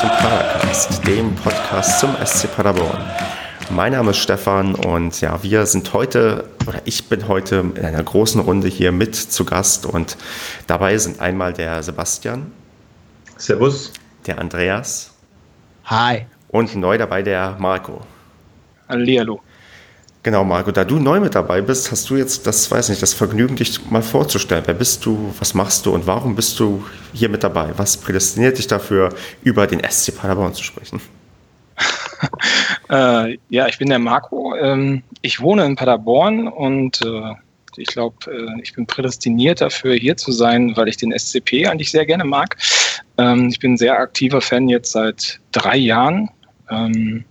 zum Padercast, dem Podcast zum SC Paderborn. Mein Name ist Stefan und ja, wir sind heute, oder ich bin heute in einer großen Runde hier mit zu Gast und dabei sind einmal der Sebastian. Servus. Der Andreas. Hi. Und neu dabei der Marco. Hallihallo. Genau, Marco, da du neu mit dabei bist, hast du jetzt das, weiß nicht, das Vergnügen, dich mal vorzustellen. Wer bist du, was machst du und warum bist du hier mit dabei? Was prädestiniert dich dafür, über den SC Paderborn zu sprechen? äh, ja, ich bin der Marco. Ähm, ich wohne in Paderborn und äh, ich glaube, äh, ich bin prädestiniert dafür, hier zu sein, weil ich den SCP eigentlich sehr gerne mag. Ähm, ich bin ein sehr aktiver Fan jetzt seit drei Jahren. Ähm,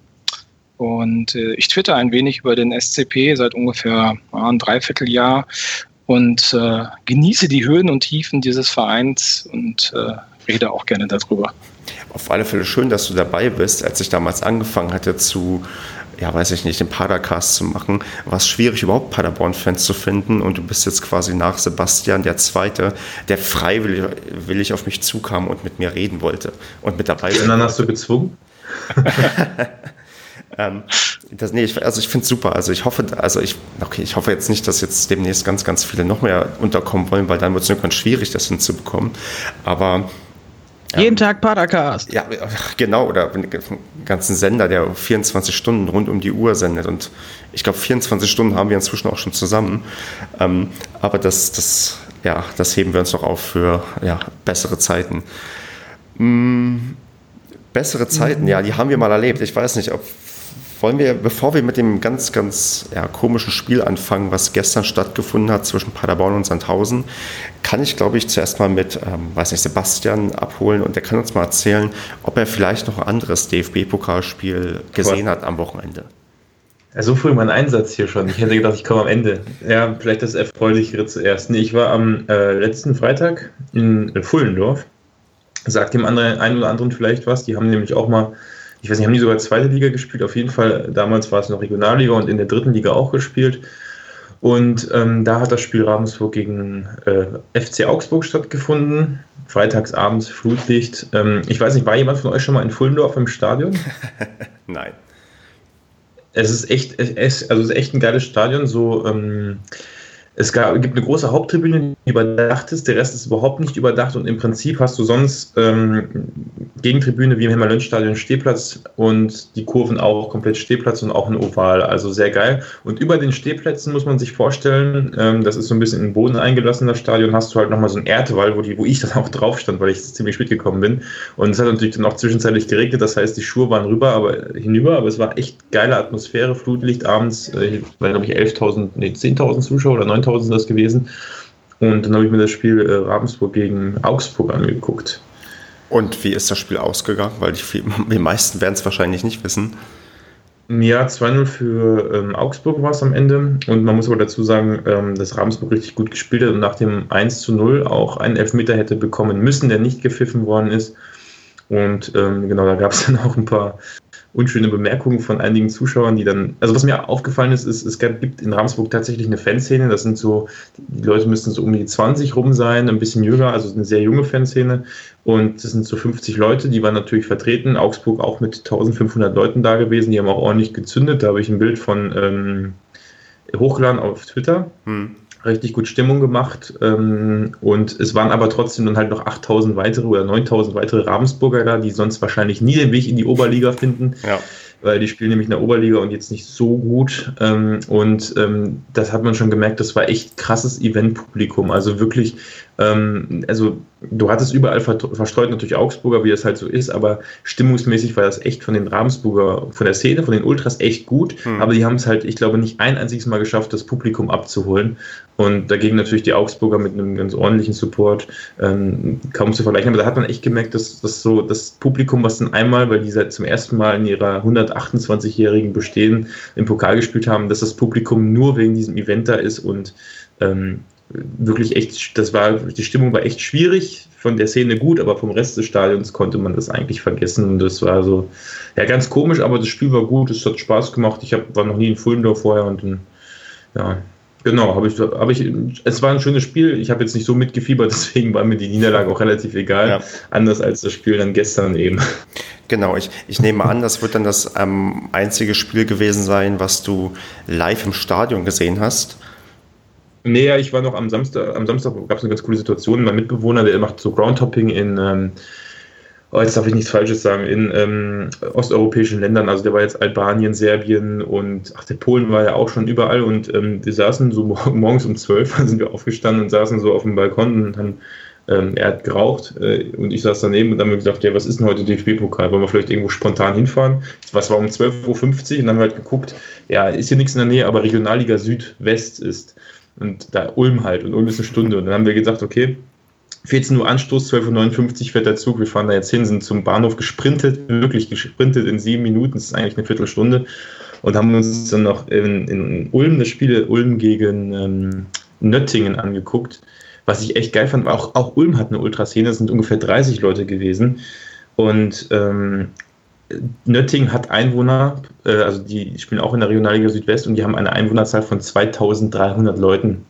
und äh, ich twitter ein wenig über den SCP seit ungefähr äh, ein Dreivierteljahr und äh, genieße die Höhen und Tiefen dieses Vereins und äh, rede auch gerne darüber. Auf alle Fälle schön, dass du dabei bist. Als ich damals angefangen hatte zu, ja, weiß ich nicht, den Padercast zu machen, war es schwierig, überhaupt Paderborn-Fans zu finden. Und du bist jetzt quasi nach Sebastian der Zweite, der freiwillig auf mich zukam und mit mir reden wollte und mit dabei. Und dann hast du gezwungen? Ähm, das, nee, ich, also ich finde es super. Also ich hoffe, also ich, okay, ich hoffe jetzt nicht, dass jetzt demnächst ganz, ganz viele noch mehr unterkommen wollen, weil dann wird es irgendwann schwierig, das hinzubekommen. Aber ähm, jeden Tag Padercast. Ja, genau, oder einen ganzen Sender, der 24 Stunden rund um die Uhr sendet. Und ich glaube, 24 Stunden haben wir inzwischen auch schon zusammen. Ähm, aber das, das, ja, das heben wir uns noch auf für ja, bessere Zeiten. Hm, bessere Zeiten, ja, die haben wir mal erlebt. Ich weiß nicht, ob wollen wir, bevor wir mit dem ganz, ganz ja, komischen Spiel anfangen, was gestern stattgefunden hat zwischen Paderborn und Sandhausen, kann ich, glaube ich, zuerst mal mit, ähm, weiß nicht, Sebastian abholen und der kann uns mal erzählen, ob er vielleicht noch ein anderes DFB-Pokalspiel gesehen hat am Wochenende. Ja, so früh mein Einsatz hier schon. Ich hätte gedacht, ich komme am Ende. Ja, vielleicht das Erfreulichere zuerst. Nee, ich war am äh, letzten Freitag in Fullendorf. Sagt dem anderen, einen oder anderen vielleicht was. Die haben nämlich auch mal ich weiß nicht, haben die sogar zweite Liga gespielt? Auf jeden Fall, damals war es noch Regionalliga und in der dritten Liga auch gespielt. Und ähm, da hat das Spiel Ravensburg gegen äh, FC Augsburg stattgefunden. Freitagsabends Flutlicht. Ähm, ich weiß nicht, war jemand von euch schon mal in Fullendorf im Stadion? Nein. Es ist echt, es, also es ist echt ein geiles Stadion. So, ähm, es gab, gibt eine große Haupttribüne, die überdacht ist, der Rest ist überhaupt nicht überdacht und im Prinzip hast du sonst ähm, Gegentribüne wie im Hämmerlönn-Stadion Stehplatz und die Kurven auch komplett Stehplatz und auch ein Oval, also sehr geil. Und über den Stehplätzen muss man sich vorstellen, ähm, das ist so ein bisschen in den Boden eingelassen, das Stadion, hast du halt nochmal so ein Erdwall, wo, die, wo ich dann auch drauf stand, weil ich ziemlich mitgekommen bin. Und es hat natürlich dann auch zwischenzeitlich geregnet, das heißt, die Schuhe waren rüber, aber hinüber, aber es war echt geile Atmosphäre, Flutlicht abends, äh, waren glaube ich 11.000, nee, 10.000 Zuschauer oder 9.000 sind das gewesen. Und dann habe ich mir das Spiel äh, Ravensburg gegen Augsburg angeguckt. Und wie ist das Spiel ausgegangen? Weil die, die meisten werden es wahrscheinlich nicht wissen. Ja, 2-0 für ähm, Augsburg war es am Ende. Und man muss aber dazu sagen, ähm, dass Ravensburg richtig gut gespielt hat und nach dem 1 0 auch einen Elfmeter hätte bekommen müssen, der nicht gepfiffen worden ist. Und ähm, genau, da gab es dann auch ein paar unschöne Bemerkungen von einigen Zuschauern, die dann, also was mir aufgefallen ist, ist, es gibt in Ramsburg tatsächlich eine Fanszene, das sind so, die Leute müssten so um die 20 rum sein, ein bisschen jünger, also eine sehr junge Fanszene. Und das sind so 50 Leute, die waren natürlich vertreten, Augsburg auch mit 1500 Leuten da gewesen, die haben auch ordentlich gezündet, da habe ich ein Bild von ähm, hochgeladen auf Twitter. Hm richtig gut Stimmung gemacht. Ähm, und es waren aber trotzdem dann halt noch 8000 weitere oder 9000 weitere Ravensburger da, die sonst wahrscheinlich nie den Weg in die Oberliga finden. Ja weil die spielen nämlich in der Oberliga und jetzt nicht so gut. Ähm, und ähm, das hat man schon gemerkt, das war echt krasses Eventpublikum. Also wirklich, ähm, also du hattest überall verstreut natürlich Augsburger, wie das halt so ist, aber stimmungsmäßig war das echt von den Ravensburger, von der Szene, von den Ultras echt gut. Mhm. Aber die haben es halt, ich glaube, nicht ein einziges Mal geschafft, das Publikum abzuholen. Und dagegen natürlich die Augsburger mit einem ganz ordentlichen Support ähm, kaum zu vergleichen. Aber da hat man echt gemerkt, dass, dass so das Publikum, was dann einmal, weil die seit zum ersten Mal in ihrer 128-jährigen Bestehen im Pokal gespielt haben, dass das Publikum nur wegen diesem Event da ist und ähm, wirklich echt, das war, die Stimmung war echt schwierig, von der Szene gut, aber vom Rest des Stadions konnte man das eigentlich vergessen. Und das war so, ja, ganz komisch, aber das Spiel war gut, es hat Spaß gemacht. Ich hab, war noch nie in Fullendorf vorher und ja, Genau, habe ich, hab ich, es war ein schönes Spiel. Ich habe jetzt nicht so mitgefiebert, deswegen war mir die Niederlage auch relativ egal. Ja. Anders als das Spiel dann gestern eben. Genau, ich, ich nehme an, das wird dann das ähm, einzige Spiel gewesen sein, was du live im Stadion gesehen hast. Nee, ich war noch am Samstag, am Samstag gab es eine ganz coole Situation. Mein Mitbewohner, der macht so Groundtopping in, ähm, oh, jetzt darf ich nichts Falsches sagen, in ähm, osteuropäischen Ländern. Also der war jetzt Albanien, Serbien und ach, der Polen war ja auch schon überall. Und ähm, wir saßen so morgens um zwölf, sind wir aufgestanden und saßen so auf dem Balkon und haben ähm, er hat geraucht äh, und ich saß daneben und dann haben wir gesagt, ja, was ist denn heute DFB-Pokal? Wollen wir vielleicht irgendwo spontan hinfahren? Was war um 12.50 Uhr und dann haben wir halt geguckt, ja, ist hier nichts in der Nähe, aber Regionalliga Südwest ist. Und da Ulm halt und Ulm ist eine Stunde. Und dann haben wir gesagt, okay, 14 Uhr Anstoß, 12.59 Uhr fährt der Zug, wir fahren da jetzt hin, sind zum Bahnhof gesprintet, wirklich gesprintet in sieben Minuten, das ist eigentlich eine Viertelstunde. Und haben uns dann noch in, in Ulm das Spiel Ulm gegen ähm, Nöttingen angeguckt was ich echt geil fand, war auch, auch Ulm hat eine Ultraszene, es sind ungefähr 30 Leute gewesen. Und ähm, Nöttingen hat Einwohner, äh, also die spielen auch in der Regionalliga Südwest und die haben eine Einwohnerzahl von 2300 Leuten.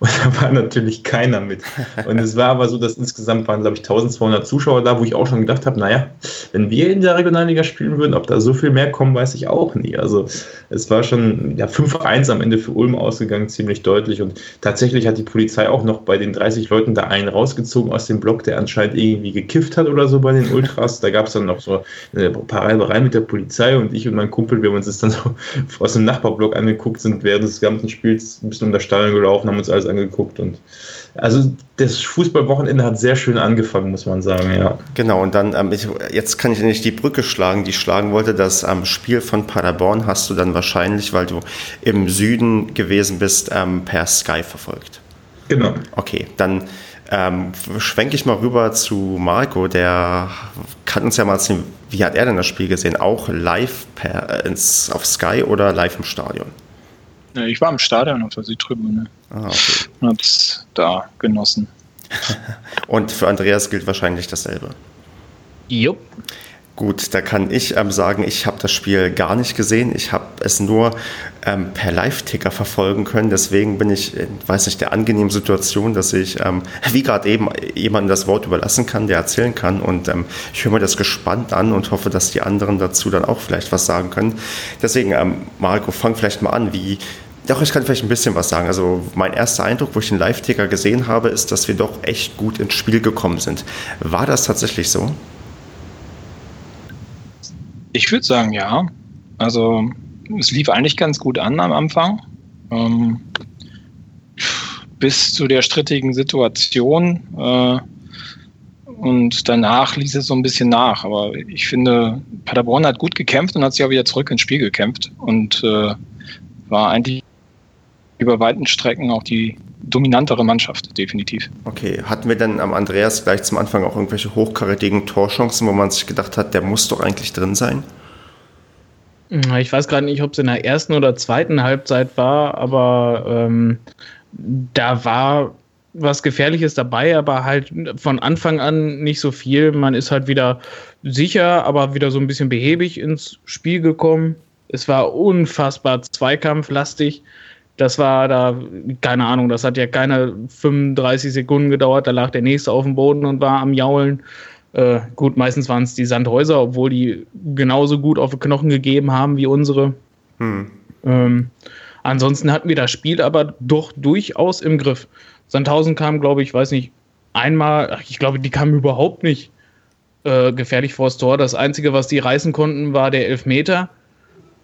Und da war natürlich keiner mit. Und es war aber so, dass insgesamt waren, glaube ich, 1200 Zuschauer da, wo ich auch schon gedacht habe, naja, wenn wir in der Regionalliga spielen würden, ob da so viel mehr kommen, weiß ich auch nie. Also es war schon ja, 5-1 am Ende für Ulm ausgegangen, ziemlich deutlich. Und tatsächlich hat die Polizei auch noch bei den 30 Leuten da einen rausgezogen aus dem Block, der anscheinend irgendwie gekifft hat oder so bei den Ultras. Da gab es dann noch so ein paar Reibereien mit der Polizei und ich und mein Kumpel, wir haben uns das dann so aus dem Nachbarblock angeguckt, sind während des ganzen Spiels ein bisschen um das Stadion gelaufen, haben uns alles angeguckt und also das Fußballwochenende hat sehr schön angefangen, muss man sagen, ja. Genau, und dann, ähm, ich, jetzt kann ich nicht die Brücke schlagen, die ich schlagen wollte. Das ähm, Spiel von Paderborn hast du dann wahrscheinlich, weil du im Süden gewesen bist, ähm, per Sky verfolgt. Genau. Okay, dann ähm, schwenke ich mal rüber zu Marco, der kann uns ja mal erzählen, wie hat er denn das Spiel gesehen? Auch live per, äh, ins, auf Sky oder live im Stadion? Ich war im Stadion auf der Südtribüne. Ah, okay. Und hab's da genossen. Und für Andreas gilt wahrscheinlich dasselbe. Jupp. Gut, da kann ich ähm, sagen, ich habe das Spiel gar nicht gesehen. Ich habe es nur ähm, per Live-Ticker verfolgen können. Deswegen bin ich, in, weiß nicht, der angenehmen Situation, dass ich, ähm, wie gerade eben, jemandem das Wort überlassen kann, der erzählen kann. Und ähm, ich höre mir das gespannt an und hoffe, dass die anderen dazu dann auch vielleicht was sagen können. Deswegen, ähm, Marco, fang vielleicht mal an. Wie, doch, ich kann vielleicht ein bisschen was sagen. Also mein erster Eindruck, wo ich den Live-Ticker gesehen habe, ist, dass wir doch echt gut ins Spiel gekommen sind. War das tatsächlich so? Ich würde sagen, ja. Also es lief eigentlich ganz gut an am Anfang. Ähm, bis zu der strittigen Situation. Äh, und danach ließ es so ein bisschen nach. Aber ich finde, Paderborn hat gut gekämpft und hat sich auch wieder zurück ins Spiel gekämpft und äh, war eigentlich über weiten Strecken auch die dominantere Mannschaft, definitiv. Okay, hatten wir denn am Andreas gleich zum Anfang auch irgendwelche hochkarätigen Torchancen, wo man sich gedacht hat, der muss doch eigentlich drin sein? Ich weiß gerade nicht, ob es in der ersten oder zweiten Halbzeit war, aber ähm, da war was Gefährliches dabei, aber halt von Anfang an nicht so viel. Man ist halt wieder sicher, aber wieder so ein bisschen behäbig ins Spiel gekommen. Es war unfassbar zweikampflastig. Das war da, keine Ahnung, das hat ja keine 35 Sekunden gedauert. Da lag der nächste auf dem Boden und war am Jaulen. Äh, gut, meistens waren es die Sandhäuser, obwohl die genauso gut auf die Knochen gegeben haben wie unsere. Hm. Ähm, ansonsten hatten wir das Spiel aber doch durchaus im Griff. Sandhausen kam, glaube ich, weiß nicht, einmal, ich glaube, die kamen überhaupt nicht äh, gefährlich vors Tor. Das Einzige, was die reißen konnten, war der Elfmeter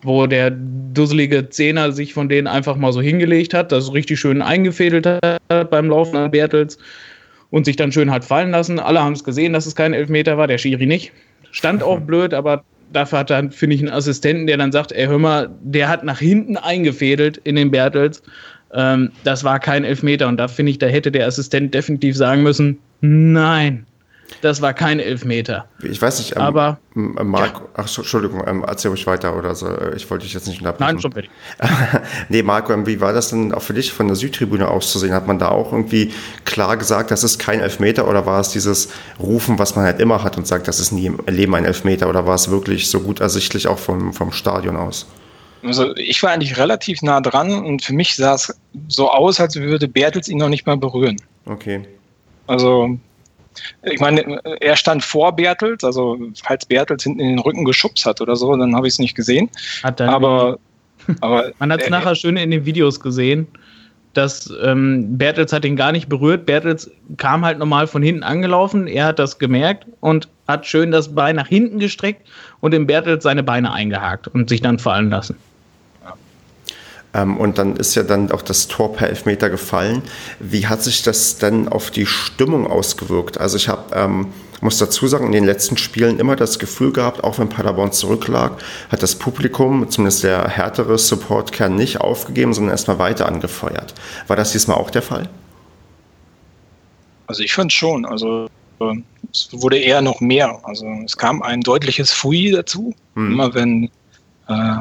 wo der dusselige Zehner sich von denen einfach mal so hingelegt hat, das richtig schön eingefädelt hat beim Laufen an Bertels und sich dann schön hat fallen lassen. Alle haben es gesehen, dass es kein Elfmeter war, der Schiri nicht. Stand auch mhm. blöd, aber dafür hat dann, finde ich, einen Assistenten, der dann sagt, ey, hör mal, der hat nach hinten eingefädelt in den Bertels. Ähm, das war kein Elfmeter und da finde ich, da hätte der Assistent definitiv sagen müssen, nein, das war kein Elfmeter. Ich weiß nicht, ähm, aber. Marco, ja. ach, Entschuldigung, ähm, erzähl ruhig weiter oder so. Ich wollte dich jetzt nicht unterbrechen. Nein, schon fertig. nee, Marco, ähm, wie war das denn auch für dich von der Südtribüne auszusehen? Hat man da auch irgendwie klar gesagt, das ist kein Elfmeter oder war es dieses Rufen, was man halt immer hat und sagt, das ist nie im Leben ein Elfmeter oder war es wirklich so gut ersichtlich auch vom, vom Stadion aus? Also ich war eigentlich relativ nah dran und für mich sah es so aus, als würde Bertels ihn noch nicht mal berühren. Okay. Also ich meine, er stand vor Bertels, also falls Bertels hinten in den Rücken geschubst hat oder so, dann habe ich es nicht gesehen. Hat er aber, aber Man hat es äh, nachher schön in den Videos gesehen, dass ähm, Bertels hat ihn gar nicht berührt. Bertels kam halt normal von hinten angelaufen. Er hat das gemerkt und hat schön das Bein nach hinten gestreckt und in Bertels seine Beine eingehakt und sich dann fallen lassen. Ähm, und dann ist ja dann auch das Tor per Elfmeter gefallen. Wie hat sich das denn auf die Stimmung ausgewirkt? Also ich habe, ähm, muss dazu sagen, in den letzten Spielen immer das Gefühl gehabt, auch wenn Paderborn zurücklag, hat das Publikum, zumindest der härtere Supportkern, nicht aufgegeben, sondern erstmal weiter angefeuert. War das diesmal auch der Fall? Also ich fand schon. Also äh, es wurde eher noch mehr. Also es kam ein deutliches Fui dazu. Hm. Immer wenn äh,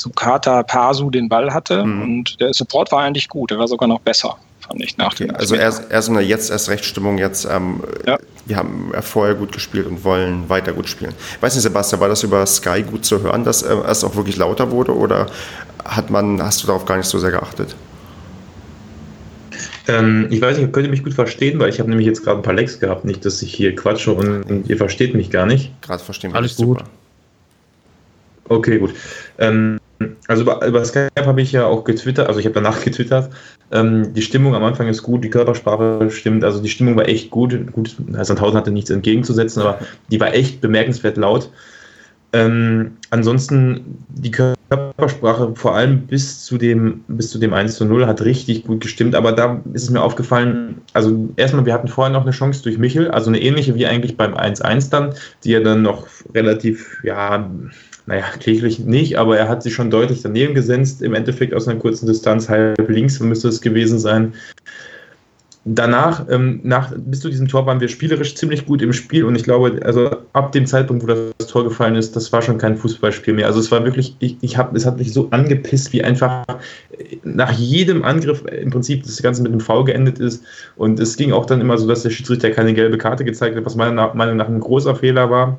Sukata Pasu den Ball hatte Mhm. und der Support war eigentlich gut. Der war sogar noch besser, fand ich nach Okay, dem also eher so eine jetzt erst Rechtstimmung jetzt. Ähm, Ja. Wir haben vorher gut gespielt und wollen weiter gut spielen. Weiß nicht, Sebastian, war das über Sky gut zu hören, dass äh, es auch wirklich lauter wurde oder hat man, hast du darauf gar nicht so sehr geachtet? Ähm, ich weiß nicht, könnt ihr mich gut verstehen, weil ich habe nämlich jetzt gerade ein paar Lecks gehabt, nicht, dass ich hier quatsche und, und ihr versteht mich gar nicht. Gerade verstehen wir Alles gut. super. Okay, gut. Ähm, also über, über Skype habe ich ja auch getwittert, also ich habe danach getwittert. Ähm, die Stimmung am Anfang ist gut, die Körpersprache stimmt, also die Stimmung war echt gut. Gut, Sandhausen hatte nichts entgegenzusetzen, aber die war echt bemerkenswert laut. Ähm, ansonsten die Körpersprache, vor allem bis zu dem, bis zu dem 1 zu 0, hat richtig gut gestimmt, aber da ist es mir aufgefallen, also erstmal, wir hatten vorher noch eine Chance durch Michel, also eine ähnliche wie eigentlich beim 1-1 dann, die er dann noch relativ, ja, naja, kläglich nicht, aber er hat sich schon deutlich daneben gesetzt, im Endeffekt aus einer kurzen Distanz, halb links müsste es gewesen sein. Danach, ähm, nach, bis zu diesem Tor waren wir spielerisch ziemlich gut im Spiel und ich glaube, also ab dem Zeitpunkt, wo das Tor gefallen ist, das war schon kein Fußballspiel mehr. Also es war wirklich, ich, ich hab, es hat mich so angepisst, wie einfach nach jedem Angriff im Prinzip das Ganze mit einem Foul geendet ist und es ging auch dann immer so, dass der Schiedsrichter keine gelbe Karte gezeigt hat, was meiner Meinung nach ein großer Fehler war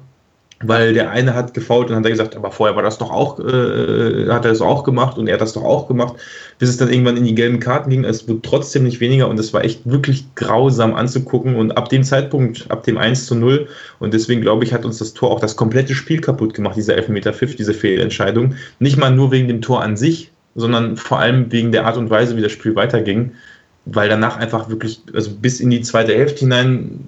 weil der eine hat gefault und hat er gesagt, aber vorher war das doch auch, äh, hat er das auch gemacht und er hat das doch auch gemacht, bis es dann irgendwann in die gelben Karten ging. Es wurde trotzdem nicht weniger und es war echt wirklich grausam anzugucken und ab dem Zeitpunkt, ab dem 1 zu 0 und deswegen glaube ich, hat uns das Tor auch das komplette Spiel kaputt gemacht, dieser Elfmeter-Pfiff, diese Fehlentscheidung. Nicht mal nur wegen dem Tor an sich, sondern vor allem wegen der Art und Weise, wie das Spiel weiterging weil danach einfach wirklich, also bis in die zweite Hälfte hinein,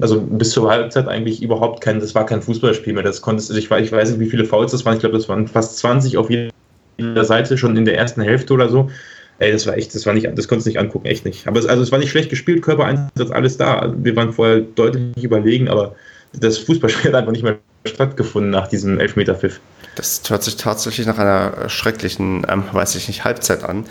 also bis zur Halbzeit eigentlich überhaupt kein, das war kein Fußballspiel mehr. Das konntest, also ich, ich weiß nicht, wie viele Fouls das waren, ich glaube, das waren fast 20 auf jeder Seite schon in der ersten Hälfte oder so. Ey, das war echt, das war nicht, das konntest du nicht angucken, echt nicht. Aber es, also es war nicht schlecht gespielt, Körpereinsatz, alles da. Wir waren vorher deutlich überlegen, aber das Fußballspiel hat einfach nicht mehr stattgefunden nach diesem Elfmeter-Pfiff. Das hört sich tatsächlich nach einer schrecklichen, ähm, weiß ich nicht, Halbzeit an.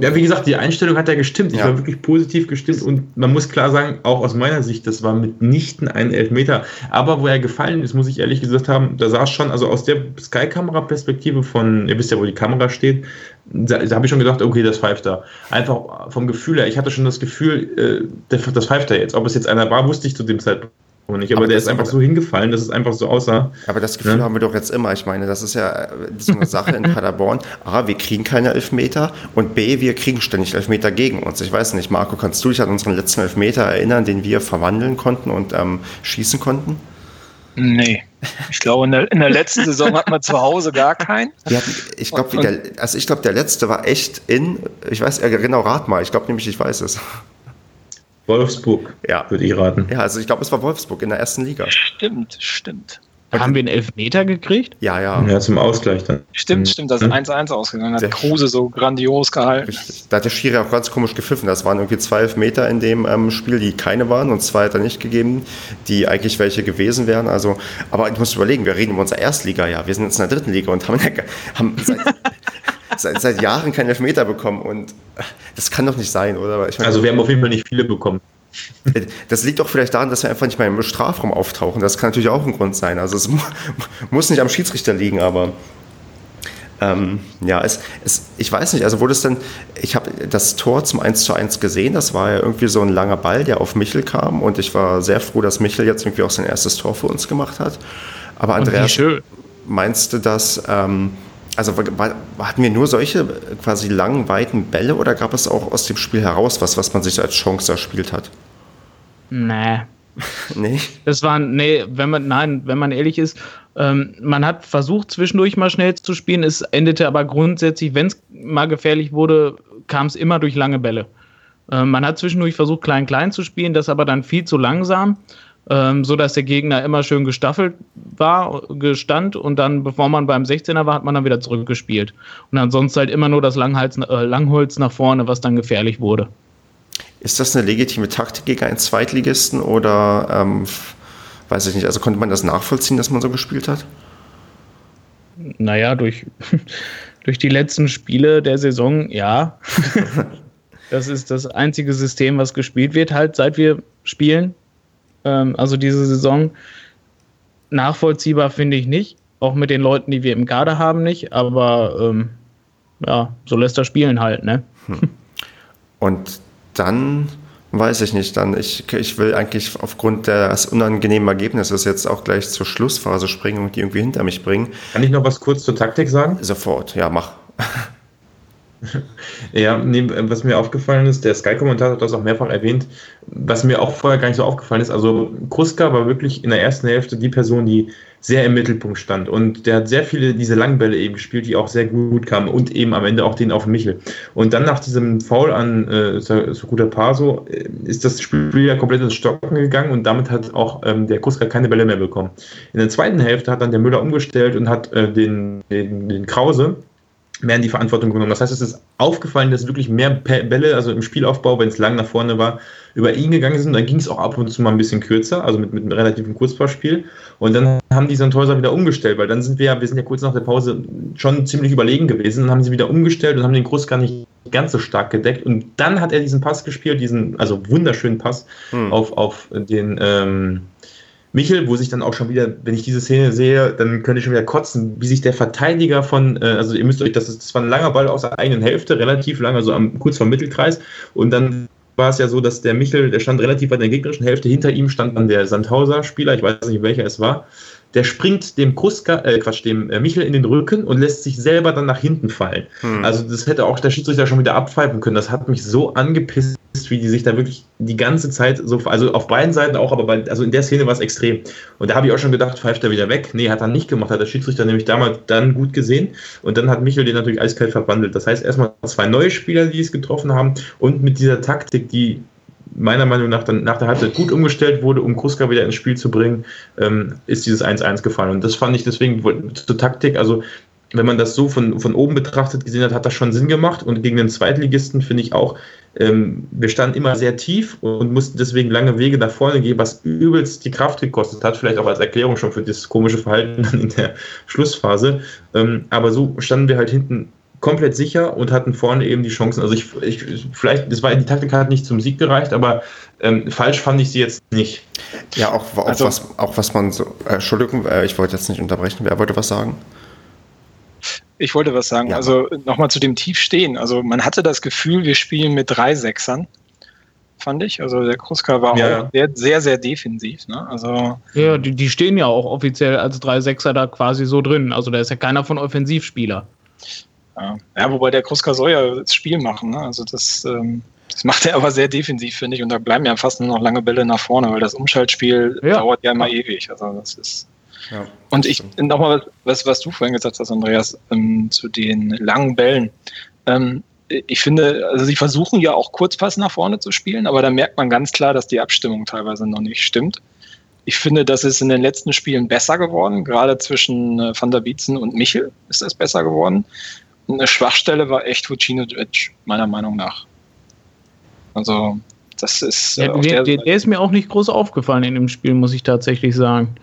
Ja, wie gesagt, die Einstellung hat ja gestimmt. Ich Ja. war wirklich positiv gestimmt und man muss klar sagen, auch aus meiner Sicht, das war mitnichten ein Elfmeter. Aber wo er gefallen ist, muss ich ehrlich gesagt haben, da saß schon, also aus der Sky-Kamera-Perspektive von, ihr wisst ja, wo die Kamera steht, da, da habe ich schon gedacht, okay, das pfeift da. Einfach vom Gefühl her, ich hatte schon das Gefühl, äh, das pfeift da jetzt. Ob es jetzt einer war, wusste ich zu dem Zeitpunkt nicht. Aber, Aber der ist einfach aber- so hingefallen, dass es einfach so aussah. Aber das Gefühl Ja. haben wir doch jetzt immer. Ich meine, das ist ja äh, so eine Sache in Paderborn. A, wir kriegen keine Elfmeter und B, wir kriegen ständig Elfmeter gegen uns. Ich weiß nicht, Marco, kannst du dich an unseren letzten Elfmeter erinnern, den wir verwandeln konnten und ähm, schießen konnten? Nee. Ich glaube, in der, in der letzten Saison hat man zu Hause gar keinen. Wir hatten, ich glaube, Und- der, also ich glaube, der letzte war echt in, ich weiß, genau, rat mal, ich glaube nämlich, ich weiß es. Wolfsburg, Ja. würde ich raten. Ja, also ich glaube, es war Wolfsburg in der ersten Liga. Stimmt, stimmt. Haben wir einen Elfmeter gekriegt? Ja, ja. Ja, zum Ausgleich dann. Stimmt, Mhm. stimmt, das ist 1-1 ausgegangen. Hat Der- Kruse so grandios gehalten. Da hat der Schiri auch ganz komisch gepfiffen. Das waren irgendwie zwei Elfmeter in dem ähm, Spiel, die keine waren und zwei hat er nicht gegeben, die eigentlich welche gewesen wären. Also, aber du musst überlegen, wir reden über unser Erstliga-Jahr. Wir sind jetzt in der dritten Liga und haben, haben seit, seit, seit Jahren keinen Elfmeter bekommen und äh, das kann doch nicht sein, oder? Ich meine, Also wir haben auf jeden Fall nicht viele bekommen. das liegt auch vielleicht daran, dass wir einfach nicht mehr im Strafraum auftauchen. Das kann natürlich auch ein Grund sein. Also es mu muss nicht am Schiedsrichter liegen, aber ähm, ja, es, es, ich weiß nicht, also wurde es denn, ich habe das Tor zum 1 zu 1 gesehen, das war ja irgendwie so ein langer Ball, der auf Michel kam und ich war sehr froh, dass Michel jetzt irgendwie auch sein erstes Tor für uns gemacht hat. Aber Andreas, schön. meinst du, dass, ähm, also hatten wir nur solche quasi langen, weiten Bälle oder gab es auch aus dem Spiel heraus was, was man sich als Chance erspielt hat? Nee. Nee. Das waren, nee, wenn man, nein, wenn man ehrlich ist, ähm, man hat versucht, zwischendurch mal schnell zu spielen. Es endete aber grundsätzlich, wenn es mal gefährlich wurde, kam es immer durch lange Bälle. Ähm, man hat zwischendurch versucht, klein-klein zu spielen, das aber dann viel zu langsam, ähm, so dass der Gegner immer schön gestaffelt war, gestand und dann, bevor man beim 16er war, hat man dann wieder zurückgespielt. Und ansonsten halt immer nur das Langhals, äh, Langholz nach vorne, was dann gefährlich wurde. Ist das eine legitime Taktik gegen einen Zweitligisten oder ähm, weiß ich nicht, also konnte man das nachvollziehen, dass man so gespielt hat? Naja, durch, durch die letzten Spiele der Saison, ja. das ist das einzige System, was gespielt wird, halt seit wir spielen. Ähm, also diese Saison. Nachvollziehbar finde ich nicht. Auch mit den Leuten, die wir im Kader haben, nicht. Aber ähm, ja, so lässt er spielen halt, ne? Hm. Und dann weiß ich nicht, dann ich, ich will eigentlich aufgrund des unangenehmen Ergebnisses jetzt auch gleich zur Schlussphase springen und die irgendwie hinter mich bringen. Kann ich noch was kurz zur Taktik sagen? Sofort, ja, mach. Ja, nee, was mir aufgefallen ist, der Sky-Kommentator hat das auch mehrfach erwähnt, was mir auch vorher gar nicht so aufgefallen ist. Also Kruska war wirklich in der ersten Hälfte die Person, die sehr im Mittelpunkt stand. Und der hat sehr viele diese Langbälle eben gespielt, die auch sehr gut kamen und eben am Ende auch den auf Michel. Und dann nach diesem Foul an äh, Sokuta Paso äh, ist das Spiel ja komplett ins Stocken gegangen und damit hat auch ähm, der Kuska keine Bälle mehr bekommen. In der zweiten Hälfte hat dann der Müller umgestellt und hat äh, den, den, den Krause mehr in die Verantwortung genommen. Das heißt, es ist aufgefallen, dass wirklich mehr Bälle, also im Spielaufbau, wenn es lang nach vorne war, über ihn gegangen sind. Dann ging es auch ab und zu mal ein bisschen kürzer, also mit, mit einem relativen Kurzpassspiel. Und dann haben die Sandhäuser wieder umgestellt, weil dann sind wir ja, wir sind ja kurz nach der Pause schon ziemlich überlegen gewesen. Dann haben sie wieder umgestellt und haben den Kurs gar nicht ganz so stark gedeckt. Und dann hat er diesen Pass gespielt, diesen, also wunderschönen Pass hm. auf, auf den, ähm, Michel, wo sich dann auch schon wieder, wenn ich diese Szene sehe, dann könnte ich schon wieder kotzen, wie sich der Verteidiger von, äh, also ihr müsst euch, das, ist, das war ein langer Ball aus der eigenen Hälfte, relativ lang, also am, kurz vom Mittelkreis. Und dann war es ja so, dass der Michel, der stand relativ weit in der gegnerischen Hälfte, hinter ihm stand dann der Sandhauser-Spieler, ich weiß nicht, welcher es war, der springt dem Kruska, äh, Quatsch, dem äh, Michel in den Rücken und lässt sich selber dann nach hinten fallen. Hm. Also das hätte auch der Schiedsrichter schon wieder abpfeifen können. Das hat mich so angepisst, wie die sich da wirklich die ganze Zeit so, also auf beiden Seiten auch, aber bei, also in der Szene war es extrem. Und da habe ich auch schon gedacht, pfeift er wieder weg. Nee, hat er nicht gemacht, hat der Schiedsrichter nämlich damals dann gut gesehen. Und dann hat Michel den natürlich eiskalt verwandelt. Das heißt erstmal zwei neue Spieler, die es getroffen haben und mit dieser Taktik, die meiner Meinung nach dann nach der Halbzeit gut umgestellt wurde, um Kruska wieder ins Spiel zu bringen, ähm, ist dieses 1-1 gefallen. Und das fand ich deswegen zur Taktik, also wenn man das so von, von oben betrachtet gesehen hat, hat das schon Sinn gemacht. Und gegen den Zweitligisten finde ich auch, ähm, wir standen immer sehr tief und mussten deswegen lange Wege nach vorne gehen, was übelst die Kraft gekostet hat. Vielleicht auch als Erklärung schon für das komische Verhalten in der Schlussphase. Ähm, aber so standen wir halt hinten komplett sicher und hatten vorne eben die Chancen. Also ich, ich vielleicht, das war die Taktik hat nicht zum Sieg gereicht, aber ähm, falsch fand ich sie jetzt nicht. Ja, auch, auch also, was, auch was man so. Äh, Entschuldigung, äh, ich wollte jetzt nicht unterbrechen. Wer wollte was sagen? Ich wollte was sagen. Ja. Also nochmal zu dem Tiefstehen. Also man hatte das Gefühl, wir spielen mit drei Sechsern, fand ich. Also der Kruska war ja. auch sehr, sehr, sehr defensiv. Ne? Also, ja, die, die stehen ja auch offiziell als drei Sechser da quasi so drin. Also da ist ja keiner von Offensivspieler. Ja, ja wobei der Kruska soll ja das Spiel machen. Ne? Also das, ähm, das macht er aber sehr defensiv, finde ich. Und da bleiben ja fast nur noch lange Bälle nach vorne, weil das Umschaltspiel ja. dauert ja immer ewig. Also das ist. Ja, und ich nochmal was, was du vorhin gesagt hast, Andreas, ähm, zu den langen Bällen. Ähm, ich finde, also sie versuchen ja auch Kurzpass nach vorne zu spielen, aber da merkt man ganz klar, dass die Abstimmung teilweise noch nicht stimmt. Ich finde, das ist in den letzten Spielen besser geworden. Gerade zwischen äh, Van der Bietzen und Michel ist es besser geworden eine Schwachstelle war echt Vucinovic, meiner Meinung nach. Also, das ist. Äh, ja, der, der, der, ist mir auch nicht groß aufgefallen in dem Spiel, muss ich tatsächlich sagen.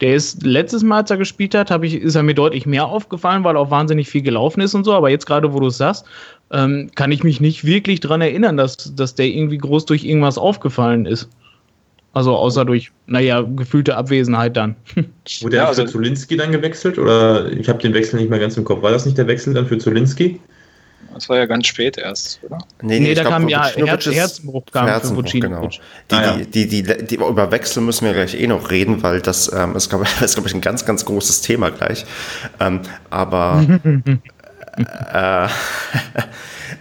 Der ist letztes Mal, als er gespielt hat, ich, ist er mir deutlich mehr aufgefallen, weil auch wahnsinnig viel gelaufen ist und so. Aber jetzt gerade, wo du es sagst, ähm, kann ich mich nicht wirklich daran erinnern, dass, dass der irgendwie groß durch irgendwas aufgefallen ist. Also außer durch, naja, gefühlte Abwesenheit dann. Wurde er ja, also, für Zulinski dann gewechselt? Oder ich habe den Wechsel nicht mehr ganz im Kopf. War das nicht der Wechsel dann für Zulinski? Das war ja ganz spät erst, oder? Nee, nee, nee da glaub, kam ja Herz, Herzenbruch kam Herzenbruch, für genau. Die, ah, ja. die, die, die, die, über Wechsel müssen wir gleich eh noch reden, weil das ähm, ist, glaube ich, glaub ich, ein ganz, ganz großes Thema gleich. Ähm, aber äh,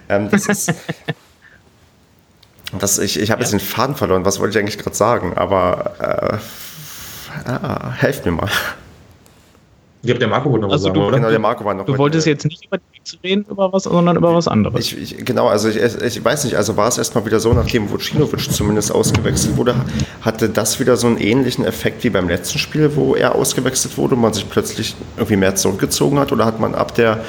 ähm, das ist Das, ich ich habe ja. jetzt den Faden verloren. Was wollte ich eigentlich gerade sagen? Aber äh, ah, helft mir mal. Ich glaube, der Marco noch also was sagen, du, oder? Genau, der Marco war noch Du wolltest jetzt nicht über die zu reden, über was, sondern über was anderes. Ich, ich, genau, also ich, ich, weiß nicht, also war es erstmal wieder so, nachdem Vucinovic zumindest ausgewechselt wurde, hatte das wieder so einen ähnlichen Effekt wie beim letzten Spiel, wo er ausgewechselt wurde und man sich plötzlich irgendwie mehr zurückgezogen hat? Oder hat man ab der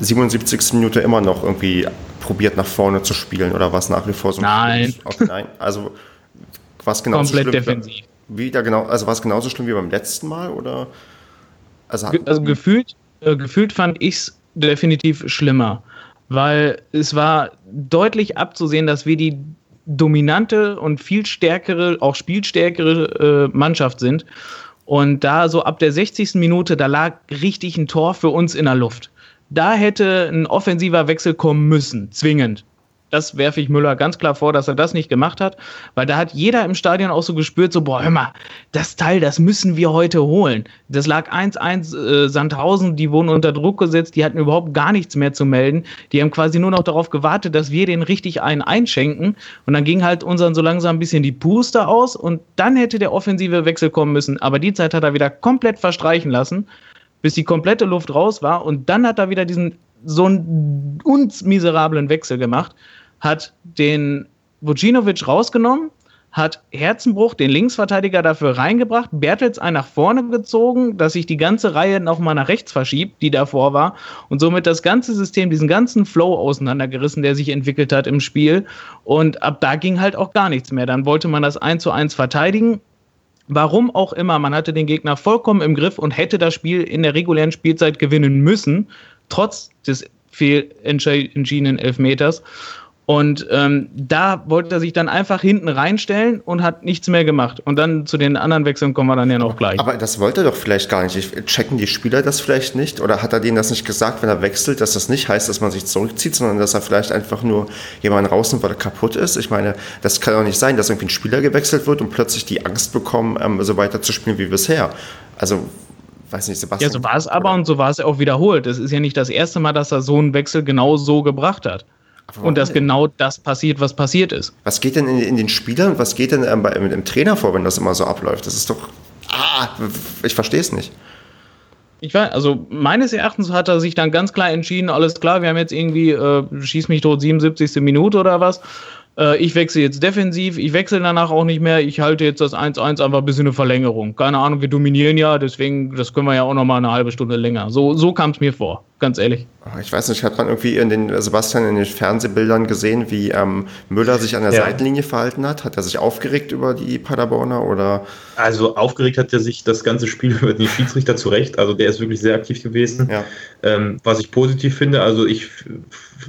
77. Minute immer noch irgendwie probiert, nach vorne zu spielen oder was nach wie vor so? Nein. Okay, nein, also was genau Komplett schlimm, defensiv. Wieder genau, also war es genauso schlimm wie beim letzten Mal oder? Also, also gefühlt, äh, gefühlt fand ich es definitiv schlimmer, weil es war deutlich abzusehen, dass wir die dominante und viel stärkere, auch spielstärkere äh, Mannschaft sind. Und da so ab der 60. Minute, da lag richtig ein Tor für uns in der Luft. Da hätte ein offensiver Wechsel kommen müssen, zwingend. Das werfe ich Müller ganz klar vor, dass er das nicht gemacht hat, weil da hat jeder im Stadion auch so gespürt, so, boah, hör mal, das Teil, das müssen wir heute holen. Das lag 1-1 äh, Sandhausen, die wurden unter Druck gesetzt, die hatten überhaupt gar nichts mehr zu melden. Die haben quasi nur noch darauf gewartet, dass wir den richtig einen einschenken. Und dann ging halt unseren so langsam ein bisschen die Puste aus und dann hätte der offensive Wechsel kommen müssen. Aber die Zeit hat er wieder komplett verstreichen lassen bis die komplette Luft raus war. Und dann hat er wieder diesen so einen uns miserablen Wechsel gemacht hat den Vucinovic rausgenommen, hat Herzenbruch, den Linksverteidiger, dafür reingebracht, Bertels einen nach vorne gezogen, dass sich die ganze Reihe nochmal nach rechts verschiebt, die davor war, und somit das ganze System, diesen ganzen Flow auseinandergerissen, der sich entwickelt hat im Spiel. Und ab da ging halt auch gar nichts mehr. Dann wollte man das 1 zu 1 verteidigen. Warum auch immer, man hatte den Gegner vollkommen im Griff und hätte das Spiel in der regulären Spielzeit gewinnen müssen, trotz des fehlentschiedenen Elfmeters. Und ähm, da wollte er sich dann einfach hinten reinstellen und hat nichts mehr gemacht. Und dann zu den anderen Wechseln kommen wir dann ja noch gleich. Aber das wollte er doch vielleicht gar nicht. Checken die Spieler das vielleicht nicht? Oder hat er denen das nicht gesagt, wenn er wechselt, dass das nicht heißt, dass man sich zurückzieht, sondern dass er vielleicht einfach nur jemanden rausnimmt, weil er kaputt ist? Ich meine, das kann doch nicht sein, dass irgendwie ein Spieler gewechselt wird und plötzlich die Angst bekommen, ähm, so weiter zu spielen wie bisher. Also weiß nicht, Sebastian. Ja, so war es aber und so war es auch wiederholt. Es ist ja nicht das erste Mal, dass er so einen Wechsel genau so gebracht hat. Und dass genau das passiert, was passiert ist. Was geht denn in, in den Spielern, was geht denn ähm, bei, mit dem Trainer vor, wenn das immer so abläuft? Das ist doch. Ah, ich verstehe es nicht. Ich weiß, also meines Erachtens hat er sich dann ganz klar entschieden, alles klar, wir haben jetzt irgendwie, äh, schieß mich tot, 77. Minute oder was äh, ich wechsle jetzt defensiv, ich wechsle danach auch nicht mehr, ich halte jetzt das 1-1 einfach ein bisschen eine Verlängerung. Keine Ahnung, wir dominieren ja, deswegen, das können wir ja auch noch mal eine halbe Stunde länger. So, so kam es mir vor, ganz ehrlich. Ich weiß nicht, hat man irgendwie in den, Sebastian, in den Fernsehbildern gesehen, wie ähm, Müller sich an der ja. Seitenlinie verhalten hat? Hat er sich aufgeregt über die Paderborner oder? Also aufgeregt hat er sich das ganze Spiel über den Schiedsrichter zurecht. Also der ist wirklich sehr aktiv gewesen. Ja. Ähm, was ich positiv finde, also ich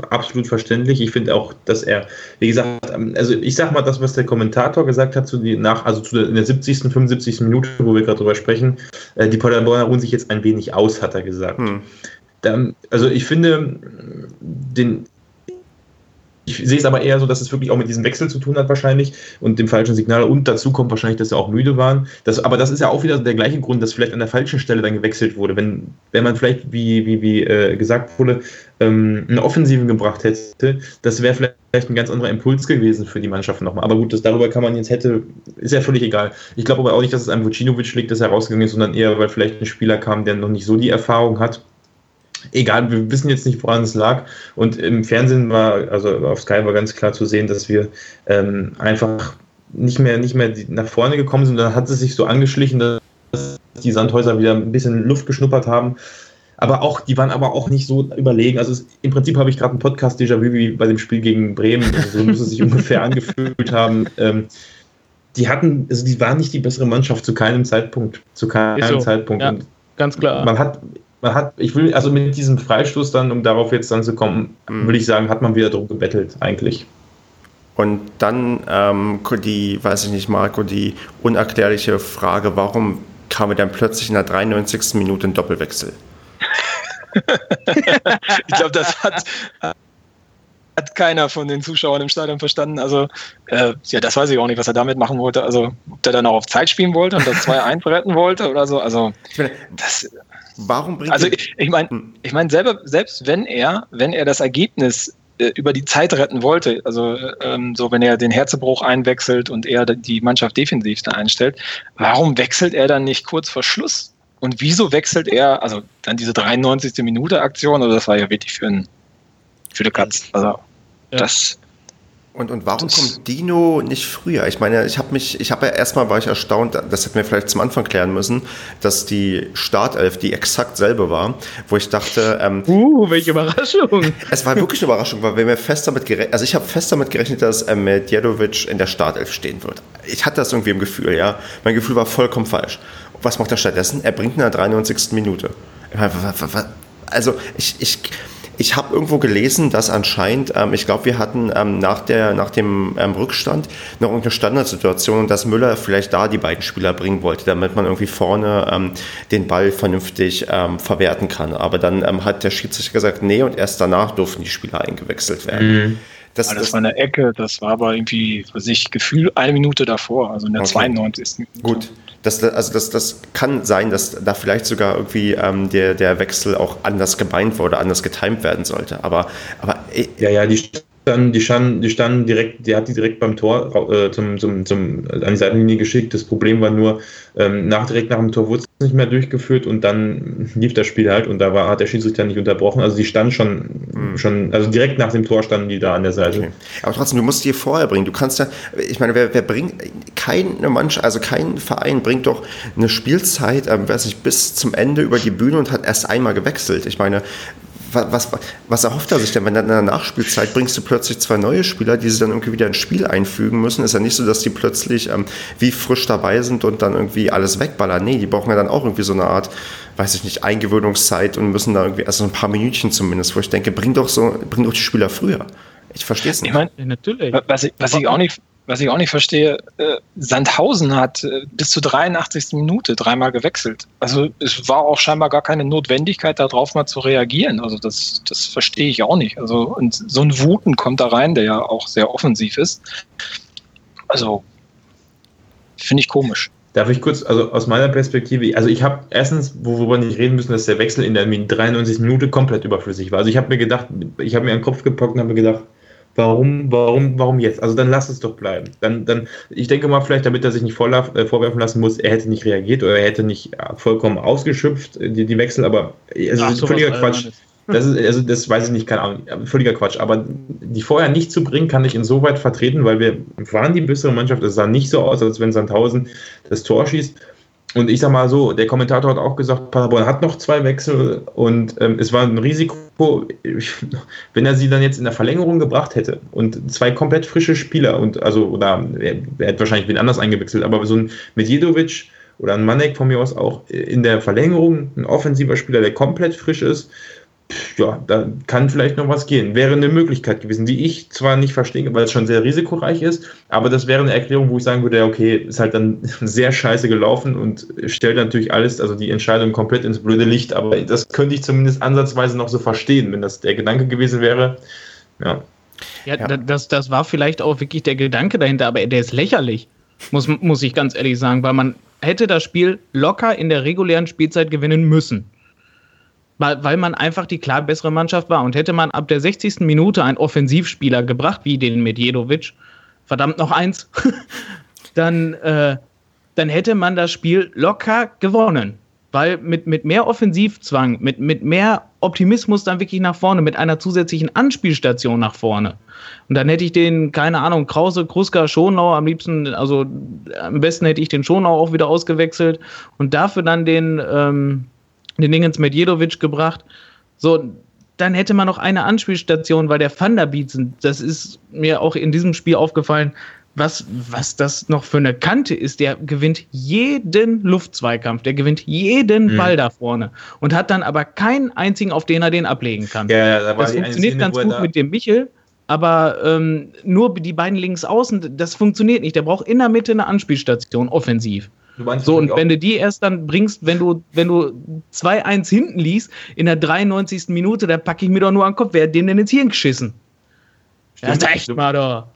absolut verständlich. Ich finde auch, dass er, wie gesagt, also ich sag mal, das, was der Kommentator gesagt hat, zu die nach, also zu der, in der 70., 75. Minute, wo wir gerade drüber sprechen, äh, die Paderborner ruhen sich jetzt ein wenig aus, hat er gesagt. Hm. Also ich finde, den, ich sehe es aber eher so, dass es wirklich auch mit diesem Wechsel zu tun hat wahrscheinlich und dem falschen Signal. Und dazu kommt wahrscheinlich, dass sie auch müde waren. Das, aber das ist ja auch wieder der gleiche Grund, dass vielleicht an der falschen Stelle dann gewechselt wurde. Wenn, wenn man vielleicht, wie, wie, wie äh, gesagt wurde, ähm, eine Offensive gebracht hätte, das wäre vielleicht ein ganz anderer Impuls gewesen für die Mannschaft nochmal. Aber gut, das, darüber kann man jetzt hätte, ist ja völlig egal. Ich glaube aber auch nicht, dass es an Vucinovic liegt, dass er rausgegangen ist, sondern eher, weil vielleicht ein Spieler kam, der noch nicht so die Erfahrung hat egal, wir wissen jetzt nicht, woran es lag. Und im Fernsehen war, also auf Sky war ganz klar zu sehen, dass wir ähm, einfach nicht mehr, nicht mehr nach vorne gekommen sind. Dann hat es sich so angeschlichen, dass die Sandhäuser wieder ein bisschen Luft geschnuppert haben. Aber auch, die waren aber auch nicht so überlegen. Also es, im Prinzip habe ich gerade einen Podcast Déjà-vu wie bei dem Spiel gegen Bremen. Also so muss es sich ungefähr angefühlt haben. Ähm, die hatten, also die waren nicht die bessere Mannschaft zu keinem Zeitpunkt. Zu keinem so. Zeitpunkt. Ja, ganz klar. Man hat, man hat, ich will, also mit diesem Freistoß dann, um darauf jetzt dann zu kommen, mhm. will ich sagen, hat man wieder drum gebettelt, eigentlich. Und dann ähm, die, weiß ich nicht, Marco, die unerklärliche Frage, warum kam er dann plötzlich in der 93. Minute ein Doppelwechsel? ich glaube, das hat, hat keiner von den Zuschauern im Stadion verstanden. Also, äh, ja, das weiß ich auch nicht, was er damit machen wollte. Also, ob der dann auch auf Zeit spielen wollte und das 2-1 retten wollte oder so. Also, das, Warum bringt Also ich, ich meine, hm. ich meine selber, selbst wenn er, wenn er das Ergebnis äh, über die Zeit retten wollte, also ähm, so wenn er den Herzebruch einwechselt und er die Mannschaft defensiv da einstellt, warum wechselt er dann nicht kurz vor Schluss? Und wieso wechselt er, also dann diese 93. Minute Aktion, also das war ja wirklich für, ein, für eine Katz. Also ja. das und, und warum das kommt Dino nicht früher? Ich meine, ich habe mich, ich habe ja erstmal war ich erstaunt, das hätten wir vielleicht zum Anfang klären müssen, dass die Startelf die exakt selbe war, wo ich dachte, ähm, uh, welche Überraschung! Es war wirklich eine Überraschung, weil wir mir fest damit gerechnet, also ich habe fest damit gerechnet, dass ähm, Djedovic in der Startelf stehen wird. Ich hatte das irgendwie im Gefühl, ja. Mein Gefühl war vollkommen falsch. Was macht er stattdessen? Er bringt in der 93. Minute. Also ich, ich ich habe irgendwo gelesen, dass anscheinend, ähm, ich glaube, wir hatten ähm, nach, der, nach dem ähm, Rückstand noch irgendeine Standardsituation und dass Müller vielleicht da die beiden Spieler bringen wollte, damit man irgendwie vorne ähm, den Ball vernünftig ähm, verwerten kann. Aber dann ähm, hat der Schiedsrichter gesagt, nee, und erst danach durften die Spieler eingewechselt werden. Mhm. Das, das, das, war eine Ecke, das war aber irgendwie, für sich Gefühl eine Minute davor, also in der okay. 92. Minute. Gut, das, also das, das kann sein, dass da vielleicht sogar irgendwie ähm, der, der Wechsel auch anders gemeint wurde, anders getimt werden sollte. Aber, aber ja, ja, die standen, die standen, die standen direkt, die hat die direkt beim Tor äh, zum, zum, zum, an die Seitenlinie geschickt. Das Problem war nur, ähm, nach, direkt nach dem Tor wurde es nicht mehr durchgeführt und dann lief das Spiel halt und da war, hat der Schiedsrichter nicht unterbrochen. Also die standen schon, mhm. schon, also direkt nach dem Tor standen die da an der Seite. Okay. Aber trotzdem, du musst die vorher bringen. Du kannst ja, ich meine, wer, wer bringt, keine Mannschaft, also kein Verein bringt doch eine Spielzeit, ähm, weiß ich, bis zum Ende über die Bühne und hat erst einmal gewechselt. Ich meine, was, was erhofft er sich denn, wenn dann in der Nachspielzeit bringst du plötzlich zwei neue Spieler, die sie dann irgendwie wieder ins Spiel einfügen müssen? Ist ja nicht so, dass die plötzlich ähm, wie frisch dabei sind und dann irgendwie alles wegballern. Nee, die brauchen ja dann auch irgendwie so eine Art, weiß ich nicht, Eingewöhnungszeit und müssen da irgendwie, also ein paar Minütchen zumindest, wo ich denke, bring doch so, bring doch die Spieler früher. Ich verstehe es nicht. Ich meine, natürlich. Was ich, was ich auch nicht was ich auch nicht verstehe, äh, Sandhausen hat äh, bis zur 83. Minute dreimal gewechselt. Also es war auch scheinbar gar keine Notwendigkeit, darauf mal zu reagieren. Also das, das verstehe ich auch nicht. Also und so ein Wuten kommt da rein, der ja auch sehr offensiv ist. Also finde ich komisch. Darf ich kurz, also aus meiner Perspektive, also ich habe erstens, worüber nicht reden müssen, dass der Wechsel in der 93. Minute komplett überflüssig war. Also ich habe mir gedacht, ich habe mir einen Kopf gepackt und habe mir gedacht, Warum, warum, warum jetzt? Also dann lass es doch bleiben. Dann, dann, ich denke mal, vielleicht, damit er sich nicht äh, vorwerfen lassen muss, er hätte nicht reagiert oder er hätte nicht äh, vollkommen ausgeschöpft, äh, die, die Wechsel, aber es Ach, ist völliger Quatsch. Das ist, also das weiß ich nicht, keine Ahnung, völliger Quatsch. Aber die vorher nicht zu bringen, kann ich insoweit vertreten, weil wir waren die bessere Mannschaft. Es sah nicht so aus, als wenn Sandhausen das Tor schießt. Und ich sag mal so, der Kommentator hat auch gesagt, Paderborn hat noch zwei Wechsel und ähm, es war ein Risiko, wenn er sie dann jetzt in der Verlängerung gebracht hätte und zwei komplett frische Spieler und also, oder er, er hat wahrscheinlich wen anders eingewechselt, aber so ein Medjedovic oder ein Manek von mir aus auch in der Verlängerung, ein offensiver Spieler, der komplett frisch ist, ja, da kann vielleicht noch was gehen. Wäre eine Möglichkeit gewesen, die ich zwar nicht verstehe, weil es schon sehr risikoreich ist, aber das wäre eine Erklärung, wo ich sagen würde, okay, ist halt dann sehr scheiße gelaufen und stellt natürlich alles, also die Entscheidung komplett ins blöde Licht, aber das könnte ich zumindest ansatzweise noch so verstehen, wenn das der Gedanke gewesen wäre. Ja. Ja, ja. Das, das war vielleicht auch wirklich der Gedanke dahinter, aber der ist lächerlich, muss, muss ich ganz ehrlich sagen, weil man hätte das Spiel locker in der regulären Spielzeit gewinnen müssen weil, man einfach die klar bessere Mannschaft war. Und hätte man ab der 60. Minute einen Offensivspieler gebracht, wie den Medjedovic, verdammt noch eins, dann, äh, dann hätte man das Spiel locker gewonnen. Weil mit, mit mehr Offensivzwang, mit, mit mehr Optimismus dann wirklich nach vorne, mit einer zusätzlichen Anspielstation nach vorne. Und dann hätte ich den, keine Ahnung, Krause, Kruska, Schonau am liebsten, also am besten hätte ich den Schonau auch wieder ausgewechselt und dafür dann den, ähm, den Dingens Medjedovic gebracht. So, dann hätte man noch eine Anspielstation, weil der Van der Bietzen, das ist mir auch in diesem Spiel aufgefallen, was, was das noch für eine Kante ist. Der gewinnt jeden Luftzweikampf, der gewinnt jeden mhm. Ball da vorne und hat dann aber keinen einzigen, auf den er den ablegen kann. Ja, da das funktioniert ganz gut mit dem Michel, aber ähm, nur die beiden links außen, das funktioniert nicht. Der braucht in der Mitte eine Anspielstation, offensiv. So, und wenn du die erst dann bringst, wenn du, wenn du 2-1 hinten liest, in der 93. Minute, dann packe ich mir doch nur an den Kopf, wer hat dem denn ins Hirn geschissen? Stimmt, ja, echt mal doch.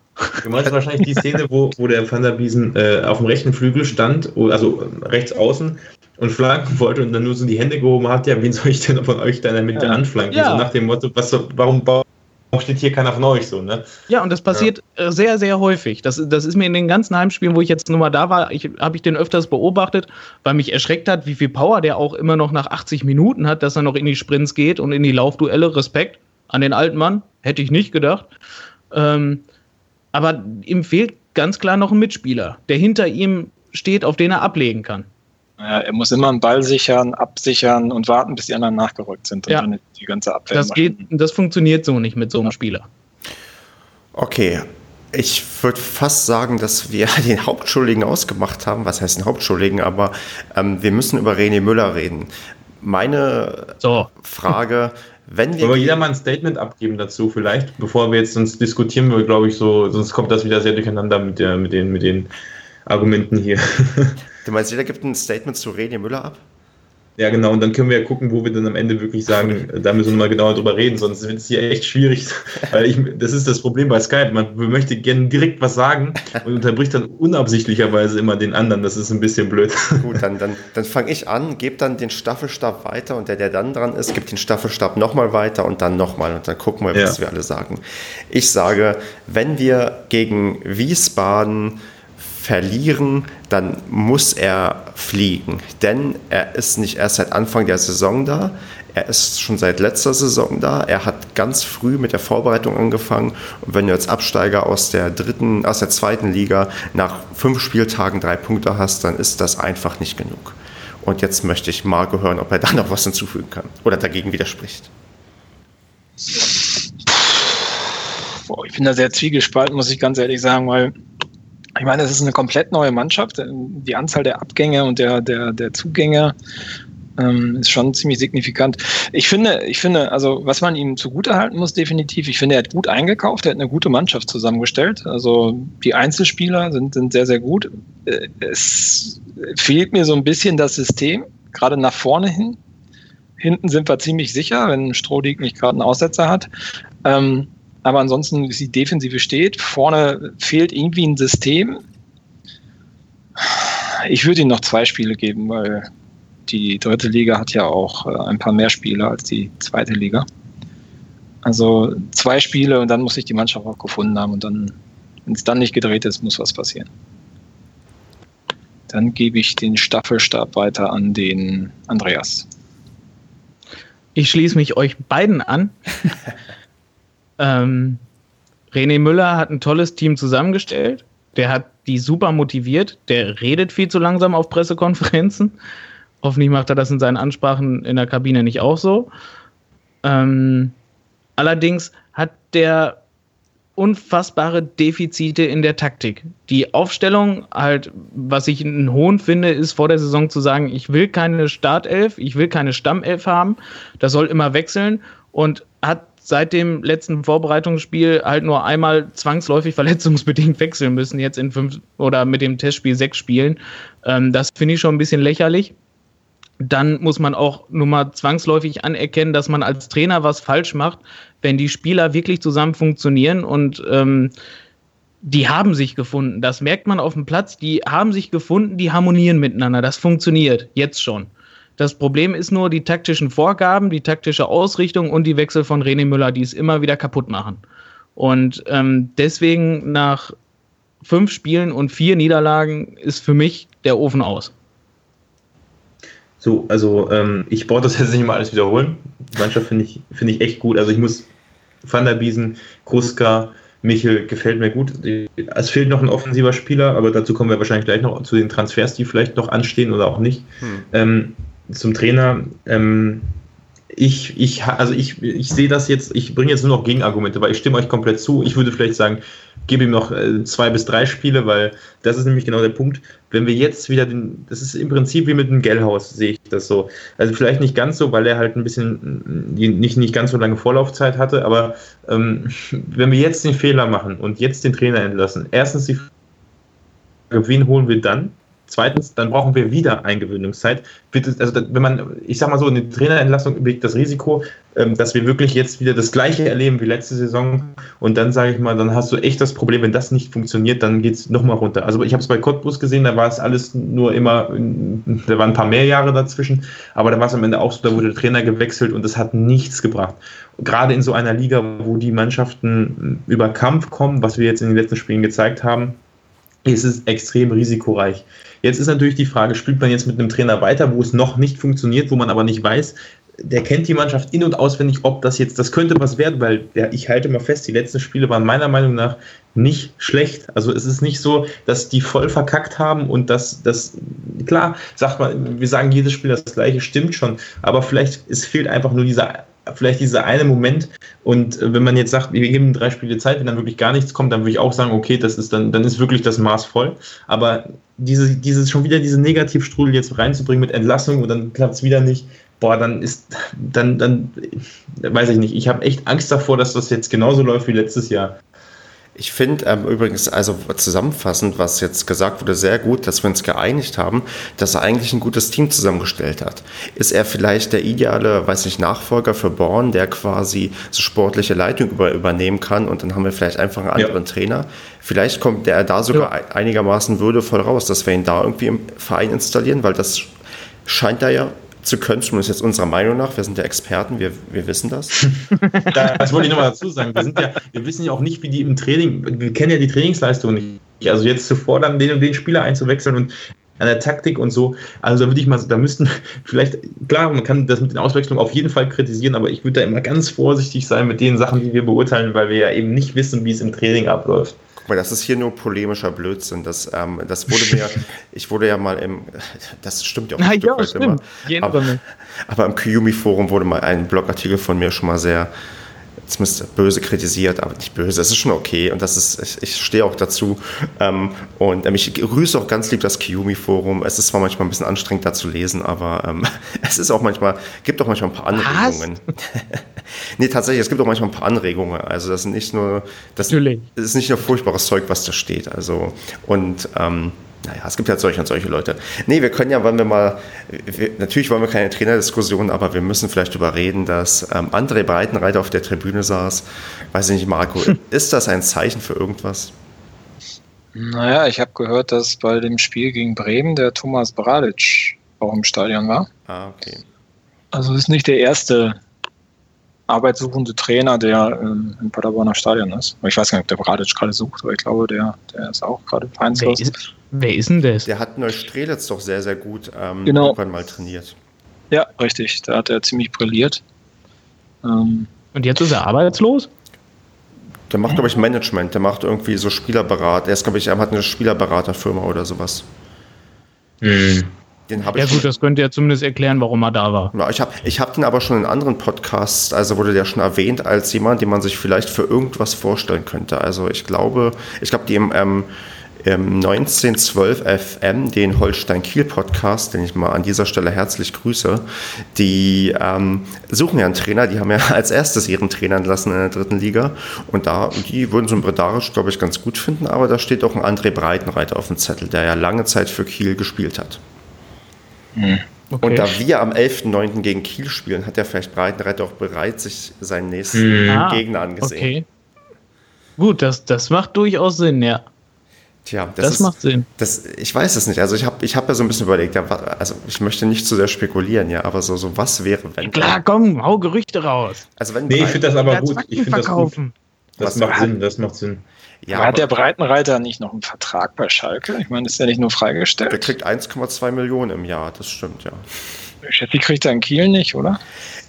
Du meinst wahrscheinlich die Szene, wo, wo der Van der Biesen äh, auf dem rechten Flügel stand, also rechts außen und flanken wollte und dann nur so die Hände gehoben hat, ja, wen soll ich denn von euch da in der Mitte ja. anflanken? Ja. So nach dem Motto, was, warum steht hier keiner von euch so, ne? Ja, und das passiert ja. Äh, sehr, sehr häufig. Das, das ist mir in den ganzen Heimspielen, wo ich jetzt nur mal da war, habe ich den öfters beobachtet, weil mich erschreckt hat, wie viel Power der auch immer noch nach 80 Minuten hat, dass er noch in die Sprints geht und in die Laufduelle. Respekt an den alten Mann, hätte ich nicht gedacht. Ähm, aber ihm fehlt ganz klar noch ein Mitspieler, der hinter ihm steht, auf den er ablegen kann. Er muss immer einen Ball sichern, absichern und warten, bis die anderen nachgerückt sind und ja. dann die ganze Abwehr. Das, geht, das funktioniert so nicht mit so einem ja. Spieler. Okay, ich würde fast sagen, dass wir den Hauptschuldigen ausgemacht haben. Was heißt den Hauptschuldigen? Aber ähm, wir müssen über René Müller reden. Meine so. Frage, wenn wir. Wollen wir jeder mal ein Statement abgeben dazu, vielleicht, bevor wir jetzt sonst diskutieren, wir, glaube ich, so, sonst kommt das wieder sehr durcheinander mit, der, mit, den, mit den Argumenten hier. Du meinst, jeder gibt ein Statement zu René Müller ab? Ja, genau, und dann können wir ja gucken, wo wir dann am Ende wirklich sagen, da müssen wir mal genauer drüber reden, sonst wird es hier echt schwierig. Weil ich, das ist das Problem bei Skype. Man möchte gerne direkt was sagen und unterbricht dann unabsichtlicherweise immer den anderen. Das ist ein bisschen blöd. Gut, dann, dann, dann fange ich an, gebe dann den Staffelstab weiter und der, der dann dran ist, gibt den Staffelstab nochmal weiter und dann nochmal und dann gucken wir, was ja. wir alle sagen. Ich sage, wenn wir gegen Wiesbaden verlieren, dann muss er fliegen. Denn er ist nicht erst seit Anfang der Saison da, er ist schon seit letzter Saison da. Er hat ganz früh mit der Vorbereitung angefangen. Und wenn du als Absteiger aus der dritten, aus der zweiten Liga nach fünf Spieltagen drei Punkte hast, dann ist das einfach nicht genug. Und jetzt möchte ich Marco hören, ob er da noch was hinzufügen kann oder dagegen widerspricht. Boah, ich bin da sehr zwiegespalten, muss ich ganz ehrlich sagen, weil ich meine, es ist eine komplett neue Mannschaft. Die Anzahl der Abgänge und der, der, der Zugänge ähm, ist schon ziemlich signifikant. Ich finde, ich finde, also was man ihm zugutehalten muss, definitiv, ich finde, er hat gut eingekauft, er hat eine gute Mannschaft zusammengestellt. Also die Einzelspieler sind, sind sehr, sehr gut. Äh, es fehlt mir so ein bisschen das System, gerade nach vorne hin. Hinten sind wir ziemlich sicher, wenn Strohdig nicht gerade einen Aussetzer hat. Ähm, aber ansonsten ist die Defensive steht. Vorne fehlt irgendwie ein System. Ich würde ihm noch zwei Spiele geben, weil die dritte Liga hat ja auch äh, ein paar mehr Spiele als die zweite Liga. Also zwei Spiele und dann muss ich die Mannschaft auch gefunden haben und dann, wenn es dann nicht gedreht ist, muss was passieren. Dann gebe ich den Staffelstab weiter an den Andreas. Ich schließe mich euch beiden an. Ähm, René Müller hat ein tolles Team zusammengestellt. Der hat die super motiviert. Der redet viel zu langsam auf Pressekonferenzen. Hoffentlich macht er das in seinen Ansprachen in der Kabine nicht auch so. Ähm, allerdings hat der unfassbare Defizite in der Taktik. Die Aufstellung, halt, was ich einen Hohn finde, ist vor der Saison zu sagen, ich will keine Startelf, ich will keine Stammelf haben, das soll immer wechseln und hat seit dem letzten Vorbereitungsspiel halt nur einmal zwangsläufig verletzungsbedingt wechseln müssen, jetzt in fünf oder mit dem Testspiel sechs Spielen. Ähm, das finde ich schon ein bisschen lächerlich. Dann muss man auch nur mal zwangsläufig anerkennen, dass man als Trainer was falsch macht, wenn die Spieler wirklich zusammen funktionieren und ähm, die haben sich gefunden. Das merkt man auf dem Platz. Die haben sich gefunden, die harmonieren miteinander. Das funktioniert jetzt schon. Das Problem ist nur die taktischen Vorgaben, die taktische Ausrichtung und die Wechsel von René Müller, die es immer wieder kaputt machen. Und ähm, deswegen nach fünf Spielen und vier Niederlagen ist für mich der Ofen aus. So, also ähm, ich brauche das jetzt nicht mal alles wiederholen. Die Mannschaft finde ich, find ich echt gut. Also ich muss Van der Biesen, Kruska, Michel gefällt mir gut. Es fehlt noch ein offensiver Spieler, aber dazu kommen wir wahrscheinlich gleich noch zu den Transfers, die vielleicht noch anstehen oder auch nicht. Hm. Ähm, zum Trainer. Ähm, ich, ich, also ich, ich sehe das jetzt, ich bringe jetzt nur noch Gegenargumente, weil ich stimme euch komplett zu. Ich würde vielleicht sagen, gebe ihm noch äh, zwei bis drei Spiele, weil das ist nämlich genau der Punkt. Wenn wir jetzt wieder den, das ist im Prinzip wie mit dem Gellhaus, sehe ich das so. Also vielleicht nicht ganz so, weil er halt ein bisschen nicht, nicht ganz so lange Vorlaufzeit hatte, aber ähm, wenn wir jetzt den Fehler machen und jetzt den Trainer entlassen, erstens die Frage, wen holen wir dann? Zweitens, dann brauchen wir wieder Eingewöhnungszeit. Also wenn man, ich sag mal so, eine Trainerentlassung birgt das Risiko, ähm, dass wir wirklich jetzt wieder das Gleiche erleben wie letzte Saison. Und dann sage ich mal, dann hast du echt das Problem, wenn das nicht funktioniert, dann geht es nochmal runter. Also ich habe es bei Cottbus gesehen, da war es alles nur immer, da waren ein paar mehr Jahre dazwischen, aber da war es am Ende auch so, da wurde der Trainer gewechselt und das hat nichts gebracht. Gerade in so einer Liga, wo die Mannschaften über Kampf kommen, was wir jetzt in den letzten Spielen gezeigt haben, ist es extrem risikoreich. Jetzt ist natürlich die Frage, spielt man jetzt mit einem Trainer weiter, wo es noch nicht funktioniert, wo man aber nicht weiß, der kennt die Mannschaft in- und auswendig, ob das jetzt, das könnte was werden, weil der, ich halte mal fest, die letzten Spiele waren meiner Meinung nach nicht schlecht. Also es ist nicht so, dass die voll verkackt haben und dass das, klar, sagt man, wir sagen jedes Spiel das gleiche, stimmt schon, aber vielleicht, es fehlt einfach nur dieser vielleicht dieser eine Moment. Und wenn man jetzt sagt, wir geben drei Spiele Zeit, wenn dann wirklich gar nichts kommt, dann würde ich auch sagen, okay, das ist dann, dann ist wirklich das Maß voll. Aber diese, dieses schon wieder diese Negativstrudel jetzt reinzubringen mit Entlassung und dann klappt es wieder nicht, boah, dann ist, dann, dann, weiß ich nicht. Ich habe echt Angst davor, dass das jetzt genauso läuft wie letztes Jahr. Ich finde ähm, übrigens, also zusammenfassend, was jetzt gesagt wurde, sehr gut, dass wir uns geeinigt haben, dass er eigentlich ein gutes Team zusammengestellt hat. Ist er vielleicht der ideale, weiß nicht, Nachfolger für Born, der quasi so sportliche Leitung über, übernehmen kann und dann haben wir vielleicht einfach einen anderen ja. Trainer. Vielleicht kommt der da sogar ja. einigermaßen würdevoll raus, dass wir ihn da irgendwie im Verein installieren, weil das scheint da ja zu können, zumindest jetzt unserer Meinung nach. Wir sind ja Experten, wir, wir wissen das. das wollte ich nochmal dazu sagen. Wir, ja, wir wissen ja auch nicht, wie die im Training, wir kennen ja die Trainingsleistung nicht. Also jetzt zu fordern, den und den Spieler einzuwechseln und an der Taktik und so. Also da würde ich mal, da müssten vielleicht, klar, man kann das mit den Auswechslungen auf jeden Fall kritisieren, aber ich würde da immer ganz vorsichtig sein mit den Sachen, die wir beurteilen, weil wir ja eben nicht wissen, wie es im Training abläuft weil das ist hier nur polemischer Blödsinn. Das, ähm, das wurde mir, ich wurde ja mal im, das stimmt ja auch ein ja, stimmt. immer. Aber, aber, im Kyumi-Forum wurde mal ein Blogartikel von mir schon mal sehr zumindest böse kritisiert, aber nicht böse, es ist schon okay und das ist, ich, ich stehe auch dazu. Ähm, und ähm, ich grüße auch ganz lieb das Kiyomi-Forum. Es ist zwar manchmal ein bisschen anstrengend da zu lesen, aber ähm, es ist auch manchmal, gibt auch manchmal ein paar Anregungen. nee, tatsächlich, es gibt auch manchmal ein paar Anregungen. Also das sind nicht nur, das, das ist nicht nur furchtbares Zeug, was da steht. Also und ähm, naja, es gibt halt solche und solche Leute. Nee, wir können ja, wollen wir mal, wir, natürlich wollen wir keine Trainerdiskussion, aber wir müssen vielleicht darüber reden, dass ähm, André Breitenreiter auf der Tribüne saß. Weiß ich nicht, Marco, ist das ein Zeichen für irgendwas? Naja, ich habe gehört, dass bei dem Spiel gegen Bremen der Thomas Bradic auch im Stadion war. Ah, okay. Also ist nicht der erste arbeitssuchende Trainer, der ähm, im Paderborner Stadion ist. Ich weiß gar nicht, ob der Bradic gerade sucht, aber ich glaube, der, der ist auch gerade vereinslos. Wer ist denn das? Der hat Neustrelitz doch sehr, sehr gut ähm, genau. irgendwann mal trainiert. Ja, richtig. Da hat er ziemlich brilliert. Ähm, Und jetzt ist er arbeitslos? Der macht, glaube ich, Management. Der macht irgendwie so Spielerberater. Er ist, glaube ich, er hat eine Spielerberaterfirma oder sowas. Hm. Den ja gut, das könnte ja zumindest erklären, warum er da war. Ja, ich habe ich hab den aber schon in anderen Podcasts, also wurde der schon erwähnt als jemand, den man sich vielleicht für irgendwas vorstellen könnte. Also ich glaube, ich glaube, die im ähm, im 1912 FM, den Holstein-Kiel-Podcast, den ich mal an dieser Stelle herzlich grüße, die ähm, suchen ja einen Trainer, die haben ja als erstes ihren Trainer entlassen in der dritten Liga und da, die würden so einen Bredarisch, glaube ich, ganz gut finden, aber da steht auch ein André Breitenreiter auf dem Zettel, der ja lange Zeit für Kiel gespielt hat. Mhm. Okay. Und da wir am 11.09. gegen Kiel spielen, hat er vielleicht Breitenreiter auch bereit sich seinen nächsten mhm. ah, Gegner angesehen. Okay. Gut, das, das macht durchaus Sinn, ja. Tja, das, das ist, macht Sinn. Das, ich weiß es nicht. Also ich habe ich hab ja so ein bisschen überlegt, ja, also ich möchte nicht zu sehr spekulieren, ja, aber so, so was wäre, wenn. Klar, komm, hau Gerüchte raus. Also wenn nee, ich finde das aber gut. Ich finde das gut. Das macht Sinn, das macht Sinn. Ja, hat der Breitenreiter nicht noch einen Vertrag bei Schalke? Ich meine, ist ja nicht nur freigestellt. Der kriegt 1,2 Millionen im Jahr, das stimmt, ja. Ich schätze, die kriegt er in Kiel nicht, oder?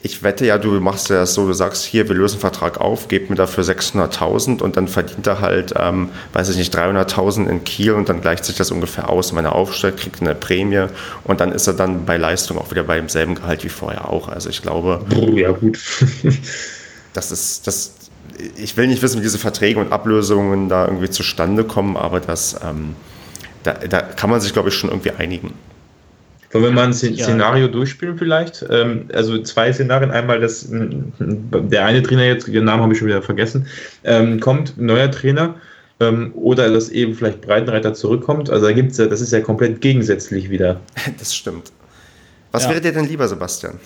Ich wette ja, du machst ja das so, du sagst, hier, wir lösen Vertrag auf, gebt mir dafür 600.000 und dann verdient er halt, ähm, weiß ich nicht, 300.000 in Kiel und dann gleicht sich das ungefähr aus. Wenn er aufsteigt, kriegt er eine Prämie und dann ist er dann bei Leistung auch wieder bei demselben Gehalt wie vorher auch. Also ich glaube... Oh, ja, gut. das ist, das, ich will nicht wissen, wie diese Verträge und Ablösungen da irgendwie zustande kommen, aber das, ähm, da, da kann man sich, glaube ich, schon irgendwie einigen. Wollen wir mal ein Szenario ja. durchspielen vielleicht? Ähm, also zwei Szenarien. Einmal, dass der eine Trainer jetzt, den Namen habe ich schon wieder vergessen, ähm, kommt, neuer Trainer ähm, oder dass eben vielleicht Breitenreiter zurückkommt. Also da gibt es ja, das ist ja komplett gegensätzlich wieder. Das stimmt. Was ja. wäre dir denn lieber, Sebastian?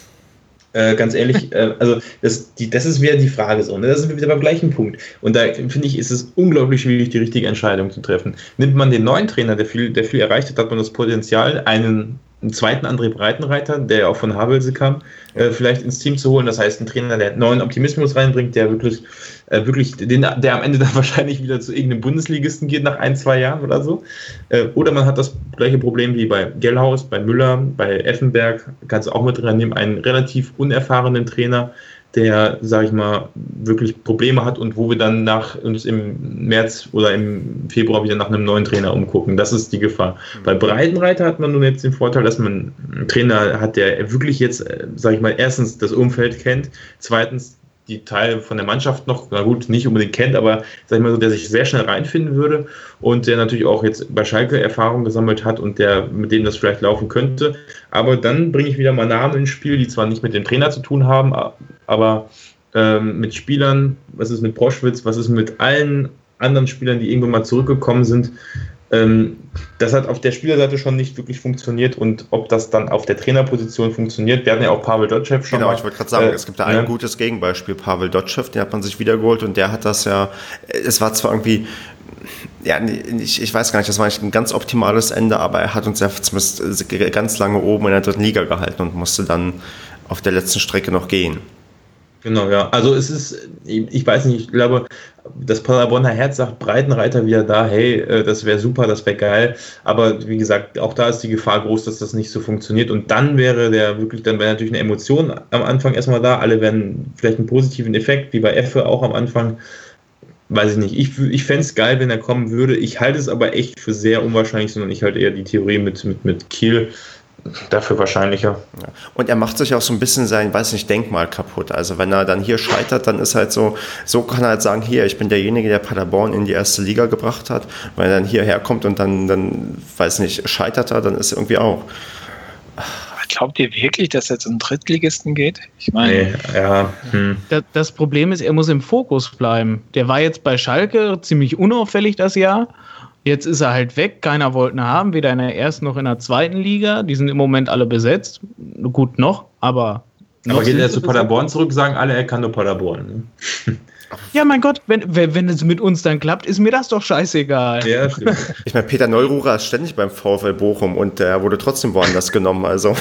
Äh, ganz ehrlich, äh, also das, die, das ist wieder die Frage so. Ne? Da sind wir wieder beim gleichen Punkt. Und da finde ich, ist es unglaublich schwierig, die richtige Entscheidung zu treffen. Nimmt man den neuen Trainer, der viel, der viel erreicht hat, hat man das Potenzial, einen einen zweiten André Breitenreiter, der auch von Havelse kam, äh, vielleicht ins Team zu holen. Das heißt, ein Trainer, der neuen Optimismus reinbringt, der wirklich, äh, wirklich den, der am Ende dann wahrscheinlich wieder zu irgendeinem Bundesligisten geht nach ein, zwei Jahren oder so. Äh, oder man hat das gleiche Problem wie bei Gellhaus, bei Müller, bei Effenberg, kannst du auch mit dran nehmen, einen relativ unerfahrenen Trainer, der, sage ich mal, wirklich Probleme hat und wo wir dann nach uns im März oder im Februar wieder nach einem neuen Trainer umgucken. Das ist die Gefahr. Mhm. Bei Breitenreiter hat man nun jetzt den Vorteil, dass man einen Trainer hat, der wirklich jetzt, äh, sage ich mal, erstens das Umfeld kennt, zweitens die Teil von der Mannschaft noch, na gut, nicht unbedingt kennt, aber sag ich mal so, der sich sehr schnell reinfinden würde und der natürlich auch jetzt bei Schalke Erfahrung gesammelt hat und der, mit dem das vielleicht laufen könnte. Aber dann bringe ich wieder mal Namen ins Spiel, die zwar nicht mit dem Trainer zu tun haben, aber ähm, mit Spielern, was ist mit Proschwitz, was ist mit allen anderen Spielern, die irgendwann mal zurückgekommen sind, das hat auf der Spielerseite schon nicht wirklich funktioniert und ob das dann auf der Trainerposition funktioniert, wir hatten ja auch Pavel Dotschew schon. Genau, mal, ich wollte gerade sagen, äh, es gibt da ein ja. gutes Gegenbeispiel, Pavel Dotschew, den hat man sich wiedergeholt und der hat das ja, es war zwar irgendwie ja, ich, ich weiß gar nicht, das war nicht ein ganz optimales Ende, aber er hat uns ja zumindest ganz lange oben in der dritten Liga gehalten und musste dann auf der letzten Strecke noch gehen. Genau, ja. Also es ist, ich weiß nicht, ich glaube, das Paderborner Herz sagt Breitenreiter wieder da, hey, äh, das wäre super, das wäre geil. Aber wie gesagt, auch da ist die Gefahr groß, dass das nicht so funktioniert. Und dann wäre der wirklich, dann wäre natürlich eine Emotion am Anfang erstmal da. Alle werden vielleicht einen positiven Effekt, wie bei Effe auch am Anfang. Weiß ich nicht. Ich, ich fände es geil, wenn er kommen würde. Ich halte es aber echt für sehr unwahrscheinlich, sondern ich halte eher die Theorie mit, mit, mit Kiel dafür wahrscheinlicher. Ja. Und er macht sich auch so ein bisschen sein, weiß nicht, Denkmal kaputt. Also wenn er dann hier scheitert, dann ist halt so, so kann er halt sagen, hier, ich bin derjenige, der Paderborn in die erste Liga gebracht hat. Wenn er dann hierher kommt und dann, dann, weiß nicht, scheitert er, dann ist er irgendwie auch. Glaubt ihr wirklich, dass er zum Drittligisten geht? Ich meine, nee, ja. Hm. Das, das Problem ist, er muss im Fokus bleiben. Der war jetzt bei Schalke ziemlich unauffällig das Jahr Jetzt ist er halt weg, keiner wollte ihn haben, weder in der ersten noch in der zweiten Liga. Die sind im Moment alle besetzt. Gut noch, aber. Noch aber geht er zu Paderborn zurück, sagen alle, er kann nur Paderborn. Ne? Ja, mein Gott, wenn, wenn es mit uns dann klappt, ist mir das doch scheißegal. Ja, stimmt. Ich meine, Peter Neururer ist ständig beim VfL Bochum und der wurde trotzdem woanders genommen, also.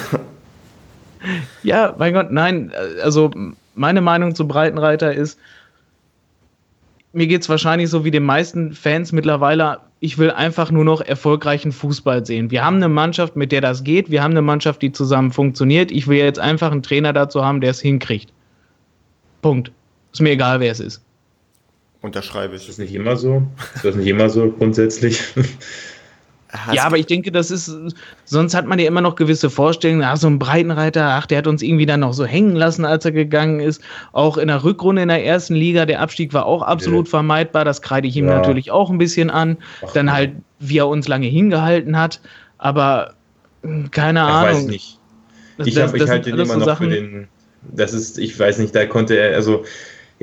Ja, mein Gott, nein, also meine Meinung zu Breitenreiter ist, mir geht es wahrscheinlich so wie den meisten Fans mittlerweile ich will einfach nur noch erfolgreichen Fußball sehen. Wir haben eine Mannschaft, mit der das geht. Wir haben eine Mannschaft, die zusammen funktioniert. Ich will jetzt einfach einen Trainer dazu haben, der es hinkriegt. Punkt. Ist mir egal, wer es ist. Unterschreibe ich. Ist das nicht immer so? Ist das nicht immer so grundsätzlich? ja, aber ich denke, das ist, sonst hat man ja immer noch gewisse Vorstellungen, ach, so ein Breitenreiter, ach, der hat uns irgendwie dann noch so hängen lassen, als er gegangen ist. Auch in der Rückrunde in der ersten Liga, der Abstieg war auch absolut nee. vermeidbar, das kreide ich ihm ja. natürlich auch ein bisschen an. Ach, dann halt, wie er uns lange hingehalten hat, aber hm, keine ich Ahnung. Ich weiß nicht. Ich, hab, ich halte den immer noch Sachen, für den, das ist, ich weiß nicht, da konnte er, also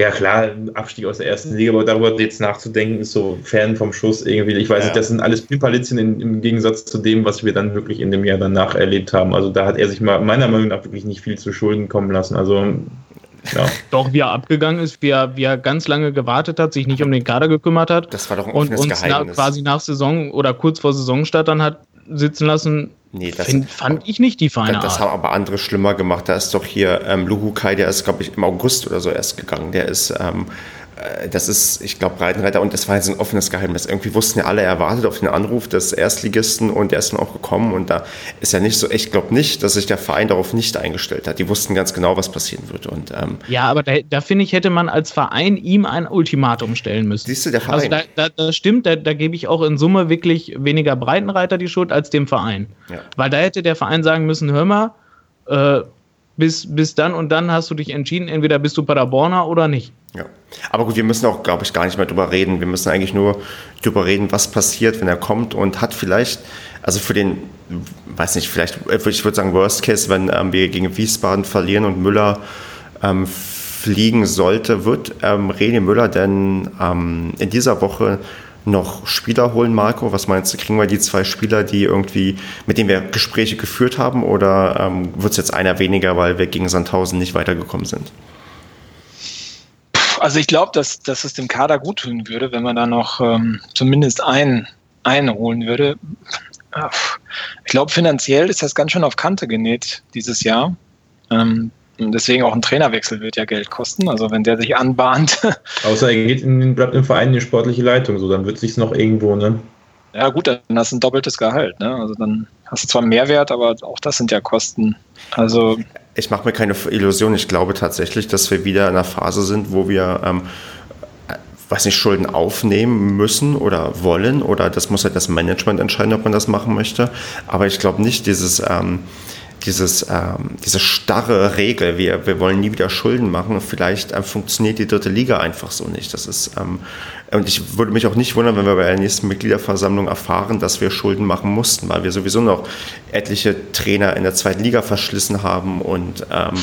ja klar, Abstieg aus der ersten Liga, aber darüber jetzt nachzudenken, ist so fern vom Schuss irgendwie. Ich weiß ja. nicht, das sind alles Pimpalitzchen im Gegensatz zu dem, was wir dann wirklich in dem Jahr danach erlebt haben. Also da hat er sich mal meiner Meinung nach wirklich nicht viel zu Schulden kommen lassen. Also ja. Doch, wie er abgegangen ist, wie er, wie er ganz lange gewartet hat, sich nicht um den Kader gekümmert hat. Das war doch ein und uns na, quasi nach Saison oder kurz vor Saisonstart dann hat sitzen lassen. Nee, das find, fand ich nicht die feine Das, das haben aber andere schlimmer gemacht. Da ist doch hier ähm, Luhukai, der ist, glaube ich, im August oder so erst gegangen. Der ist ähm, äh, das ist, ich glaube, Breitenreiter und das war jetzt ein offenes Geheimnis. Irgendwie wussten ja alle, er wartet auf den Anruf des Erstligisten und der ist dann auch gekommen und da ist ja nicht so, ich glaube nicht, dass sich der Verein darauf nicht eingestellt hat. Die wussten ganz genau, was passieren wird. Und, ähm, ja, aber da, da finde ich, hätte man als Verein ihm ein Ultimatum stellen müssen. Siehst du, der Verein. Also da, da, das stimmt, da, da gebe ich auch in Summe wirklich weniger Breitenreiter die Schuld als dem Verein. Ja. Weil da hätte der Verein sagen müssen, hör mal, äh, bis, bis dann und dann hast du dich entschieden, entweder bist du Paderborner oder nicht. Ja. Aber gut, wir müssen auch, glaube ich, gar nicht mehr drüber reden. Wir müssen eigentlich nur drüber reden, was passiert, wenn er kommt und hat vielleicht, also für den, weiß nicht, vielleicht, ich würde sagen, Worst Case, wenn ähm, wir gegen Wiesbaden verlieren und Müller ähm, fliegen sollte, wird ähm, René Müller denn ähm, in dieser Woche noch Spieler holen, Marco? Was meinst du? Kriegen wir die zwei Spieler, die irgendwie, mit denen wir Gespräche geführt haben, oder ähm, wird es jetzt einer weniger, weil wir gegen Sandhausen nicht weitergekommen sind? Also ich glaube, dass, dass es dem Kader gut tun würde, wenn man da noch ähm, zumindest einen, einen holen würde. Ich glaube, finanziell ist das ganz schön auf Kante genäht dieses Jahr. Ähm, deswegen auch ein Trainerwechsel wird ja Geld kosten. Also wenn der sich anbahnt. Außer er geht in, bleibt im Verein in die sportliche Leitung, so dann wird es sich noch irgendwo, ne? Ja gut, dann hast du ein doppeltes Gehalt, ne? Also dann hast du zwar Mehrwert, aber auch das sind ja Kosten. Also ich mache mir keine Illusion. Ich glaube tatsächlich, dass wir wieder in einer Phase sind, wo wir ähm, weiß nicht, Schulden aufnehmen müssen oder wollen oder das muss halt das Management entscheiden, ob man das machen möchte. Aber ich glaube nicht dieses, ähm, dieses, ähm, diese starre Regel, wir, wir wollen nie wieder Schulden machen. Vielleicht ähm, funktioniert die dritte Liga einfach so nicht. Das ist, ähm, und ich würde mich auch nicht wundern, wenn wir bei der nächsten Mitgliederversammlung erfahren, dass wir Schulden machen mussten, weil wir sowieso noch etliche Trainer in der zweiten Liga verschlissen haben und ähm,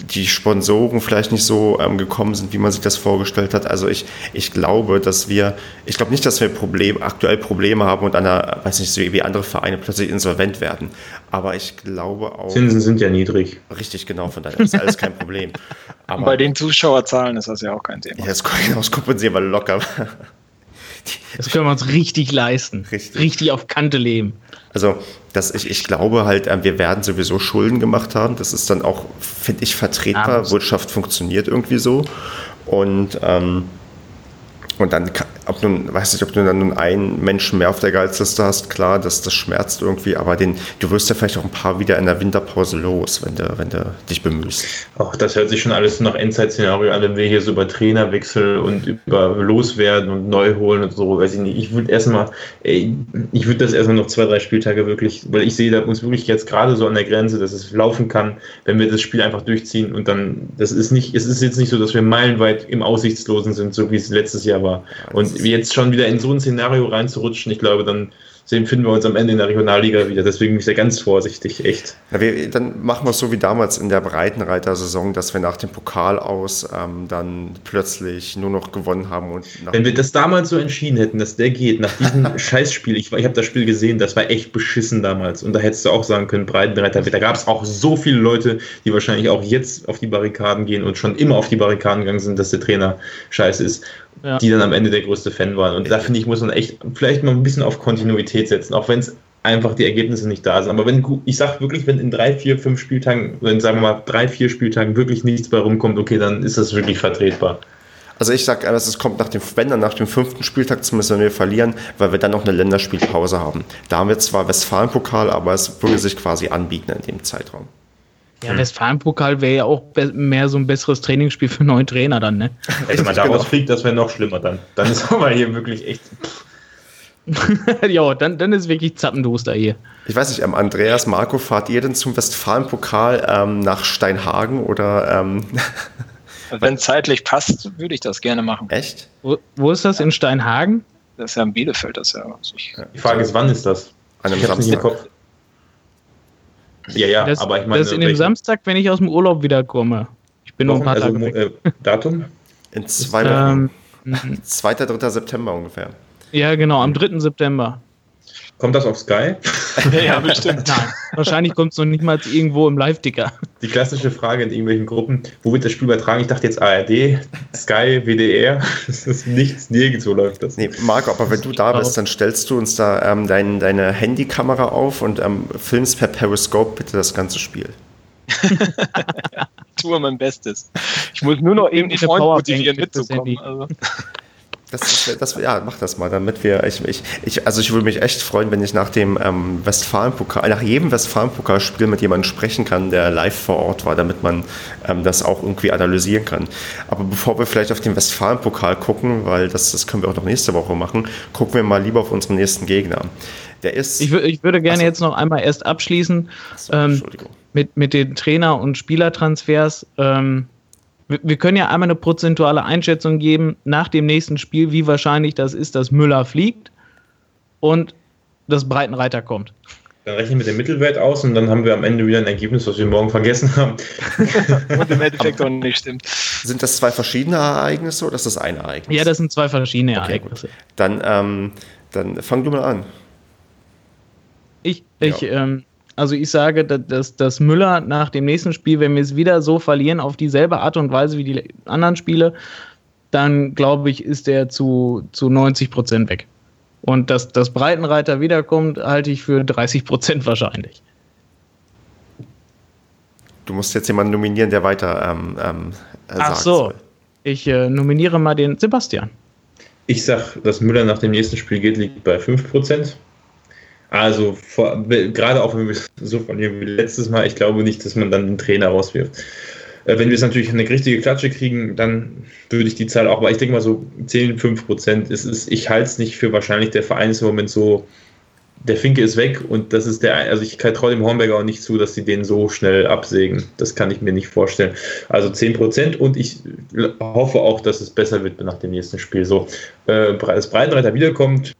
die Sponsoren vielleicht nicht so ähm, gekommen sind, wie man sich das vorgestellt hat. Also ich, ich glaube, dass wir, ich glaube nicht, dass wir Problem, aktuell Probleme haben und an einer, weiß nicht, wie andere Vereine plötzlich insolvent werden. Aber ich glaube auch. Zinsen sind ja niedrig. Richtig, genau, von daher ist alles kein Problem. Aber bei den Zuschauerzahlen ist das ja auch kein Thema. Ja, das, das kompensieren wir locker. Das können wir uns richtig leisten. Richtig, richtig auf Kante leben. Also, das, ich, ich glaube halt, äh, wir werden sowieso Schulden gemacht haben. Das ist dann auch, finde ich, vertretbar. Wirtschaft funktioniert irgendwie so. Und ähm, und dann, ob nun, weiß nicht, ob du dann nun einen Menschen mehr auf der Gehaltsliste hast, klar, das, das schmerzt irgendwie, aber den, du wirst ja vielleicht auch ein paar wieder in der Winterpause los, wenn du, wenn du dich bemühst. Auch das hört sich schon alles nach Endzeit-Szenario an, wenn wir hier so über Trainerwechsel und über Loswerden und Neuholen und so, weiß ich nicht. Ich würde erstmal, ich würde das erstmal noch zwei, drei Spieltage wirklich, weil ich sehe da uns wirklich jetzt gerade so an der Grenze, dass es laufen kann, wenn wir das Spiel einfach durchziehen und dann, das ist nicht, es ist jetzt nicht so, dass wir meilenweit im Aussichtslosen sind, so wie es letztes Jahr war war. Und jetzt schon wieder in so ein Szenario reinzurutschen, ich glaube, dann sehen, finden wir uns am Ende in der Regionalliga wieder. Deswegen bin ich da ganz vorsichtig, echt. Ja, wir, dann machen wir es so wie damals in der Breitenreiter-Saison, dass wir nach dem Pokal aus ähm, dann plötzlich nur noch gewonnen haben. Und Wenn wir das damals so entschieden hätten, dass der geht, nach diesem Scheißspiel, ich, ich habe das Spiel gesehen, das war echt beschissen damals. Und da hättest du auch sagen können, Breitenreiter, da gab es auch so viele Leute, die wahrscheinlich auch jetzt auf die Barrikaden gehen und schon immer auf die Barrikaden gegangen sind, dass der Trainer scheiße ist ja. die dann am Ende der größte Fan waren. Und da finde ich, muss man echt vielleicht mal ein bisschen auf Kontinuität setzen, auch wenn es einfach die Ergebnisse nicht da sind. Aber wenn, ich sage wirklich, wenn in drei, vier, fünf Spieltagen, wenn sagen wir mal drei, vier Spieltagen wirklich nichts bei rumkommt, okay, dann ist das wirklich vertretbar. Also ich sage, es kommt nach dem, wenn dann nach dem fünften Spieltag zumindest, wenn wir verlieren, weil wir dann noch eine Länderspielpause haben. Da haben wir zwar Westfalen-Pokal, aber es würde sich quasi anbieten in dem Zeitraum. Ja, hm. Westfalen-Pokal wäre ja auch mehr so ein besseres Trainingsspiel für neuen Trainer dann, ne? Wenn man daraus genau. fliegt, das wäre noch schlimmer dann. Dann ist aber hier wirklich echt. ja, dann, dann ist wirklich Zappenduster hier. Ich weiß nicht, ähm, Andreas, Marco, fahrt ihr denn zum Westfalen-Pokal ähm, nach Steinhagen oder. Ähm Wenn zeitlich passt, würde ich das gerne machen. Echt? Wo, wo ist das? In Steinhagen? Das ist ja in Bielefeld, das ja. Also ich, Die Frage ist, wann ist das? An einem Samstag. Ja, ja, das, aber ich meine. Das ist in dem Samstag, wenn ich aus dem Urlaub wiederkomme. Ich bin Wochen, noch ein paar also, Tage. Äh, Datum? In zwei Wochen. Ähm, 2. 3. September ungefähr. Ja, genau, am 3. September. Kommt das auf Sky? ja, bestimmt. Nein, wahrscheinlich kommt es noch nicht mal irgendwo im Live-Ticker. Die klassische Frage in irgendwelchen Gruppen, wo wird das Spiel übertragen? Ich dachte jetzt ARD, Sky, WDR. Das ist nichts, nirgendwo läuft das. Nee, Marco, aber wenn du da bist, dann stellst du uns da ähm, dein, deine Handykamera auf und ähm, filmst per Periscope bitte das ganze Spiel. tue mein Bestes. Ich muss nur noch eben die Freunde motivieren mitzukommen. Also. Das, das, ja, mach das mal, damit wir. Ich, ich, ich, also ich würde mich echt freuen, wenn ich nach dem ähm, Westfalen-Pokal, nach jedem Westfalen-Pokalspiel mit jemandem sprechen kann, der live vor Ort war, damit man ähm, das auch irgendwie analysieren kann. Aber bevor wir vielleicht auf den Westfalen-Pokal gucken, weil das, das können wir auch noch nächste Woche machen, gucken wir mal lieber auf unseren nächsten Gegner. Der ist. Ich, ich würde gerne also, jetzt noch einmal erst abschließen so, ähm, mit, mit den Trainer- und Spielertransfers. Ähm, wir können ja einmal eine prozentuale Einschätzung geben nach dem nächsten Spiel, wie wahrscheinlich das ist, dass Müller fliegt und das Breitenreiter kommt. dann rechnen wir mit dem Mittelwert aus und dann haben wir am Ende wieder ein Ergebnis, was wir morgen vergessen haben. und im Endeffekt auch nicht stimmt. Sind das zwei verschiedene Ereignisse oder ist das ein Ereignis? Ja, das sind zwei verschiedene okay, Ereignisse. Gut. Dann, ähm, dann fang du mal an. Ich, ich, ja. ähm, also ich sage, dass, dass Müller nach dem nächsten Spiel, wenn wir es wieder so verlieren, auf dieselbe Art und Weise wie die anderen Spiele, dann glaube ich, ist er zu, zu 90 Prozent weg. Und dass das Breitenreiter wiederkommt, halte ich für 30 Prozent wahrscheinlich. Du musst jetzt jemanden nominieren, der weiter ähm, ähm, Ach so, ich äh, nominiere mal den Sebastian. Ich sag, dass Müller nach dem nächsten Spiel geht, liegt bei 5 Prozent. Also vor, gerade auch wenn wir so verlieren wie letztes Mal, ich glaube nicht, dass man dann den Trainer rauswirft. Äh, wenn wir es natürlich eine richtige Klatsche kriegen, dann würde ich die Zahl auch, aber ich denke mal so 10, 5 Prozent. Es ist, ich halte es nicht für wahrscheinlich, der Verein ist im Moment so, der Finke ist weg und das ist der, also ich traue dem Hornberger auch nicht zu, dass sie den so schnell absägen. Das kann ich mir nicht vorstellen. Also 10 Prozent und ich hoffe auch, dass es besser wird nach dem nächsten Spiel. So, äh, das Breitenreiter wiederkommt,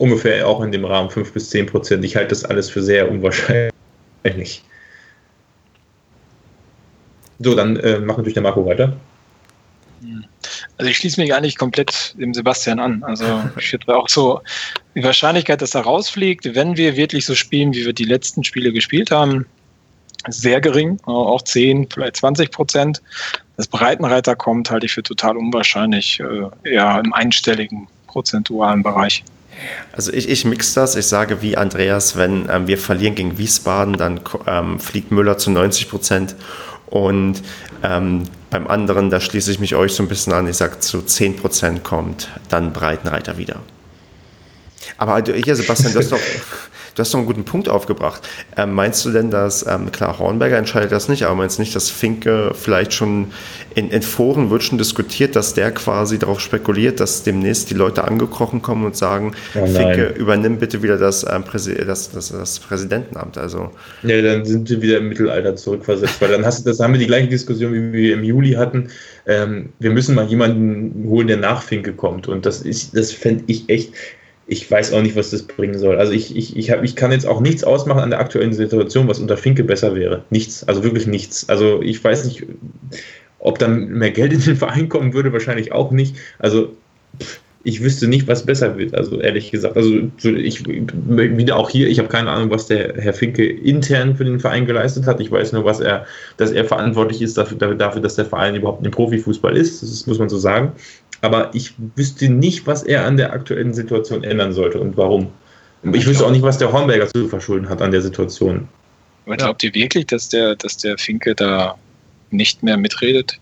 ungefähr auch in dem Rahmen 5 bis 10 Prozent. Ich halte das alles für sehr unwahrscheinlich. So, dann äh, macht natürlich der Marco weiter. Also ich schließe mich eigentlich komplett dem Sebastian an. Also ich hätte auch so die Wahrscheinlichkeit, dass er rausfliegt, wenn wir wirklich so spielen, wie wir die letzten Spiele gespielt haben, sehr gering, auch 10, vielleicht 20 Prozent. Das Breitenreiter kommt, halte ich für total unwahrscheinlich, äh, ja, im einstelligen prozentualen Bereich. Also ich, ich mix das, ich sage wie Andreas, wenn ähm, wir verlieren gegen Wiesbaden, dann ähm, fliegt Müller zu 90 Prozent. Und ähm, beim anderen, da schließe ich mich euch so ein bisschen an, ich sage, zu 10% kommt dann Breitenreiter wieder. Aber hier, Sebastian, du hast doch, Du hast doch einen guten Punkt aufgebracht. Ähm, meinst du denn, dass, ähm, klar, Hornberger entscheidet das nicht, aber meinst du nicht, dass Finke vielleicht schon in, in, Foren wird schon diskutiert, dass der quasi darauf spekuliert, dass demnächst die Leute angekrochen kommen und sagen, oh Finke, übernimm bitte wieder das, ähm, das, das, das, Präsidentenamt. Also. Ja, dann sind wir wieder im Mittelalter zurückversetzt, weil dann hast du, das haben wir die gleiche Diskussion, wie wir im Juli hatten. Ähm, wir müssen mal jemanden holen, der nach Finke kommt. Und das ist, das fände ich echt, ich weiß auch nicht, was das bringen soll. Also ich, ich, ich, hab, ich kann jetzt auch nichts ausmachen an der aktuellen Situation, was unter Finke besser wäre. Nichts, also wirklich nichts. Also ich weiß nicht, ob dann mehr Geld in den Verein kommen würde, wahrscheinlich auch nicht. Also ich wüsste nicht, was besser wird, also ehrlich gesagt. Also ich wieder auch hier, ich habe keine Ahnung, was der Herr Finke intern für den Verein geleistet hat. Ich weiß nur, was er, dass er verantwortlich ist dafür, dafür dass der Verein überhaupt im Profifußball ist. Das muss man so sagen aber ich wüsste nicht, was er an der aktuellen Situation ändern sollte und warum. Ich wüsste auch nicht, was der Hornberger zu verschulden hat an der Situation. Aber glaubt ihr wirklich, dass der, dass der Finke da nicht mehr mitredet?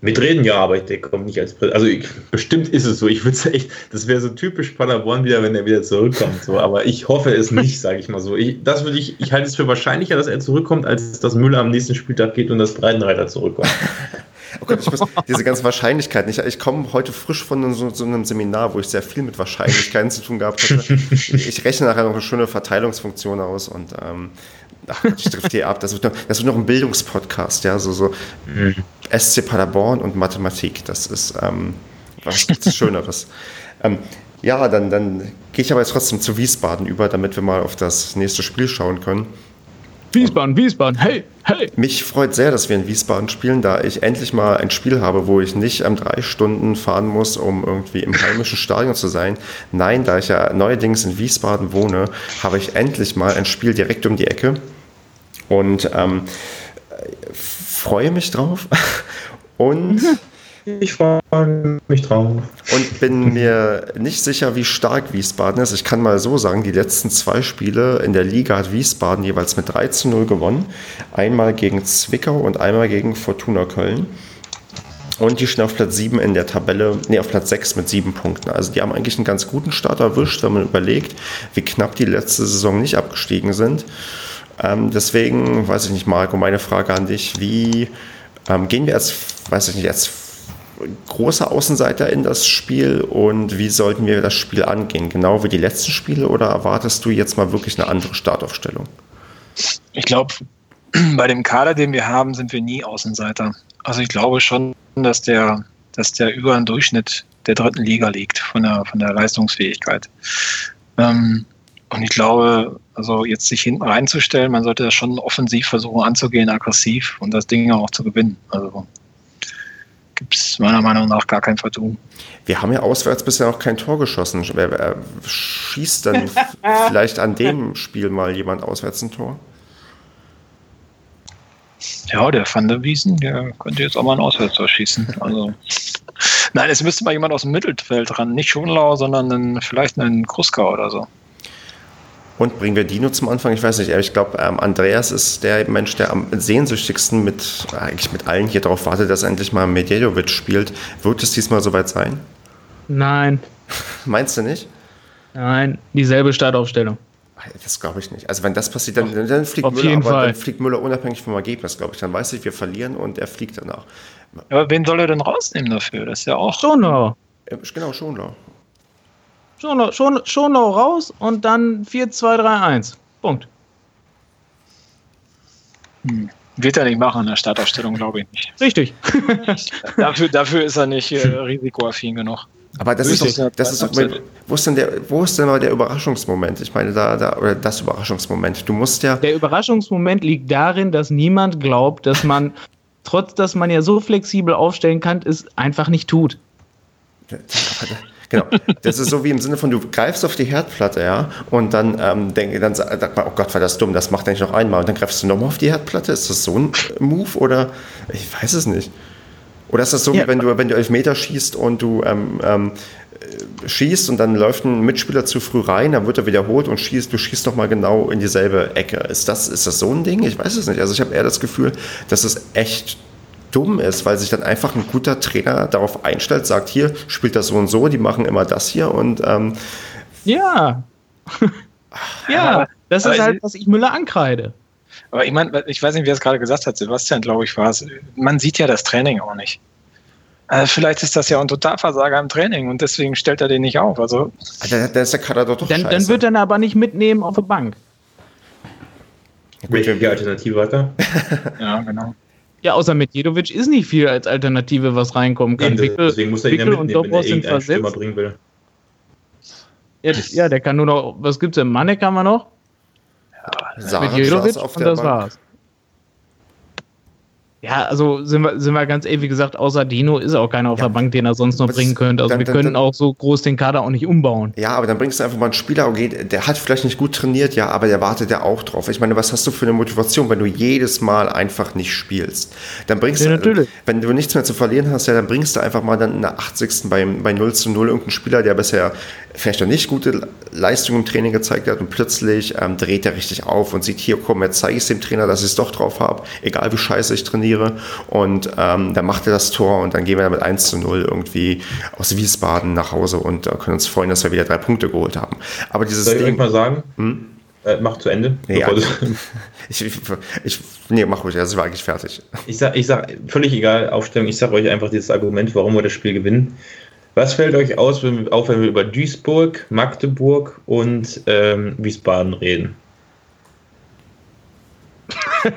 Mitreden ja, aber der kommt nicht als Präsident. Also ich, bestimmt ist es so. Ich würde echt, das wäre so typisch Paderborn wieder, wenn er wieder zurückkommt. So. Aber ich hoffe es nicht, sage ich mal so. Ich, das würde ich, ich halte es für wahrscheinlicher, dass er zurückkommt, als dass Müller am nächsten Spieltag geht und das Breitenreiter zurückkommt. Oh Gott, ich muss diese ganzen Wahrscheinlichkeiten. Ich, ich komme heute frisch von so, so, einem Seminar, wo ich sehr viel mit Wahrscheinlichkeiten zu tun gehabt hatte. Ich rechne nachher noch eine schöne Verteilungsfunktion aus und ähm, ach, ich trifft hier ab. Das wird, noch, das wird noch ein Bildungspodcast, ja, so, so mhm. SC Paderborn und Mathematik. Das ist ähm, was Schöneres. Ähm, ja, dann, dann gehe ich aber jetzt trotzdem zu Wiesbaden über, damit wir mal auf das nächste Spiel schauen können. Wiesbaden, Wiesbaden, hey, hey. Mich freut sehr, dass wir in Wiesbaden spielen, da ich endlich mal ein Spiel habe, wo ich nicht ähm, drei Stunden fahren muss, um irgendwie im heimischen Stadion zu sein. Nein, da ich ja neuerdings in Wiesbaden wohne, habe ich endlich mal ein Spiel direkt um die Ecke und ähm, freue mich drauf. Und Ich freue mich drauf. Und bin mir nicht sicher, wie stark Wiesbaden ist. Ich kann mal so sagen, die letzten zwei Spiele in der Liga hat Wiesbaden jeweils mit 3 zu 0 gewonnen. Einmal gegen Zwickau und einmal gegen Fortuna Köln. Und die stehen auf Platz 7 in der Tabelle, nee, auf Platz 6 mit 7 Punkten. Also die haben eigentlich einen ganz guten Start erwischt, wenn man überlegt, wie knapp die letzte Saison nicht abgestiegen sind. Ähm, deswegen, weiß ich nicht, Marco, meine Frage an dich, wie ähm, gehen wir als, weiß ich nicht, als großer Außenseiter in das Spiel und wie sollten wir das Spiel angehen? Genau wie die letzten Spiele oder erwartest du jetzt mal wirklich eine andere Startaufstellung? Ich glaube, bei dem Kader, den wir haben, sind wir nie Außenseiter. Also ich glaube schon, dass der, dass der über den Durchschnitt der dritten Liga liegt von der, von der Leistungsfähigkeit. Ähm, Und ich glaube, also jetzt sich hinten reinzustellen, man sollte das schon offensiv versuchen anzugehen, aggressiv und das Ding auch zu gewinnen. Also gibt es meiner Meinung nach gar kein Vertun. Wir haben ja auswärts bisher noch kein Tor geschossen. Wer, schießt denn vielleicht an dem Spiel mal jemand auswärts ein Tor? Ja, der Van der Wiesen, der könnte jetzt auch mal ein Auswärtstor schießen. Also, nein, es müsste mal jemand aus dem Mittelfeld ran. Nicht Schonlau, sondern einen, vielleicht einen Kruska oder so. Und bringen wir Dino zum Anfang? Ich weiß nicht, ich glaube, ähm, Andreas ist der Mensch, der am sehnsüchtigsten mit, eigentlich mit allen hier darauf wartet, dass endlich mal Medjedovic spielt. Wird es diesmal soweit sein? Nein. Meinst du nicht? Nein, dieselbe Startaufstellung. Das glaube ich nicht. Also wenn das passiert, dann, dann, fliegt, Auf Müller, jeden aber Fall. dann fliegt Müller unabhängig vom Ergebnis, glaube ich. Dann weiß ich, wir verlieren und er fliegt danach. Aber wen soll er denn rausnehmen dafür? Das ist ja auch. Schonlau. Äh, Genau, Schonlau. Schon, Schonlau raus und dann 4-2-3-1. Punkt. Hm. Wird er nicht machen in der Startaufstellung, glaube ich nicht. Richtig. dafür, dafür ist er nicht äh, risikoaffin genug. Aber das ist, doch, das ist doch, wo ist denn der, wo ist denn mal der Überraschungsmoment? Ich meine, da, da, oder das Überraschungsmoment. Du musst ja. Der Überraschungsmoment liegt darin, dass niemand glaubt, dass man, trotz dass man ja so flexibel aufstellen kann, es einfach nicht tut. Genau. Das ist so wie im Sinne von, du greifst auf die Herdplatte, ja, und dann ähm, denke dann sagt man, oh Gott, war das dumm, das macht er nicht noch einmal. Und dann greifst du nochmal auf die Herdplatte. Ist das so ein Move oder ich weiß es nicht. Oder ist das so, ja. wie wenn du, wenn du Elfmeter schießt und du ähm, ähm, schießt und dann läuft ein Mitspieler zu früh rein, dann wird er wiederholt und schießt, du schießt nochmal genau in dieselbe Ecke. Ist das, ist das so ein Ding? Ich weiß es nicht. Also ich habe eher das Gefühl, dass es echt dumm ist, weil sich dann einfach ein guter Trainer darauf einstellt, sagt, hier spielt das so und so, die machen immer das hier und ähm, ja. ja, das ist halt, was ich Müller ankreide. Aber ich meine, ich weiß nicht, wer es gerade gesagt hat, Sebastian, glaube ich, war es. Man sieht ja das Training auch nicht. Also vielleicht ist das ja ein Totalversager im Training und deswegen stellt er den nicht auf. Also dann, dann ist der Kader doch, doch dann, dann wird er ihn aber nicht mitnehmen auf der Bank. Welche Alternative hat er? ja, genau. Ja, außer Medjedovic ist nicht viel als Alternative, was reinkommen kann. Eben, Wickel, deswegen muss er ihn ja und mitnehmen, wenn Dobros er irgendeinen Stürmer bringen will. Ja, ja, der kann nur noch, was gibt's denn? Manek haben wir noch? Saric Medjedovic und das Bank. war's. Ja, also sind wir, sind wir ganz ehrlich, wie gesagt, außer Dino ist auch keiner auf Ja. der Bank, den er sonst noch Was- bringen könnte. Also dann- wir dann- können dann- auch so groß den Kader auch nicht umbauen. Ja, aber dann bringst du einfach mal einen Spieler, okay, der hat vielleicht nicht gut trainiert, ja, aber der wartet ja auch drauf. Ich meine, was hast du für eine Motivation, wenn du jedes Mal einfach nicht spielst? Dann bringst Ja, du, natürlich. wenn du nichts mehr zu verlieren hast, ja, dann bringst du einfach mal dann in der 80. bei, bei 0 zu 0 irgendeinen Spieler, der bisher vielleicht noch nicht gute Leistung im Training gezeigt hat und plötzlich ähm, dreht er richtig auf und sieht, hier, komm, jetzt zeige ich es dem Trainer, dass ich es doch drauf habe, egal wie scheiße ich trainiere. Und ähm, dann macht er das Tor und dann gehen wir mit 1 zu 0 irgendwie aus Wiesbaden nach Hause und äh, können uns freuen, dass wir wieder drei Punkte geholt haben. Aber dieses Soll ich Ding, mal sagen? Hm? Äh, mach zu Ende. Ja. Ich, ich, nee, mach ruhig, das war eigentlich fertig. Ich sag, ich sag, völlig egal, Aufstellung, ich sage euch einfach dieses Argument, warum wir das Spiel gewinnen. Was fällt euch aus, wenn wir, auf, wenn wir über Duisburg, Magdeburg und ähm, Wiesbaden reden?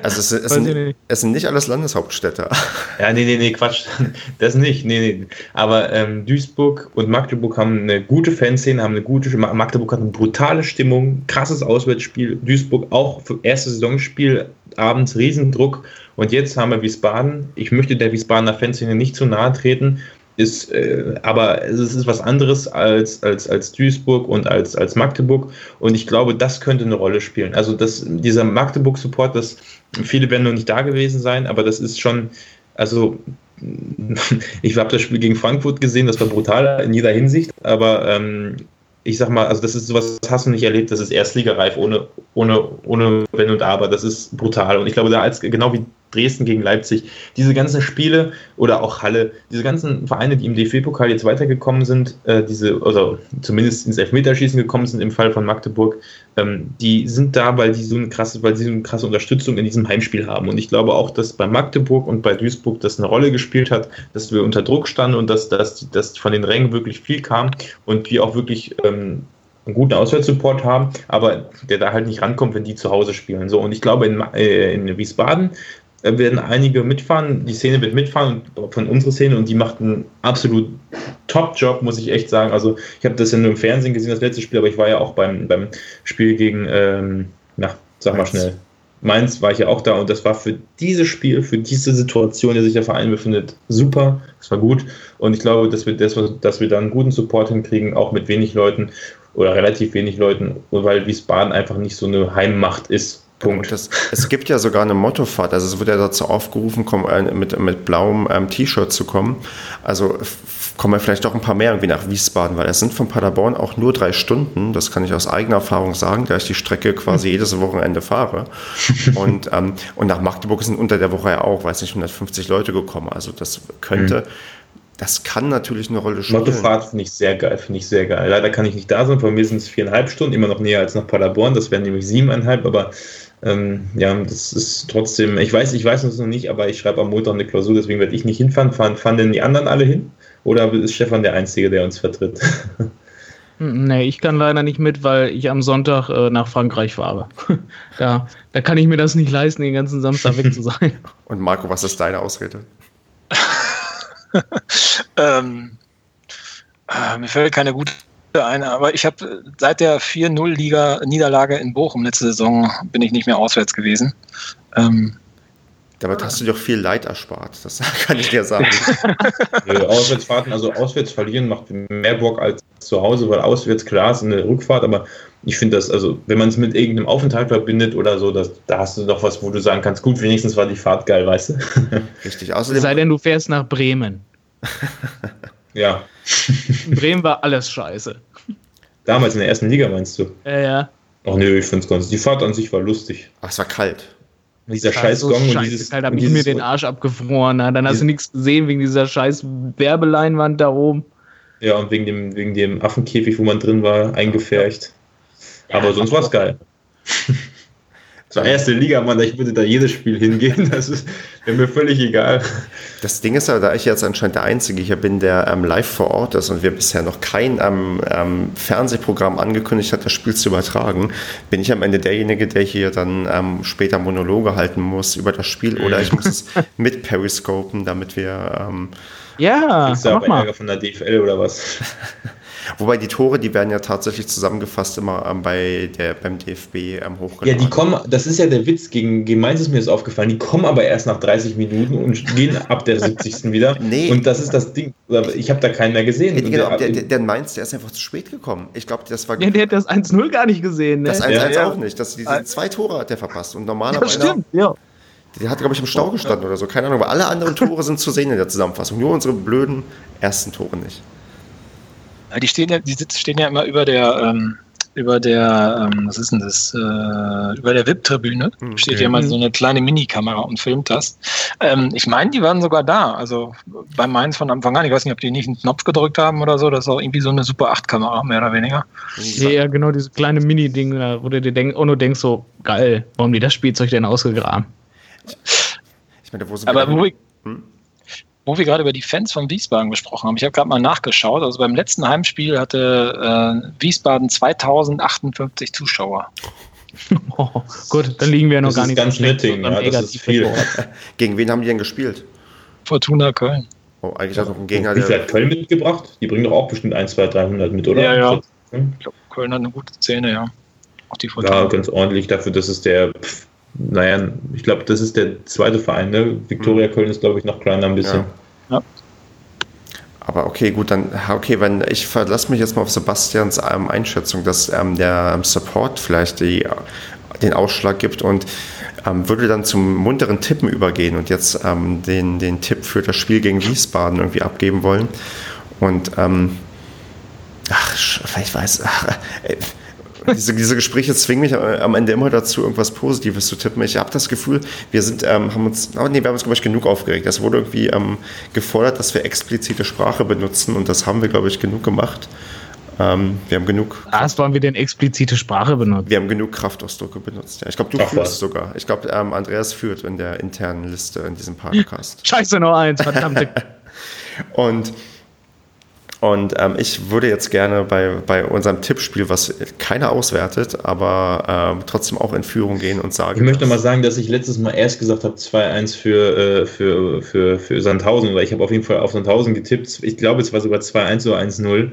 Also es, es, sind, nicht. es sind nicht alles Landeshauptstädte. Ja, nee, nee, nee, Quatsch. Das nicht. Nee, nee. Aber ähm, Duisburg und Magdeburg haben eine gute Fanszene, haben eine gute. Ma- Magdeburg hat eine brutale Stimmung, krasses Auswärtsspiel. Duisburg auch für erstes Saisonspiel, abends Riesendruck. Und jetzt haben wir Wiesbaden. Ich möchte der Wiesbadener Fanszene nicht zu nahe treten. Ist, äh, aber es ist was anderes als, als, als Duisburg und als, als Magdeburg. Und ich glaube, das könnte eine Rolle spielen. Also das, dieser Magdeburg-Support, das viele werden noch nicht da gewesen sein, aber das ist schon, also ich habe das Spiel gegen Frankfurt gesehen, das war brutal in jeder Hinsicht, aber ähm, ich sag mal, also das ist sowas, das hast du nicht erlebt, das ist erstligareif, ohne, ohne, ohne Wenn und Aber, das ist brutal. Und ich glaube, da als genau wie Dresden gegen Leipzig, diese ganzen Spiele oder auch Halle, diese ganzen Vereine, die im DFB-Pokal jetzt weitergekommen sind, äh, diese, also zumindest ins Elfmeterschießen gekommen sind im Fall von Magdeburg, ähm, die sind da, weil die so eine krasse, weil sie so eine krasse Unterstützung in diesem Heimspiel haben. Und ich glaube auch, dass bei Magdeburg und bei Duisburg das eine Rolle gespielt hat, dass wir unter Druck standen und dass, dass, dass von den Rängen wirklich viel kam und wir auch wirklich ähm, einen guten Auswärtssupport haben, aber der da halt nicht rankommt, wenn die zu Hause spielen. So, und ich glaube, in, äh, in Wiesbaden werden einige mitfahren. Die Szene wird mitfahren von unserer Szene und die macht einen absolut Top-Job, muss ich echt sagen. Also ich habe das ja nur im Fernsehen gesehen, das letzte Spiel, aber ich war ja auch beim, beim Spiel gegen, ähm, na, sag mal schnell. Mainz war ich ja auch da und das war für dieses Spiel, für diese Situation, in der sich der Verein befindet, super. Das war gut und ich glaube, dass wir, das, dass wir da einen guten Support hinkriegen, auch mit wenig Leuten oder relativ wenig Leuten, weil Wiesbaden einfach nicht so eine Heimmacht ist. Punkt. Das, es gibt ja sogar eine Mottofahrt, also es wird ja dazu aufgerufen, komm, äh, mit, mit blauem ähm, T-Shirt zu kommen. Also kommen wir vielleicht doch ein paar mehr irgendwie nach Wiesbaden, weil es sind von Paderborn auch nur drei Stunden, das kann ich aus eigener Erfahrung sagen, da ich die Strecke quasi jedes Wochenende fahre. Und, ähm, und nach Magdeburg sind unter der Woche ja auch, weiß nicht, 150 Leute gekommen. Also das könnte, mhm. Das kann natürlich eine Rolle spielen. Mottofahrt finde ich sehr geil, finde ich sehr geil. Leider kann ich nicht da sein, von mir sind es viereinhalb Stunden, immer noch näher als nach Paderborn, das wären nämlich siebeneinhalb, aber ähm, ja, das ist trotzdem, ich weiß, ich weiß es noch nicht, aber ich schreibe am Montag eine Klausur, deswegen werde ich nicht hinfahren. Fahren, fahren denn die anderen alle hin? Oder ist Stefan der Einzige, der uns vertritt? Hm, nee, ich kann leider nicht mit, weil ich am Sonntag äh, nach Frankreich fahre. da, da kann ich mir das nicht leisten, den ganzen Samstag weg zu sein. Und Marco, was ist deine Ausrede? ähm, äh, mir fällt keine gute ein, aber ich habe seit der 4-0-Niederlage in Bochum letzte Saison bin ich nicht mehr auswärts gewesen. Ähm, damit hast du dir auch viel Leid erspart, das kann ich dir sagen. Auswärtsfahrten, also auswärts verlieren macht mehr Bock als zu Hause, weil auswärts klar ist eine Rückfahrt, aber ich finde das, also wenn man es mit irgendeinem Aufenthalt verbindet oder so, das, da hast du doch was, wo du sagen kannst, gut, wenigstens war die Fahrt geil, weißt du? Richtig. Außerdem Sei denn, du fährst nach Bremen. ja. Bremen war alles scheiße. Damals in der ersten Liga meinst du? Ja, ja. Ach nee, ich finde es ganz. Die Fahrt an sich war lustig. Ach, es war kalt. Dieser scheiß so Gong und dieses. Kalt, hab ich mir den Arsch abgefroren. Na. Dann hast du nichts gesehen wegen dieser scheiß Werbeleinwand da oben. Ja, und wegen dem, wegen dem Affenkäfig, wo man drin war, eingefärcht. Ja, Aber sonst war es Zur erste Liga, Mann, ich würde da jedes Spiel hingehen. Das ist mir völlig egal. Das Ding ist aber, da ich jetzt anscheinend der Einzige hier bin, der ähm, live vor Ort ist und wir bisher noch kein ähm, ähm, Fernsehprogramm angekündigt hat, das Spiel zu übertragen, bin ich am Ende derjenige, der hier dann ähm, später Monologe halten muss über das Spiel oder ich muss es mit Periscopen, damit wir. Ähm, ja, du auch Ärger von der DFL oder was? Wobei die Tore, die werden ja tatsächlich zusammengefasst immer ähm, bei der, beim DFB ähm, hochgeladen. Ja, die kommen, das ist ja der Witz, gegen, gegen Mainz ist mir das aufgefallen, die kommen aber erst nach 30 Minuten und gehen ab der 70. wieder. Nee. Und das ist das Ding, ich habe da keinen mehr gesehen. Nee, genau, der, der, der Mainz, der ist einfach zu spät gekommen. Ich glaube, das war... Ja, der hat das 1-0 gar nicht gesehen. Ne? Das 1-1 ja, ja. auch nicht. Das, diese zwei Tore hat der verpasst. Und normalerweise... Ja, stimmt, ja. Der hat, glaube ich, im Stau gestanden oder so. Keine Ahnung. Aber alle anderen Tore sind zu sehen in der Zusammenfassung. Nur unsere blöden ersten Tore nicht. Die stehen ja, die stehen ja immer über der, ähm, über der, ähm, was ist denn das, äh, über der VIP-Tribüne. Okay. Mhm. Steht ja mal so eine kleine Minikamera und filmt das. Ähm, ich meine, die waren sogar da. Also bei Mainz von Anfang an. Ich weiß nicht, ob die nicht einen Knopf gedrückt haben oder so. Das ist auch irgendwie so eine Super 8-Kamera, mehr oder weniger. Ja, ja genau, diese kleine Mini-Ding, wo du dir denkst, oh, du denkst so, geil, warum die das Spielzeug denn ausgegraben? Ich meine, wo sind Aber wo, ich, hm? Wo wir gerade über die Fans von Wiesbaden gesprochen haben, ich habe gerade mal nachgeschaut. Also beim letzten Heimspiel hatte äh, Wiesbaden 2058 Zuschauer. Oh, gut, dann liegen wir ja noch das gar nicht ganz so Nötig, ja, das ist viel. Gegen wen haben die denn gespielt? Fortuna Köln. Oh, eigentlich auch noch ein Gegner. Wie viel hat Köln mitgebracht? Die bringen doch auch bestimmt 1, 2, 300 mit, oder? Ja, ja. Ich glaube, Köln hat eine gute Szene, ja. Auch die Fortuna. Ja, ganz ordentlich dafür, dass es der pff, naja, ich glaube, das ist der zweite Verein. Ne? Viktoria mhm. Köln ist, glaube ich, noch kleiner ein bisschen. Ja. ja. Aber okay, gut, dann, okay, wenn ich verlasse mich jetzt mal auf Sebastians ähm, Einschätzung, dass ähm, der ähm, Support vielleicht die, den Ausschlag gibt und ähm, würde dann zum munteren Tippen übergehen und jetzt ähm, den, den Tipp für das Spiel gegen Wiesbaden irgendwie abgeben wollen. Und ähm, ach, ich weiß, ach, äh, diese, diese Gespräche zwingen mich am Ende immer dazu, irgendwas Positives zu tippen. Ich habe das Gefühl, wir sind, ähm, haben uns, oh nee, wir haben uns, glaube ich, genug aufgeregt. Es wurde irgendwie ähm, gefordert, dass wir explizite Sprache benutzen und das haben wir, glaube ich, genug gemacht. Ähm, wir haben genug. Was wollen wir denn explizite Sprache benutzen? Wir haben genug Kraftausdrücke benutzt. Ja, ich glaube, du Ach, führst was. sogar. Ich glaube, ähm, Andreas führt in der internen Liste in diesem Podcast. Scheiße, nur eins, verdammt. und Und ähm, ich würde jetzt gerne bei, bei unserem Tippspiel, was keiner auswertet, aber ähm, trotzdem auch in Führung gehen und sagen. Ich möchte mal sagen, dass ich letztes Mal erst gesagt habe 2-1 für, äh, für, für, für Sandhausen, weil ich habe auf jeden Fall auf Sandhausen getippt. Ich glaube, es war sogar 2-1 oder 1-0.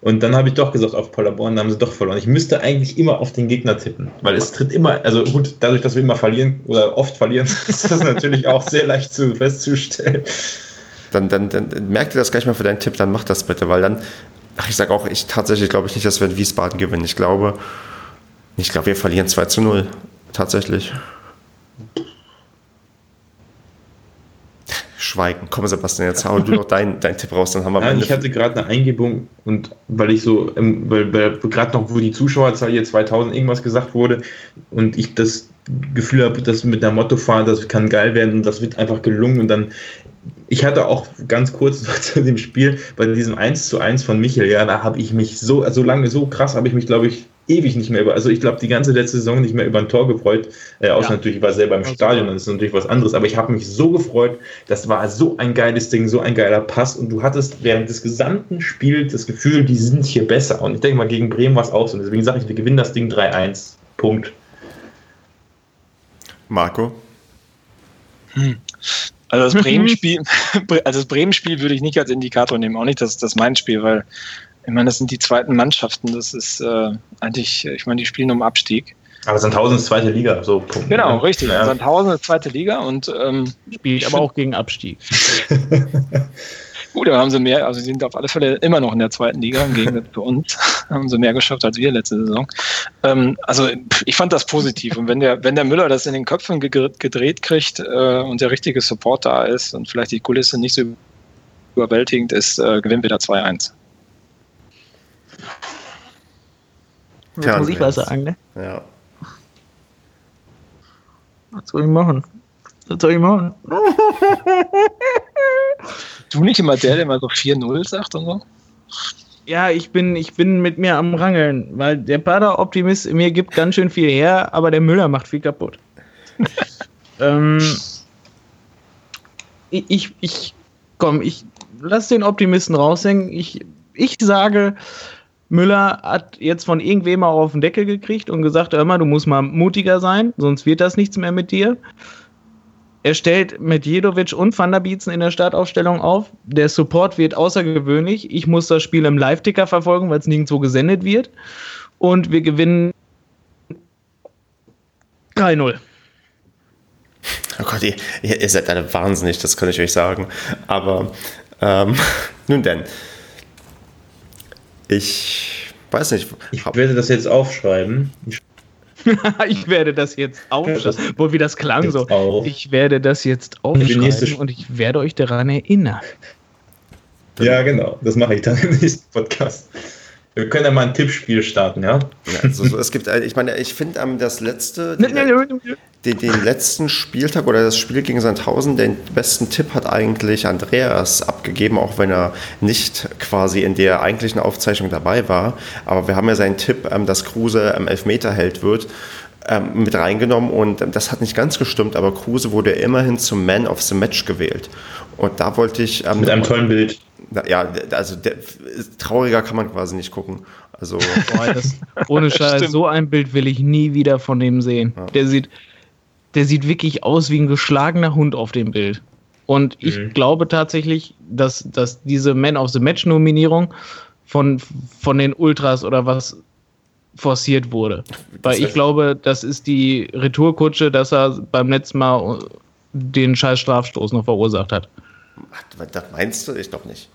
Und dann habe ich doch gesagt, auf Paderborn da haben sie doch verloren. Ich müsste eigentlich immer auf den Gegner tippen, weil es tritt immer, also gut, dadurch, dass wir immer verlieren oder oft verlieren, ist das natürlich auch sehr leicht zu, festzustellen. Dann, dann, dann merkt ihr das gleich mal für deinen Tipp, dann macht das bitte, weil dann, ach, ich sage auch, ich tatsächlich glaube ich nicht, dass wir in Wiesbaden gewinnen. Ich glaube, ich glaube, wir verlieren 2 zu 0. Tatsächlich. Schweigen. Komm, Sebastian, jetzt hau du noch deinen dein Tipp raus, dann haben wir Nein, ich hatte gerade eine Eingebung und weil ich so, ähm, weil, weil gerade noch, wo die Zuschauerzahl hier 2000 irgendwas gesagt wurde und ich das Gefühl habe, dass mit der Motto fahren, das kann geil werden und das wird einfach gelungen und dann ich hatte auch ganz kurz zu dem Spiel bei diesem 1 zu 1 von Michel, ja, da habe ich mich so, so lange, so krass habe ich mich, glaube ich, ewig nicht mehr über, also ich glaube, die ganze letzte Saison nicht mehr über ein Tor gefreut, äh, außer ja. natürlich, ich war selber im Stadion, das ist natürlich was anderes, aber ich habe mich so gefreut, das war so ein geiles Ding, so ein geiler Pass und du hattest während des gesamten Spiels das Gefühl, die sind hier besser und ich denke mal, gegen Bremen war es auch so und deswegen sage ich, wir gewinnen das Ding 3-1, Punkt. Marco? Hm. Also das Bremen-Spiel, also das Bremen-Spiel würde ich nicht als Indikator nehmen, auch nicht das, das mein Spiel, weil ich meine, das sind die zweiten Mannschaften. Das ist äh, eigentlich, ich meine, die spielen um Abstieg. Aber Sandhausen ist zweite Liga, so Punkt. Genau, ne? richtig. Ja. Sandhausen ist zweite Liga und ähm, spielt aber auch gegen Abstieg. Gut, da haben sie mehr, also sie sind auf alle Fälle immer noch in der zweiten Liga im Gegensatz zu uns. haben sie mehr geschafft als wir letzte Saison. Ähm, also ich fand das positiv. Und wenn der, wenn der Müller das in den Köpfen gedreht kriegt äh, und der richtige Support da ist und vielleicht die Kulisse nicht so überwältigend ist, äh, gewinnen wir da 2-1. Jetzt muss ich was sagen, ne? Ja. Was soll ich machen? Was soll ich machen? du nicht immer der, der immer so 4-0 sagt und so? Ja, ich bin, ich bin mit mir am Rangeln, weil der Pader-Optimist in mir gibt ganz schön viel her, aber der Müller macht viel kaputt. ähm, ich, ich, komm, ich lass den Optimisten raushängen. Ich, ich sage, Müller hat jetzt von irgendwem auch auf den Deckel gekriegt und gesagt, hör mal, du musst mal mutiger sein, sonst wird das nichts mehr mit dir. Er stellt Medjedovic und Van der Bietzen in der Startaufstellung auf. Der Support wird außergewöhnlich. Ich muss das Spiel im Live-Ticker verfolgen, weil es nirgendwo gesendet wird. Und wir gewinnen 3-0. Oh Gott, ihr, ihr, seid alle wahnsinnig, das kann ich euch sagen. Aber ähm, nun denn. Ich weiß nicht. Ich werde das jetzt aufschreiben. Ich ich werde das jetzt aufschreiben. Wo wie das klang so. Auf. Ich werde das jetzt aufschreiben und ich werde euch daran erinnern. Ja, genau. Das mache ich dann im nächsten Podcast. Wir können ja mal ein Tippspiel starten, ja? ja also, es gibt, ich meine, ich finde ähm, das letzte, den, den, den, letzten Spieltag oder das Spiel gegen Sandhausen, den besten Tipp hat eigentlich Andreas abgegeben, auch wenn er nicht quasi in der eigentlichen Aufzeichnung dabei war. Aber wir haben ja seinen Tipp, ähm, dass Kruse ähm, Elfmeterheld wird ähm, mit reingenommen und ähm, das hat nicht ganz gestimmt, aber Kruse wurde immerhin zum Man of the Match gewählt. Und da wollte ich. Ähm, mit einem tollen Bild ja, also der, trauriger kann man quasi nicht gucken. Also Boah, das, ohne Scheiß, so ein Bild will ich nie wieder von dem sehen. Ja. Der sieht, der sieht wirklich aus wie ein geschlagener Hund auf dem Bild. Und ich mhm. glaube tatsächlich, dass, dass diese Man of the Match Nominierung von, von den Ultras oder was forciert wurde. Weil ich glaube, das ist die Retourkutsche, dass er beim letzten Mal den scheiß Strafstoß noch verursacht hat. Das meinst du? Ich doch nicht.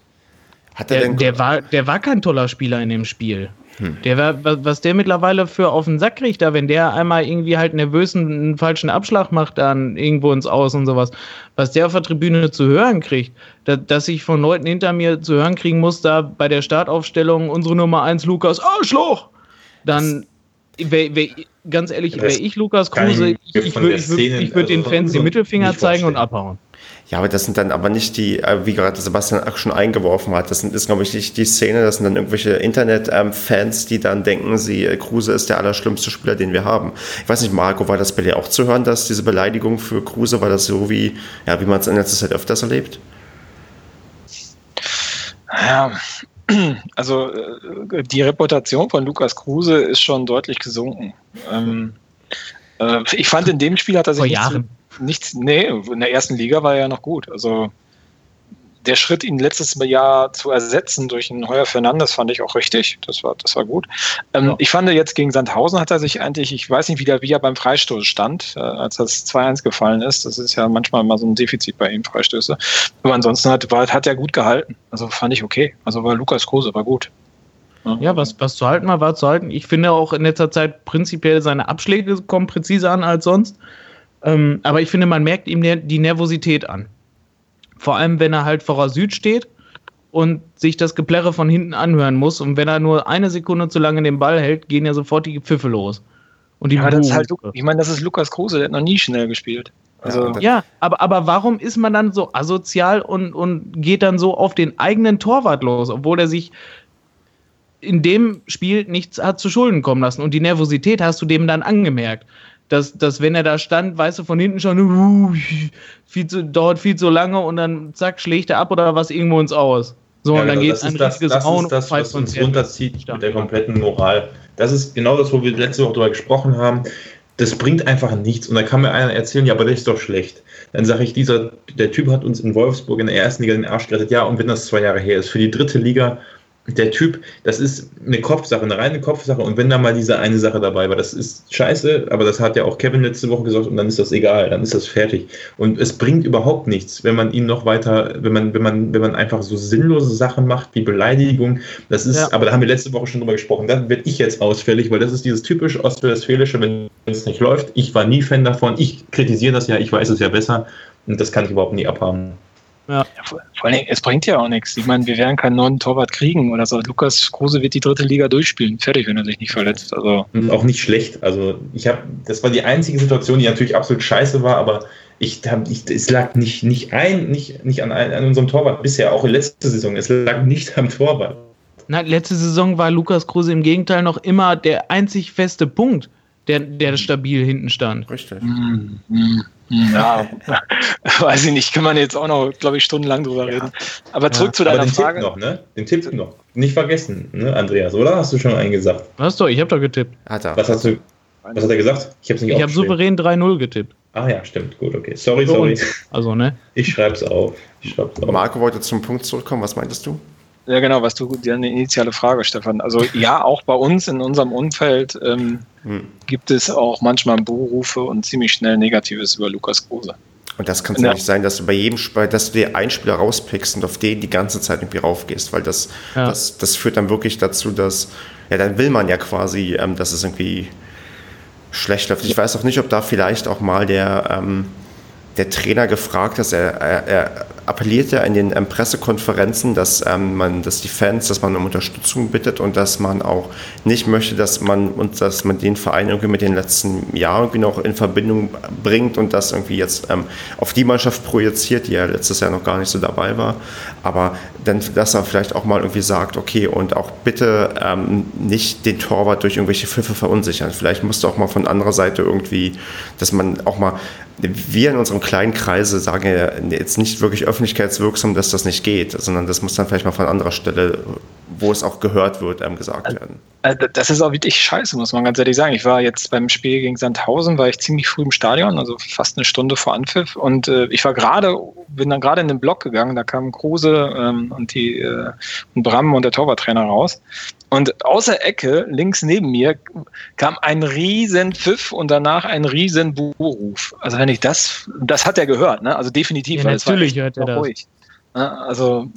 Hat er der, denn der, war, der war kein toller Spieler in dem Spiel. Hm. Der war, was der mittlerweile für auf den Sack kriegt, da wenn der einmal irgendwie halt nervös einen falschen Abschlag macht, dann irgendwo ins Aus und sowas, was der auf der Tribüne zu hören kriegt, da, dass ich von Leuten hinter mir zu hören kriegen muss, da bei der Startaufstellung unsere Nummer 1 Lukas Arschloch, dann wär, wär, ganz ehrlich, wäre ich Lukas Kruse, ich, ich würde würd, würd den Fans den Mittelfinger zeigen und abhauen. Ja, aber das sind dann aber nicht die, äh, wie gerade Sebastian auch schon eingeworfen hat, das sind, ist, glaube ich, nicht die Szene, das sind dann irgendwelche Internet-Fans, die dann denken, sie, äh, Kruse ist der allerschlimmste Spieler, den wir haben. Ich weiß nicht, Marco, war das bei dir auch zu hören, dass diese Beleidigung für Kruse, war das so wie, ja, wie man es in letzter Zeit öfters erlebt? Ja, Also äh, die Reputation von Lukas Kruse ist schon deutlich gesunken. Ähm, äh, ich fand in dem Spiel hat er sich Vor Jahren. Nichts, nee, in der ersten Liga war er ja noch gut. Also der Schritt, ihn letztes Jahr zu ersetzen durch einen Heuer Fernandes, fand ich auch richtig. Das war, das war gut. Ähm, ja. Ich fand jetzt gegen Sandhausen hat er sich eigentlich, ich weiß nicht, wie, der, wie er beim Freistoß stand, äh, als das 2-1 gefallen ist. Das ist ja manchmal mal so ein Defizit bei ihm, Freistöße. Aber ansonsten hat, war, hat er gut gehalten. Also fand ich okay. Also war Lukas Kruse, war gut. Ja, was, was zu halten war, war zu halten. Ich finde auch in letzter Zeit prinzipiell seine Abschläge kommen präziser an als sonst. Ähm, aber ich finde, man merkt ihm die Nervosität an. Vor allem, wenn er halt vor Süd steht und sich das Geplärre von hinten anhören muss. Und wenn er nur eine Sekunde zu lange den Ball hält, gehen ja sofort die Pfiffe los. Und die ja, das ist halt, ich meine, das ist Lukas Kruse, der hat noch nie schnell gespielt. Also ja, aber, aber warum ist man dann so asozial und, und geht dann so auf den eigenen Torwart los, obwohl er sich in dem Spiel nichts hat zu Schulden kommen lassen. Und die Nervosität hast du dem dann angemerkt. Dass, dass wenn er da stand, weißt du von hinten schon, uh, viel zu, dauert viel zu lange und dann zack, schlägt er ab oder was irgendwo ins Aus. So, ja, und dann genau, geht ein das, riesiges das Rauen ist das, was uns runterzieht mit der kompletten Moral. Das ist genau das, wo wir letzte Woche darüber gesprochen haben. Das bringt einfach nichts. Und da kann mir einer erzählen, ja, aber das ist doch schlecht. Dann sage ich, dieser, der Typ hat uns in Wolfsburg in der ersten Liga den Arsch gerettet. Ja, und wenn das zwei Jahre her ist, für die dritte Liga der Typ, das ist eine Kopfsache, eine reine Kopfsache. Und wenn da mal diese eine Sache dabei war, das ist scheiße, aber das hat ja auch Kevin letzte Woche gesagt und dann ist das egal, dann ist das fertig. Und es bringt überhaupt nichts, wenn man ihn noch weiter, wenn man, wenn man, wenn man einfach so sinnlose Sachen macht wie Beleidigung. Das ist, ja. aber da haben wir letzte Woche schon drüber gesprochen. Da werde ich jetzt ausfällig, weil das ist dieses typisch ostwestfälische, wenn es nicht läuft. Ich war nie Fan davon. Ich kritisiere das ja, ich weiß es ja besser. Und das kann ich überhaupt nie abhaben. Ja. vor, vor allem, es bringt ja auch nichts. Ich meine, wir werden keinen neuen Torwart kriegen oder so. Lukas Kruse wird die dritte Liga durchspielen. Fertig, wenn er sich nicht verletzt. Also. Und auch nicht schlecht. Also ich habe, das war die einzige Situation, die natürlich absolut scheiße war, aber ich, ich es lag nicht, nicht ein, nicht, nicht an, an unserem Torwart bisher, auch in letzter Saison. Es lag nicht am Torwart. Na, letzte Saison war Lukas Kruse im Gegenteil noch immer der einzig feste Punkt, der, der stabil hinten stand. Richtig. Mm, mm. Ja, weiß ich nicht, kann man jetzt auch noch, glaube ich, stundenlang drüber reden. Aber zurück ja, zu deiner den Frage. Tipp noch, ne? Den Tipp noch. Nicht vergessen, ne, Andreas, oder? Hast du schon einen gesagt? Hast du, ich habe doch getippt. Hat er. Was hast du, was hat er gesagt? Ich habe Ich habe souverän 3-0 getippt. Ah ja, stimmt, gut, okay. Sorry, sorry. Also, ne? Ich schreib's auf. Ich schreib's auf. Marco wollte zum Punkt zurückkommen, was meintest du? Ja, genau, was du, die eine initiale Frage, Stefan. Also ja, auch bei uns in unserem Umfeld ähm, hm. gibt es auch manchmal Buhrufe und ziemlich schnell Negatives über Lukas Kruse. Und das kann es ja. nicht sein, dass du bei jedem Spiel, dass du dir einen Spieler rauspickst und auf den die ganze Zeit irgendwie raufgehst, weil das, ja. das, das führt dann wirklich dazu, dass, ja, dann will man ja quasi, ähm, dass es irgendwie schlecht läuft. Ich weiß auch nicht, ob da vielleicht auch mal der, ähm, der Trainer gefragt ist, er, er, er appelliert ja in den ähm, Pressekonferenzen, dass ähm, man, dass die Fans, dass man um Unterstützung bittet und dass man auch nicht möchte, dass man und dass man den Verein irgendwie mit den letzten Jahren irgendwie noch in Verbindung bringt und das irgendwie jetzt ähm, auf die Mannschaft projiziert, die ja letztes Jahr noch gar nicht so dabei war. Aber dann, dass er vielleicht auch mal irgendwie sagt, okay, und auch bitte ähm, nicht den Torwart durch irgendwelche Pfiffe verunsichern. Vielleicht musst du auch mal von anderer Seite irgendwie, dass man auch mal wir in unserem kleinen Kreise sagen ja jetzt nicht wirklich öffentlichkeitswirksam, dass das nicht geht, sondern das muss dann vielleicht mal von anderer Stelle, wo es auch gehört wird, ähm, gesagt werden. Also, das ist auch wirklich scheiße, muss man ganz ehrlich sagen. Ich war jetzt beim Spiel gegen Sandhausen, war ich ziemlich früh im Stadion, also fast eine Stunde vor Anpfiff und äh, ich war gerade, bin dann gerade in den Block gegangen, da kamen Kruse ähm, und die äh, und Bram und der Torwarttrainer raus und außer Ecke, links neben mir, kam ein riesen Pfiff und danach ein riesen Buhruf. Also wenn ich das, das hat er gehört, ne? Also definitiv. Ja, natürlich hört er das. Ruhig. Also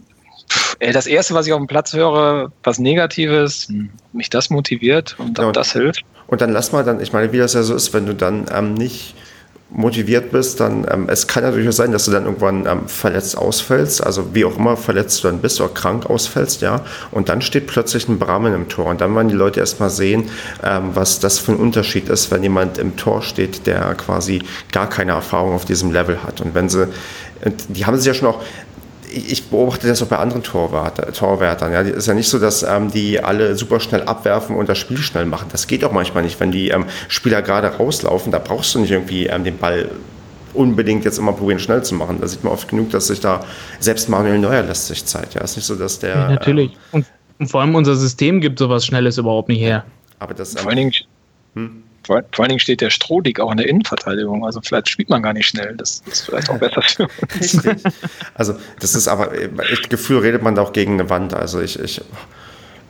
pff, ey, das erste, was ich auf dem Platz höre, was Negatives, hm, mich das motiviert und ja, das hilft. Und dann lass mal dann, ich meine, wie das ja so ist, wenn du dann ähm, nicht motiviert bist, dann ähm, es kann ja durchaus sein, dass du dann irgendwann ähm, verletzt ausfällst, also wie auch immer verletzt du dann bist oder krank ausfällst, ja, und dann steht plötzlich ein Brahmen im Tor. Und dann wollen die Leute erstmal sehen, ähm, was das für ein Unterschied ist, wenn jemand im Tor steht, der quasi gar keine Erfahrung auf diesem Level hat. Und wenn sie die haben sich ja schon auch ich beobachte das auch bei anderen Torwart, Torwärtern. Ja, es ist ja nicht so, dass ähm, die alle super schnell abwerfen und das Spiel schnell machen. Das geht auch manchmal nicht, wenn die ähm, Spieler gerade rauslaufen. Da brauchst du nicht irgendwie ähm, den Ball unbedingt jetzt immer probieren, schnell zu machen. Da sieht man oft genug, dass sich da selbst Manuel Neuer lässt sich Zeit. Ja, ist nicht so, dass der. Ja, natürlich. Ähm, und Und vor allem unser System gibt sowas Schnelles überhaupt nicht her. Aber das vor allen Dingen, hm? Vor, vor, allen Dingen steht der Strohdig auch in der Innenverteidigung. Also vielleicht spielt man gar nicht schnell. Das ist vielleicht auch besser für uns. Also das ist aber, ich Gefühl redet man da auch gegen eine Wand. Also ich, ich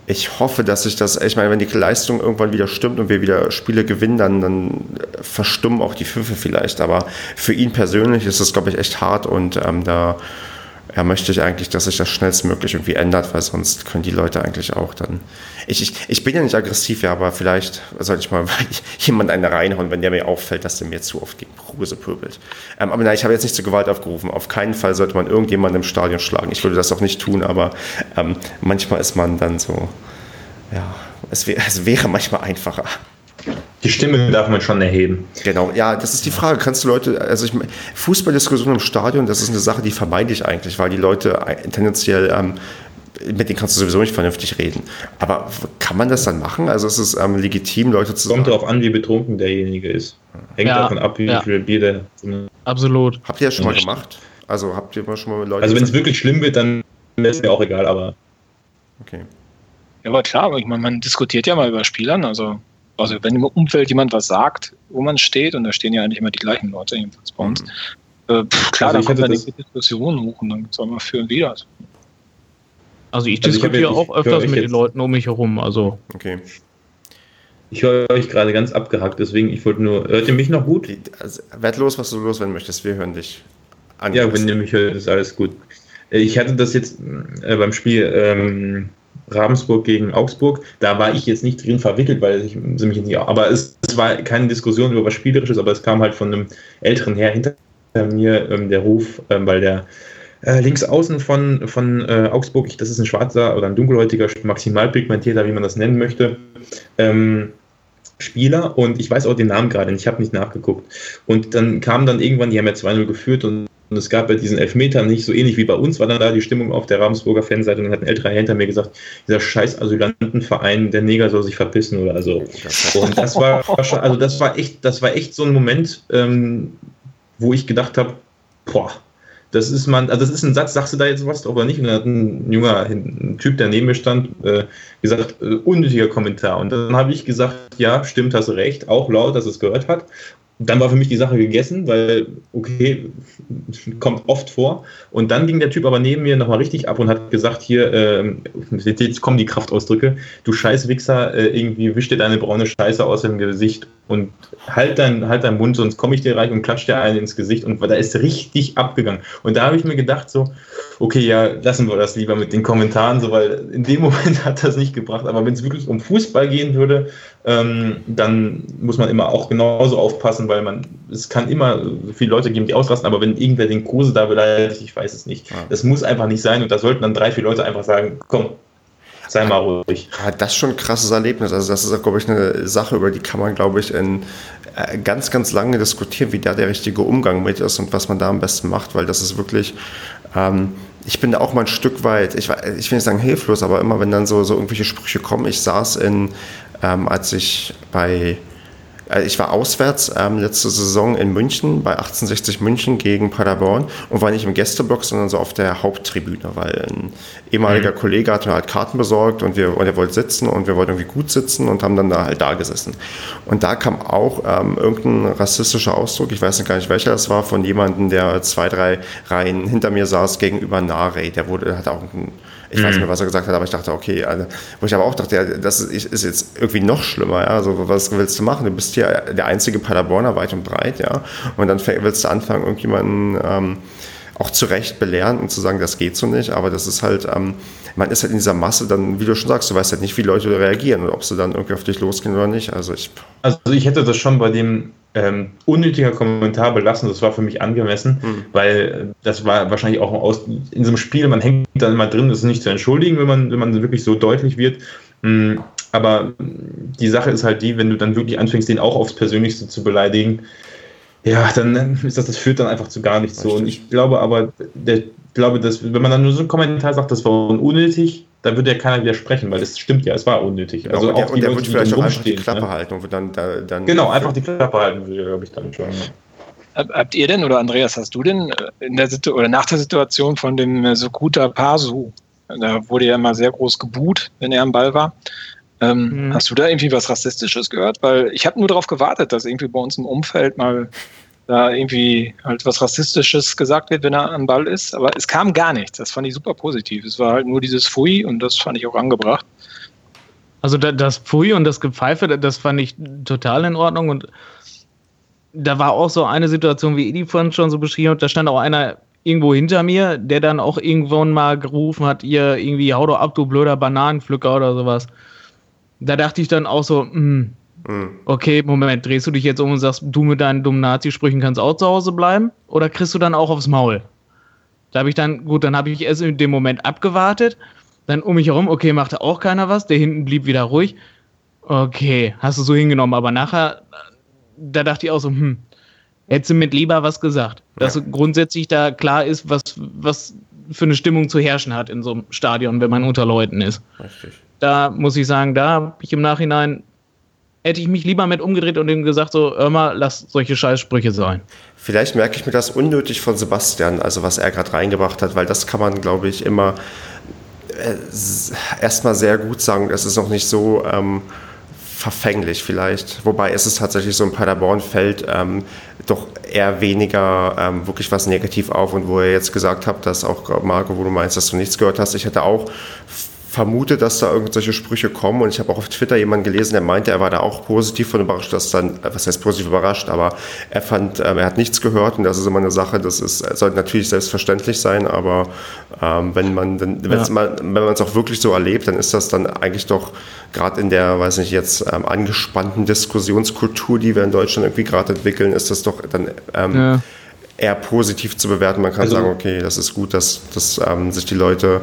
ich hoffe, dass sich das, ich meine, wenn die Leistung irgendwann wieder stimmt und wir wieder Spiele gewinnen, dann, dann verstummen auch die Pfiffe vielleicht. Aber für ihn persönlich ist es, glaube ich, echt hart und ähm, da ja, möchte ich eigentlich, dass sich das schnellstmöglich irgendwie ändert, weil sonst können die Leute eigentlich auch dann. Ich, ich, ich bin ja nicht aggressiv, ja, aber vielleicht sollte ich mal jemand eine reinhauen, wenn der mir auffällt, dass der mir zu oft gegen Kruse pöbelt. Ähm, aber nein, ich habe jetzt nicht zur Gewalt aufgerufen. Auf keinen Fall sollte man irgendjemanden im Stadion schlagen. Ich würde das auch nicht tun, aber ähm, manchmal ist man dann so, ja, es, wär, es wäre manchmal einfacher. Die Stimme darf man schon erheben. Genau, ja, das ist die Frage. Kannst du Leute, also ich Fußballdiskussion im Stadion, das ist eine Sache, die vermeide ich eigentlich, weil die Leute tendenziell ähm, mit denen kannst du sowieso nicht vernünftig reden. Aber kann man das dann machen? Also ist es ähm, legitim, Leute zu Kommt darauf an, wie betrunken derjenige ist. Hängt ja, davon ab, wie ja. viel Bier der. Absolut. Habt ihr das schon mal gemacht? Also habt ihr mal schon mal mit Leuten. Also wenn es wirklich schlimm wird, dann ist mir auch egal, aber. Okay. Ja, aber klar, ich meine, man diskutiert ja mal über Spielern, also also wenn im Umfeld jemand was sagt, wo man steht, und da stehen ja eigentlich immer die gleichen Leute, jedenfalls bei uns, mhm. äh, pff, klar, also dann kommt dann die Diskussion hoch und dann mal für und wieder. Also ich also diskutiere ich auch öfters mit den Leuten um mich herum, also. Okay. Ich höre euch gerade ganz abgehackt, deswegen ich wollte nur. Hört ihr mich noch gut? Also, werd los, was du loswerden möchtest. Wir hören dich. An ja, wenn ihr mich hört, ist alles gut. Äh, ich hatte das jetzt äh, beim Spiel ähm, Ravensburg gegen Augsburg. Da war ich jetzt nicht drin verwickelt, weil ich sie mich nicht. Aber es, es, war keine Diskussion über was Spielerisches, aber es kam halt von einem älteren Herr hinter mir ähm, der Ruf, ähm, weil der äh, links außen von, von äh, Augsburg, ich, das ist ein schwarzer oder ein dunkelhäutiger, maximal pigmentierter, wie man das nennen möchte. Ähm, Spieler und ich weiß auch den Namen gerade ich habe nicht nachgeguckt. Und dann kam dann irgendwann, die haben ja 2-0 geführt und und es gab bei diesen Elfmetern nicht so ähnlich wie bei uns, war dann da die Stimmung auf der Ravensburger Fanseite und dann hat ein älterer hinter mir gesagt, dieser scheiß Asylantenverein, der Neger soll sich verpissen oder so. Und das war, also das war echt, das war echt so ein Moment, ähm, wo ich gedacht habe, boah, das ist man, also das ist ein Satz, sagst du da jetzt was oder nicht? Und dann hat ein junger ein Typ, der neben mir stand, äh, gesagt, äh, unnötiger Kommentar. Und dann habe ich gesagt, ja, stimmt, hast recht, auch laut, dass es gehört hat dann war für mich die Sache gegessen, weil, okay, kommt oft vor. Und dann ging der Typ aber neben mir nochmal richtig ab und hat gesagt, hier, äh, jetzt kommen die Kraftausdrücke, du Scheißwichser, äh, irgendwie wisch dir deine braune Scheiße aus dem Gesicht und halt deinen halt dein Mund, sonst komme ich dir rein und klatsch dir einen ins Gesicht. Und da ist richtig abgegangen. Und da habe ich mir gedacht, so, okay, ja, lassen wir das lieber mit den Kommentaren, so, weil in dem Moment hat das nicht gebracht. Aber wenn es wirklich um Fußball gehen würde, ähm, dann muss man immer auch genauso aufpassen, weil man, es kann immer viele Leute geben, die ausrasten, aber wenn irgendwer den Kruse da beleidigt, ich weiß es nicht. Ja. Das muss einfach nicht sein und da sollten dann drei, vier Leute einfach sagen, komm, sei mal ruhig. Ja, das ist schon ein krasses Erlebnis. Also das ist, glaube ich, eine Sache, über die kann man, glaube ich, in äh, ganz, ganz lange diskutieren, wie da der richtige Umgang mit ist und was man da am besten macht, weil das ist wirklich, ähm, ich bin auch mal ein Stück weit, ich, ich will nicht sagen hilflos, aber immer wenn dann so, so irgendwelche Sprüche kommen, ich saß in ähm, als ich bei ich war auswärts ähm, letzte Saison in München bei 1860 München gegen Paderborn und war nicht im Gästeblock, sondern so auf der Haupttribüne, weil ein ehemaliger mhm. Kollege hat mir halt Karten besorgt und, wir, und er wollte sitzen und wir wollten irgendwie gut sitzen und haben dann da halt da gesessen. Und da kam auch ähm, irgendein rassistischer Ausdruck, ich weiß gar nicht welcher das war, von jemandem, der zwei, drei Reihen hinter mir saß gegenüber Nare. Der wurde, hat auch einen ich weiß nicht mehr, was er gesagt hat, aber ich dachte, okay, also, wo ich aber auch dachte, ja, das ist, ist, jetzt irgendwie noch schlimmer, ja. Also, was willst du machen? Du bist hier der einzige Paderborner weit und breit, ja. Und dann willst du anfangen, irgendjemanden ähm, auch zu Recht belehren und zu sagen, das geht so nicht, aber das ist halt, ähm, man ist halt in dieser Masse dann, wie du schon sagst, du weißt halt nicht, wie Leute reagieren und ob sie dann irgendwie auf dich losgehen oder nicht. Also ich, also ich hätte das schon bei dem ähm, unnötiger Kommentar belassen. Das war für mich angemessen, mhm. weil das war wahrscheinlich auch aus, in so einem Spiel, man hängt dann immer drin, das ist nicht zu entschuldigen, wenn man, wenn man wirklich so deutlich wird. Mhm. Aber die Sache ist halt die, wenn du dann wirklich anfängst, den auch aufs Persönlichste zu beleidigen, ja, dann ist das, das führt dann einfach zu gar nichts so. Und ich glaube aber, der, glaube, dass, wenn man dann nur so einen Kommentar sagt, das war unnötig, dann würde ja keiner widersprechen, weil das stimmt ja, es war unnötig. Genau, also auch der, die der Leute, vielleicht auch einfach die Klappe ne? halten und dann, da, dann Genau, einfach die Klappe halten würde, glaube ich, dann schon. Habt ihr denn oder Andreas, hast du denn äh, in der Situ oder nach der Situation von dem äh, Sokuta Pasu Da wurde ja immer sehr groß gebuht, wenn er am Ball war. Ähm, mhm. Hast du da irgendwie was Rassistisches gehört? Weil ich habe nur darauf gewartet, dass irgendwie bei uns im Umfeld mal da irgendwie halt was Rassistisches gesagt wird, wenn er am Ball ist. Aber es kam gar nichts. Das fand ich super positiv. Es war halt nur dieses Pfui und das fand ich auch angebracht. Also das Pfui und das Gepfeife, das fand ich total in Ordnung und da war auch so eine Situation, wie Edi vorhin schon so beschrieben hat, da stand auch einer irgendwo hinter mir, der dann auch irgendwann mal gerufen hat, ihr irgendwie hau doch ab, du blöder Bananenpflücker oder sowas. Da dachte ich dann auch so, mh, hm, hm. okay, Moment, drehst du dich jetzt um und sagst, du mit deinen dummen Nazi-Sprüchen kannst auch zu Hause bleiben? Oder kriegst du dann auch aufs Maul? Da habe ich dann, gut, dann habe ich erst in dem Moment abgewartet, dann um mich herum, okay, machte auch keiner was, der hinten blieb wieder ruhig. Okay, hast du so hingenommen, aber nachher, da dachte ich auch so, hm, hättest du mit lieber was gesagt. Dass ja. grundsätzlich da klar ist, was, was für eine Stimmung zu herrschen hat in so einem Stadion, wenn man unter Leuten ist. Richtig. Da muss ich sagen, da habe ich im Nachhinein hätte ich mich lieber mit umgedreht und ihm gesagt, so, mal, lass solche Scheißsprüche sein. Vielleicht merke ich mir das unnötig von Sebastian, also was er gerade reingebracht hat, weil das kann man, glaube ich, immer äh, erstmal sehr gut sagen. Es ist noch nicht so ähm, verfänglich vielleicht. Wobei es ist tatsächlich so, in Paderborn fällt ähm, doch eher weniger ähm, wirklich was negativ auf. Und wo ihr jetzt gesagt habt, dass auch Marco, wo du meinst, dass du nichts gehört hast, ich hätte auch vermute, dass da irgendwelche Sprüche kommen. Und ich habe auch auf Twitter jemanden gelesen, der meinte, er war da auch positiv von überrascht, dass dann, was heißt positiv überrascht, aber er fand, ähm, er hat nichts gehört und das ist immer eine Sache, das ist, sollte natürlich selbstverständlich sein, aber ähm, wenn man dann, ja. mal, wenn man es auch wirklich so erlebt, dann ist das dann eigentlich doch gerade in der, weiß nicht, jetzt ähm, angespannten Diskussionskultur, die wir in Deutschland irgendwie gerade entwickeln, ist das doch dann ähm, ja. eher positiv zu bewerten. Man kann also, sagen, okay, das ist gut, dass, dass ähm, sich die Leute,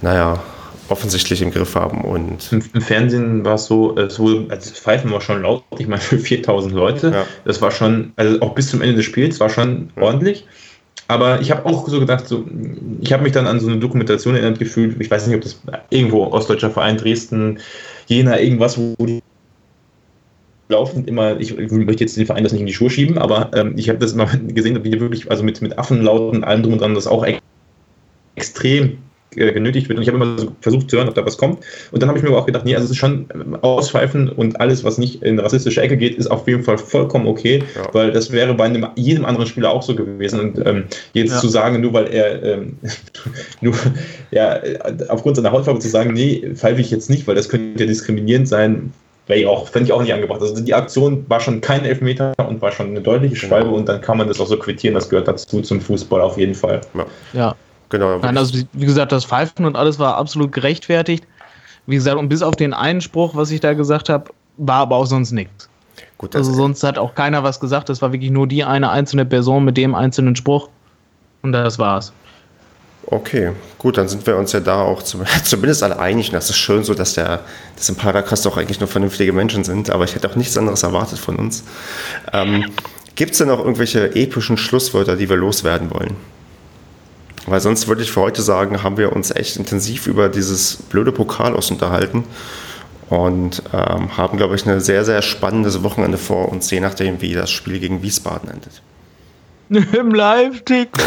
naja, offensichtlich im Griff haben. Und Im, Fernsehen war es so, es wurde, also das Pfeifen war schon laut, ich meine für 4000 Leute. Ja. Das war schon, also auch bis zum Ende des Spiels war schon ja. ordentlich. Aber ich habe auch so gedacht, so, ich habe mich dann an so eine Dokumentation erinnert gefühlt, ich weiß nicht, ob das irgendwo Ostdeutscher Verein Dresden, Jena, irgendwas, wo die laufen immer, ich, ich möchte jetzt den Verein das nicht in die Schuhe schieben, aber ähm, ich habe das immer gesehen, wie die wirklich, also mit, mit Affenlauten, allem drum und dran, das auch extrem äh, genötigt wird. Und ich habe immer so versucht zu hören, ob da was kommt. Und dann habe ich mir aber auch gedacht, nee, also es ist schon ähm, auspfeifen und alles, was nicht in rassistische Ecke geht, ist auf jeden Fall vollkommen okay, ja. weil das wäre bei einem, jedem anderen Spieler auch so gewesen. Und ähm, jetzt ja. zu sagen, nur weil er ähm, nur ja, aufgrund seiner Hautfarbe zu sagen, nee, pfeife ich jetzt nicht, weil das könnte ja diskriminierend sein, wäre ich auch, fände ich auch nicht angebracht. Also die Aktion war schon kein Elfmeter und war schon eine deutliche Schwalbe und dann kann man das auch so quittieren, das gehört dazu zum Fußball auf jeden Fall. Ja. ja. Genau. Nein, also wie gesagt, das Pfeifen und alles war absolut gerechtfertigt. Wie gesagt, und bis auf den einen Spruch, was ich da gesagt habe, war aber auch sonst nichts. Gut, also sonst hat auch keiner was gesagt. Das war wirklich nur die eine einzelne Person mit dem einzelnen Spruch. Und das war's. Okay, gut, dann sind wir uns ja da auch zum, zumindest alle einig. Und das ist schön so, dass, der, dass im Paracast auch eigentlich nur vernünftige Menschen sind. Aber ich hätte auch nichts anderes erwartet von uns. Ähm, Gibt es denn noch irgendwelche epischen Schlusswörter, die wir loswerden wollen? Weil sonst würde ich für heute sagen, haben wir uns echt intensiv über dieses blöde Pokal aus unterhalten und ähm, haben, glaube ich, eine sehr, sehr spannendes Wochenende vor uns, je nachdem, wie das Spiel gegen Wiesbaden endet. Im Live-Tick.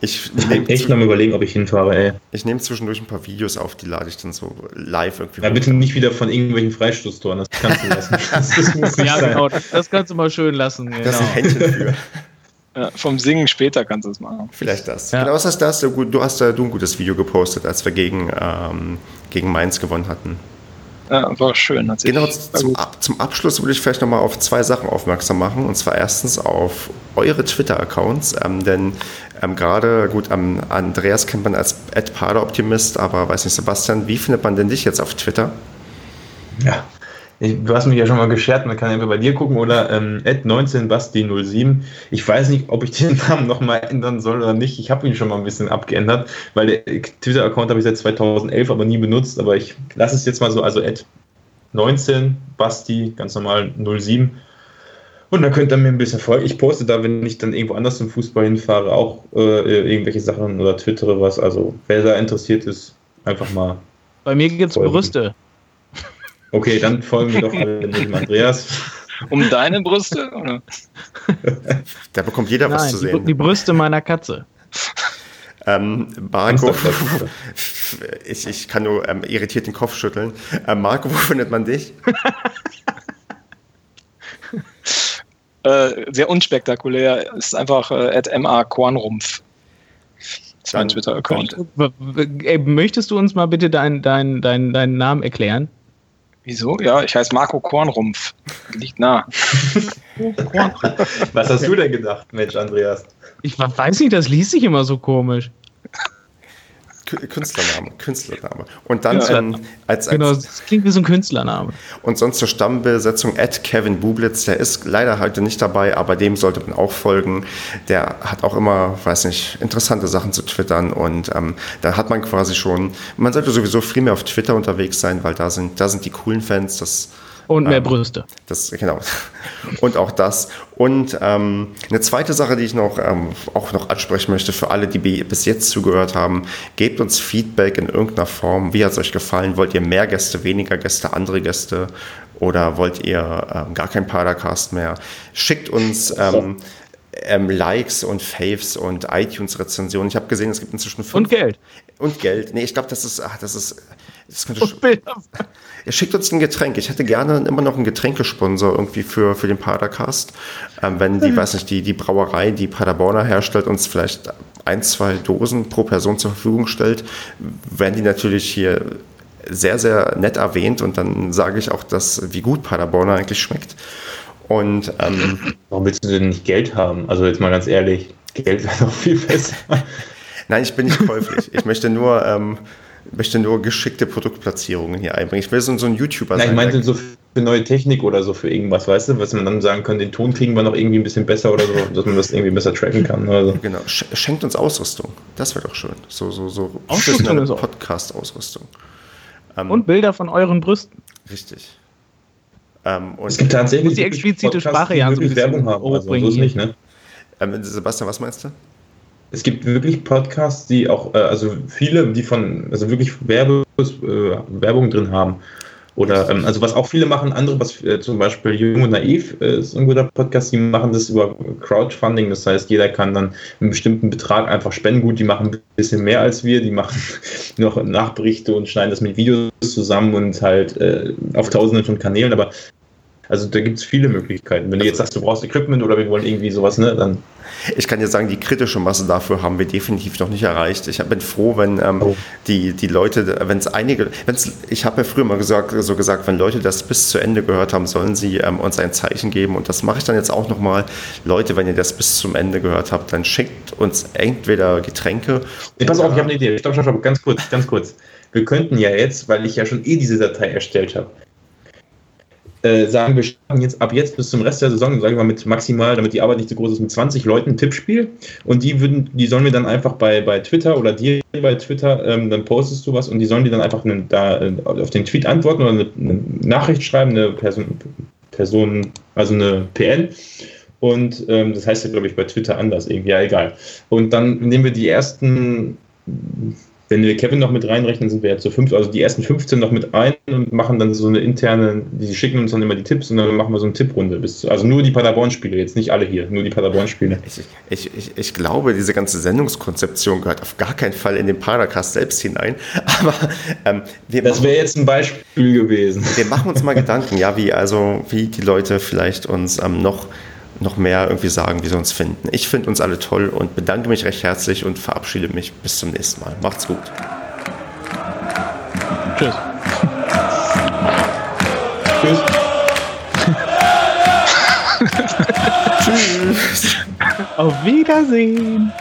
Ich nehme echt noch mal überlegen, ob ich hinfahre, ey. Ich nehme zwischendurch ein paar Videos auf, die lade ich dann so live irgendwie. Ja, bitte nicht wieder von irgendwelchen Freistoßtoren, das kannst du lassen. Das, das ja, genau, das, das, kannst du mal schön lassen. Genau. Das ist ein Händchen für. Ja, vom Singen später kannst du es machen. Vielleicht das. Ja. Genau, was hast das? Du, du hast da du ein gutes Video gepostet, als wir gegen, ähm, gegen Mainz gewonnen hatten. Ja, war schön. Genau, zum, zum, Abschluss würde ich vielleicht nochmal auf zwei Sachen aufmerksam machen. Und zwar erstens auf eure Twitter-Accounts. Ähm, denn ähm, gerade, gut, ähm, Andreas kennt man als Pader-Optimist, aber weiß nicht, Sebastian, wie findet man denn dich jetzt auf Twitter? Ja, ich, du hast mich ja schon mal geschert, man kann entweder bei dir gucken oder ähm, 19basti07. Ich weiß nicht, ob ich den Namen nochmal ändern soll oder nicht. Ich habe ihn schon mal ein bisschen abgeändert, weil der Twitter-Account habe ich seit 2011 aber nie benutzt. Aber ich lasse es jetzt mal so, also 19basti, ganz normal 07. Und da könnt ihr mir ein bisschen folgen. Ich poste da, wenn ich dann irgendwo anders zum Fußball hinfahre, auch äh, irgendwelche Sachen oder twittere was. Also wer da interessiert ist, einfach mal. Bei mir gibt es Brüste. Okay, dann folgen wir doch dem Andreas. Um deine Brüste? Oder? Da bekommt jeder Nein, was zu sehen. Die, die Brüste meiner Katze. Ähm, Marco, ich, ich kann nur ähm, irritiert den Kopf schütteln. Ähm, Marco, wo findet man dich? äh, sehr unspektakulär. Ist einfach äh, MA Kornrumpf. Das ist mein Twitter-Account. Möchtest du uns mal bitte deinen dein, dein, dein Namen erklären? Wieso? Ja, ich heiße Marco Kornrumpf. Liegt nah. Was hast du denn gedacht, Mensch, Andreas? Ich weiß nicht, das liest sich immer so komisch. Künstlername, Künstlername. Und dann ja, ähm, als, als, Genau, das klingt wie so ein Künstlername. Und sonst zur Stammbesetzung Ed Kevin Bublitz, der ist leider heute nicht dabei, aber dem sollte man auch folgen. Der hat auch immer, weiß nicht, interessante Sachen zu twittern und ähm, da hat man quasi schon, man sollte sowieso viel mehr auf Twitter unterwegs sein, weil da sind, da sind die coolen Fans, das und mehr ähm, Brüste. Das, genau. Und auch das. Und ähm, eine zweite Sache, die ich noch, ähm, auch noch ansprechen möchte für alle, die bis jetzt zugehört haben, gebt uns Feedback in irgendeiner Form. Wie hat es euch gefallen? Wollt ihr mehr Gäste, weniger Gäste, andere Gäste? Oder wollt ihr ähm, gar kein Padercast mehr? Schickt uns ähm, ähm, Likes und Faves und iTunes-Rezensionen. Ich habe gesehen, es gibt inzwischen fünf. Und Geld. Und Geld. Nee, ich glaube, das ist, ach, das ist, das könnte und Bilder. Ihr schickt uns ein Getränk. Ich hätte gerne immer noch einen Getränkesponsor irgendwie für, für den Padercast. Ähm, wenn die, mhm. weiß nicht, die, die Brauerei, die Paderborner herstellt, uns vielleicht ein, zwei Dosen pro Person zur Verfügung stellt, werden die natürlich hier sehr, sehr nett erwähnt und dann sage ich auch, dass, wie gut Paderborner eigentlich schmeckt. Und ähm, warum willst du denn nicht Geld haben? Also jetzt mal ganz ehrlich, Geld wäre noch viel besser. Nein, ich bin nicht käuflich. Ich möchte nur ähm, möchte nur geschickte Produktplatzierungen hier einbringen. Ich will so, so ein YouTuber Nein, sein. Ich meinte so für neue Technik oder so für irgendwas, weißt du, was man dann sagen kann, den Ton kriegen wir noch irgendwie ein bisschen besser oder so, dass man das irgendwie besser tracken kann. Oder so. Genau, schenkt uns Ausrüstung. Das wäre doch schön. So, so, so Podcast-Ausrüstung. Ähm, und Bilder von euren Brüsten. Richtig. Ähm, und es gibt tatsächlich die explizite Sprache ja so Werbung haben. Also, so ist nicht, ne? Ähm, Sebastian, was meinst du? es gibt wirklich Podcasts, die auch, äh, also viele, die von, also wirklich Werbe, äh, Werbung drin haben. Oder, ähm, also was auch viele machen, andere, was äh, zum Beispiel Jung und Naiv äh, ist ein guter Podcast, die machen das über Crowdfunding, das heißt, jeder kann dann einen bestimmten Betrag einfach spenden. Gut, die machen ein bisschen mehr als wir, die machen noch Nachberichte und schneiden das mit Videos zusammen und halt äh, auf tausenden von Kanälen, aber also da gibt es viele Möglichkeiten. Wenn du jetzt sagst, du brauchst Equipment oder wir wollen irgendwie sowas, ne, dann. Ich kann dir sagen, die kritische Masse dafür haben wir definitiv noch nicht erreicht. Ich bin froh, wenn ähm, oh. die, die Leute, wenn es einige, wenn's, ich habe ja früher mal gesagt, so gesagt, wenn Leute das bis zu Ende gehört haben, sollen sie ähm, uns ein Zeichen geben. Und das mache ich dann jetzt auch nochmal. Leute, wenn ihr das bis zum Ende gehört habt, dann schickt uns entweder Getränke. Nee, pass auf, ich habe eine Idee. Stopp, stopp, stopp, ganz kurz, ganz kurz. Wir könnten ja jetzt, weil ich ja schon eh diese Datei erstellt habe, äh, sagen, wir starten jetzt ab jetzt bis zum Rest der Saison, sagen wir mal mit maximal, damit die Arbeit nicht zu groß ist, mit 20 Leuten ein Tippspiel. Und die würden, die sollen wir dann einfach bei, bei Twitter oder dir bei Twitter, ähm, dann postest du was und die sollen die dann einfach eine, da äh, auf den Tweet antworten oder eine, eine Nachricht schreiben, eine Person, Person, also eine PN. Und ähm, das heißt ja, glaube ich, bei Twitter anders irgendwie, ja, egal. Und dann nehmen wir die ersten wenn wir Kevin noch mit reinrechnen, sind wir jetzt so fünf, also die ersten 15 noch mit ein und machen dann so eine interne, die schicken uns dann immer die Tipps und dann machen wir so eine Tipprunde. Bis, also nur die Paderborn-Spiele, jetzt nicht alle hier, nur die Paderborn-Spiele. Ich, ich, ich, ich, glaube, diese ganze Sendungskonzeption gehört auf gar keinen Fall in den Padercast selbst hinein. Aber ähm, das wäre jetzt ein Beispiel gewesen. Wir machen uns mal Gedanken, ja, wie also wie die Leute vielleicht uns ähm, noch noch mehr irgendwie sagen, wie sie uns finden. Ich finde uns alle toll und bedanke mich recht herzlich und verabschiede mich bis zum nächsten Mal. Macht's gut. Tschüss. Tschüss. Tschüss. Auf Wiedersehen.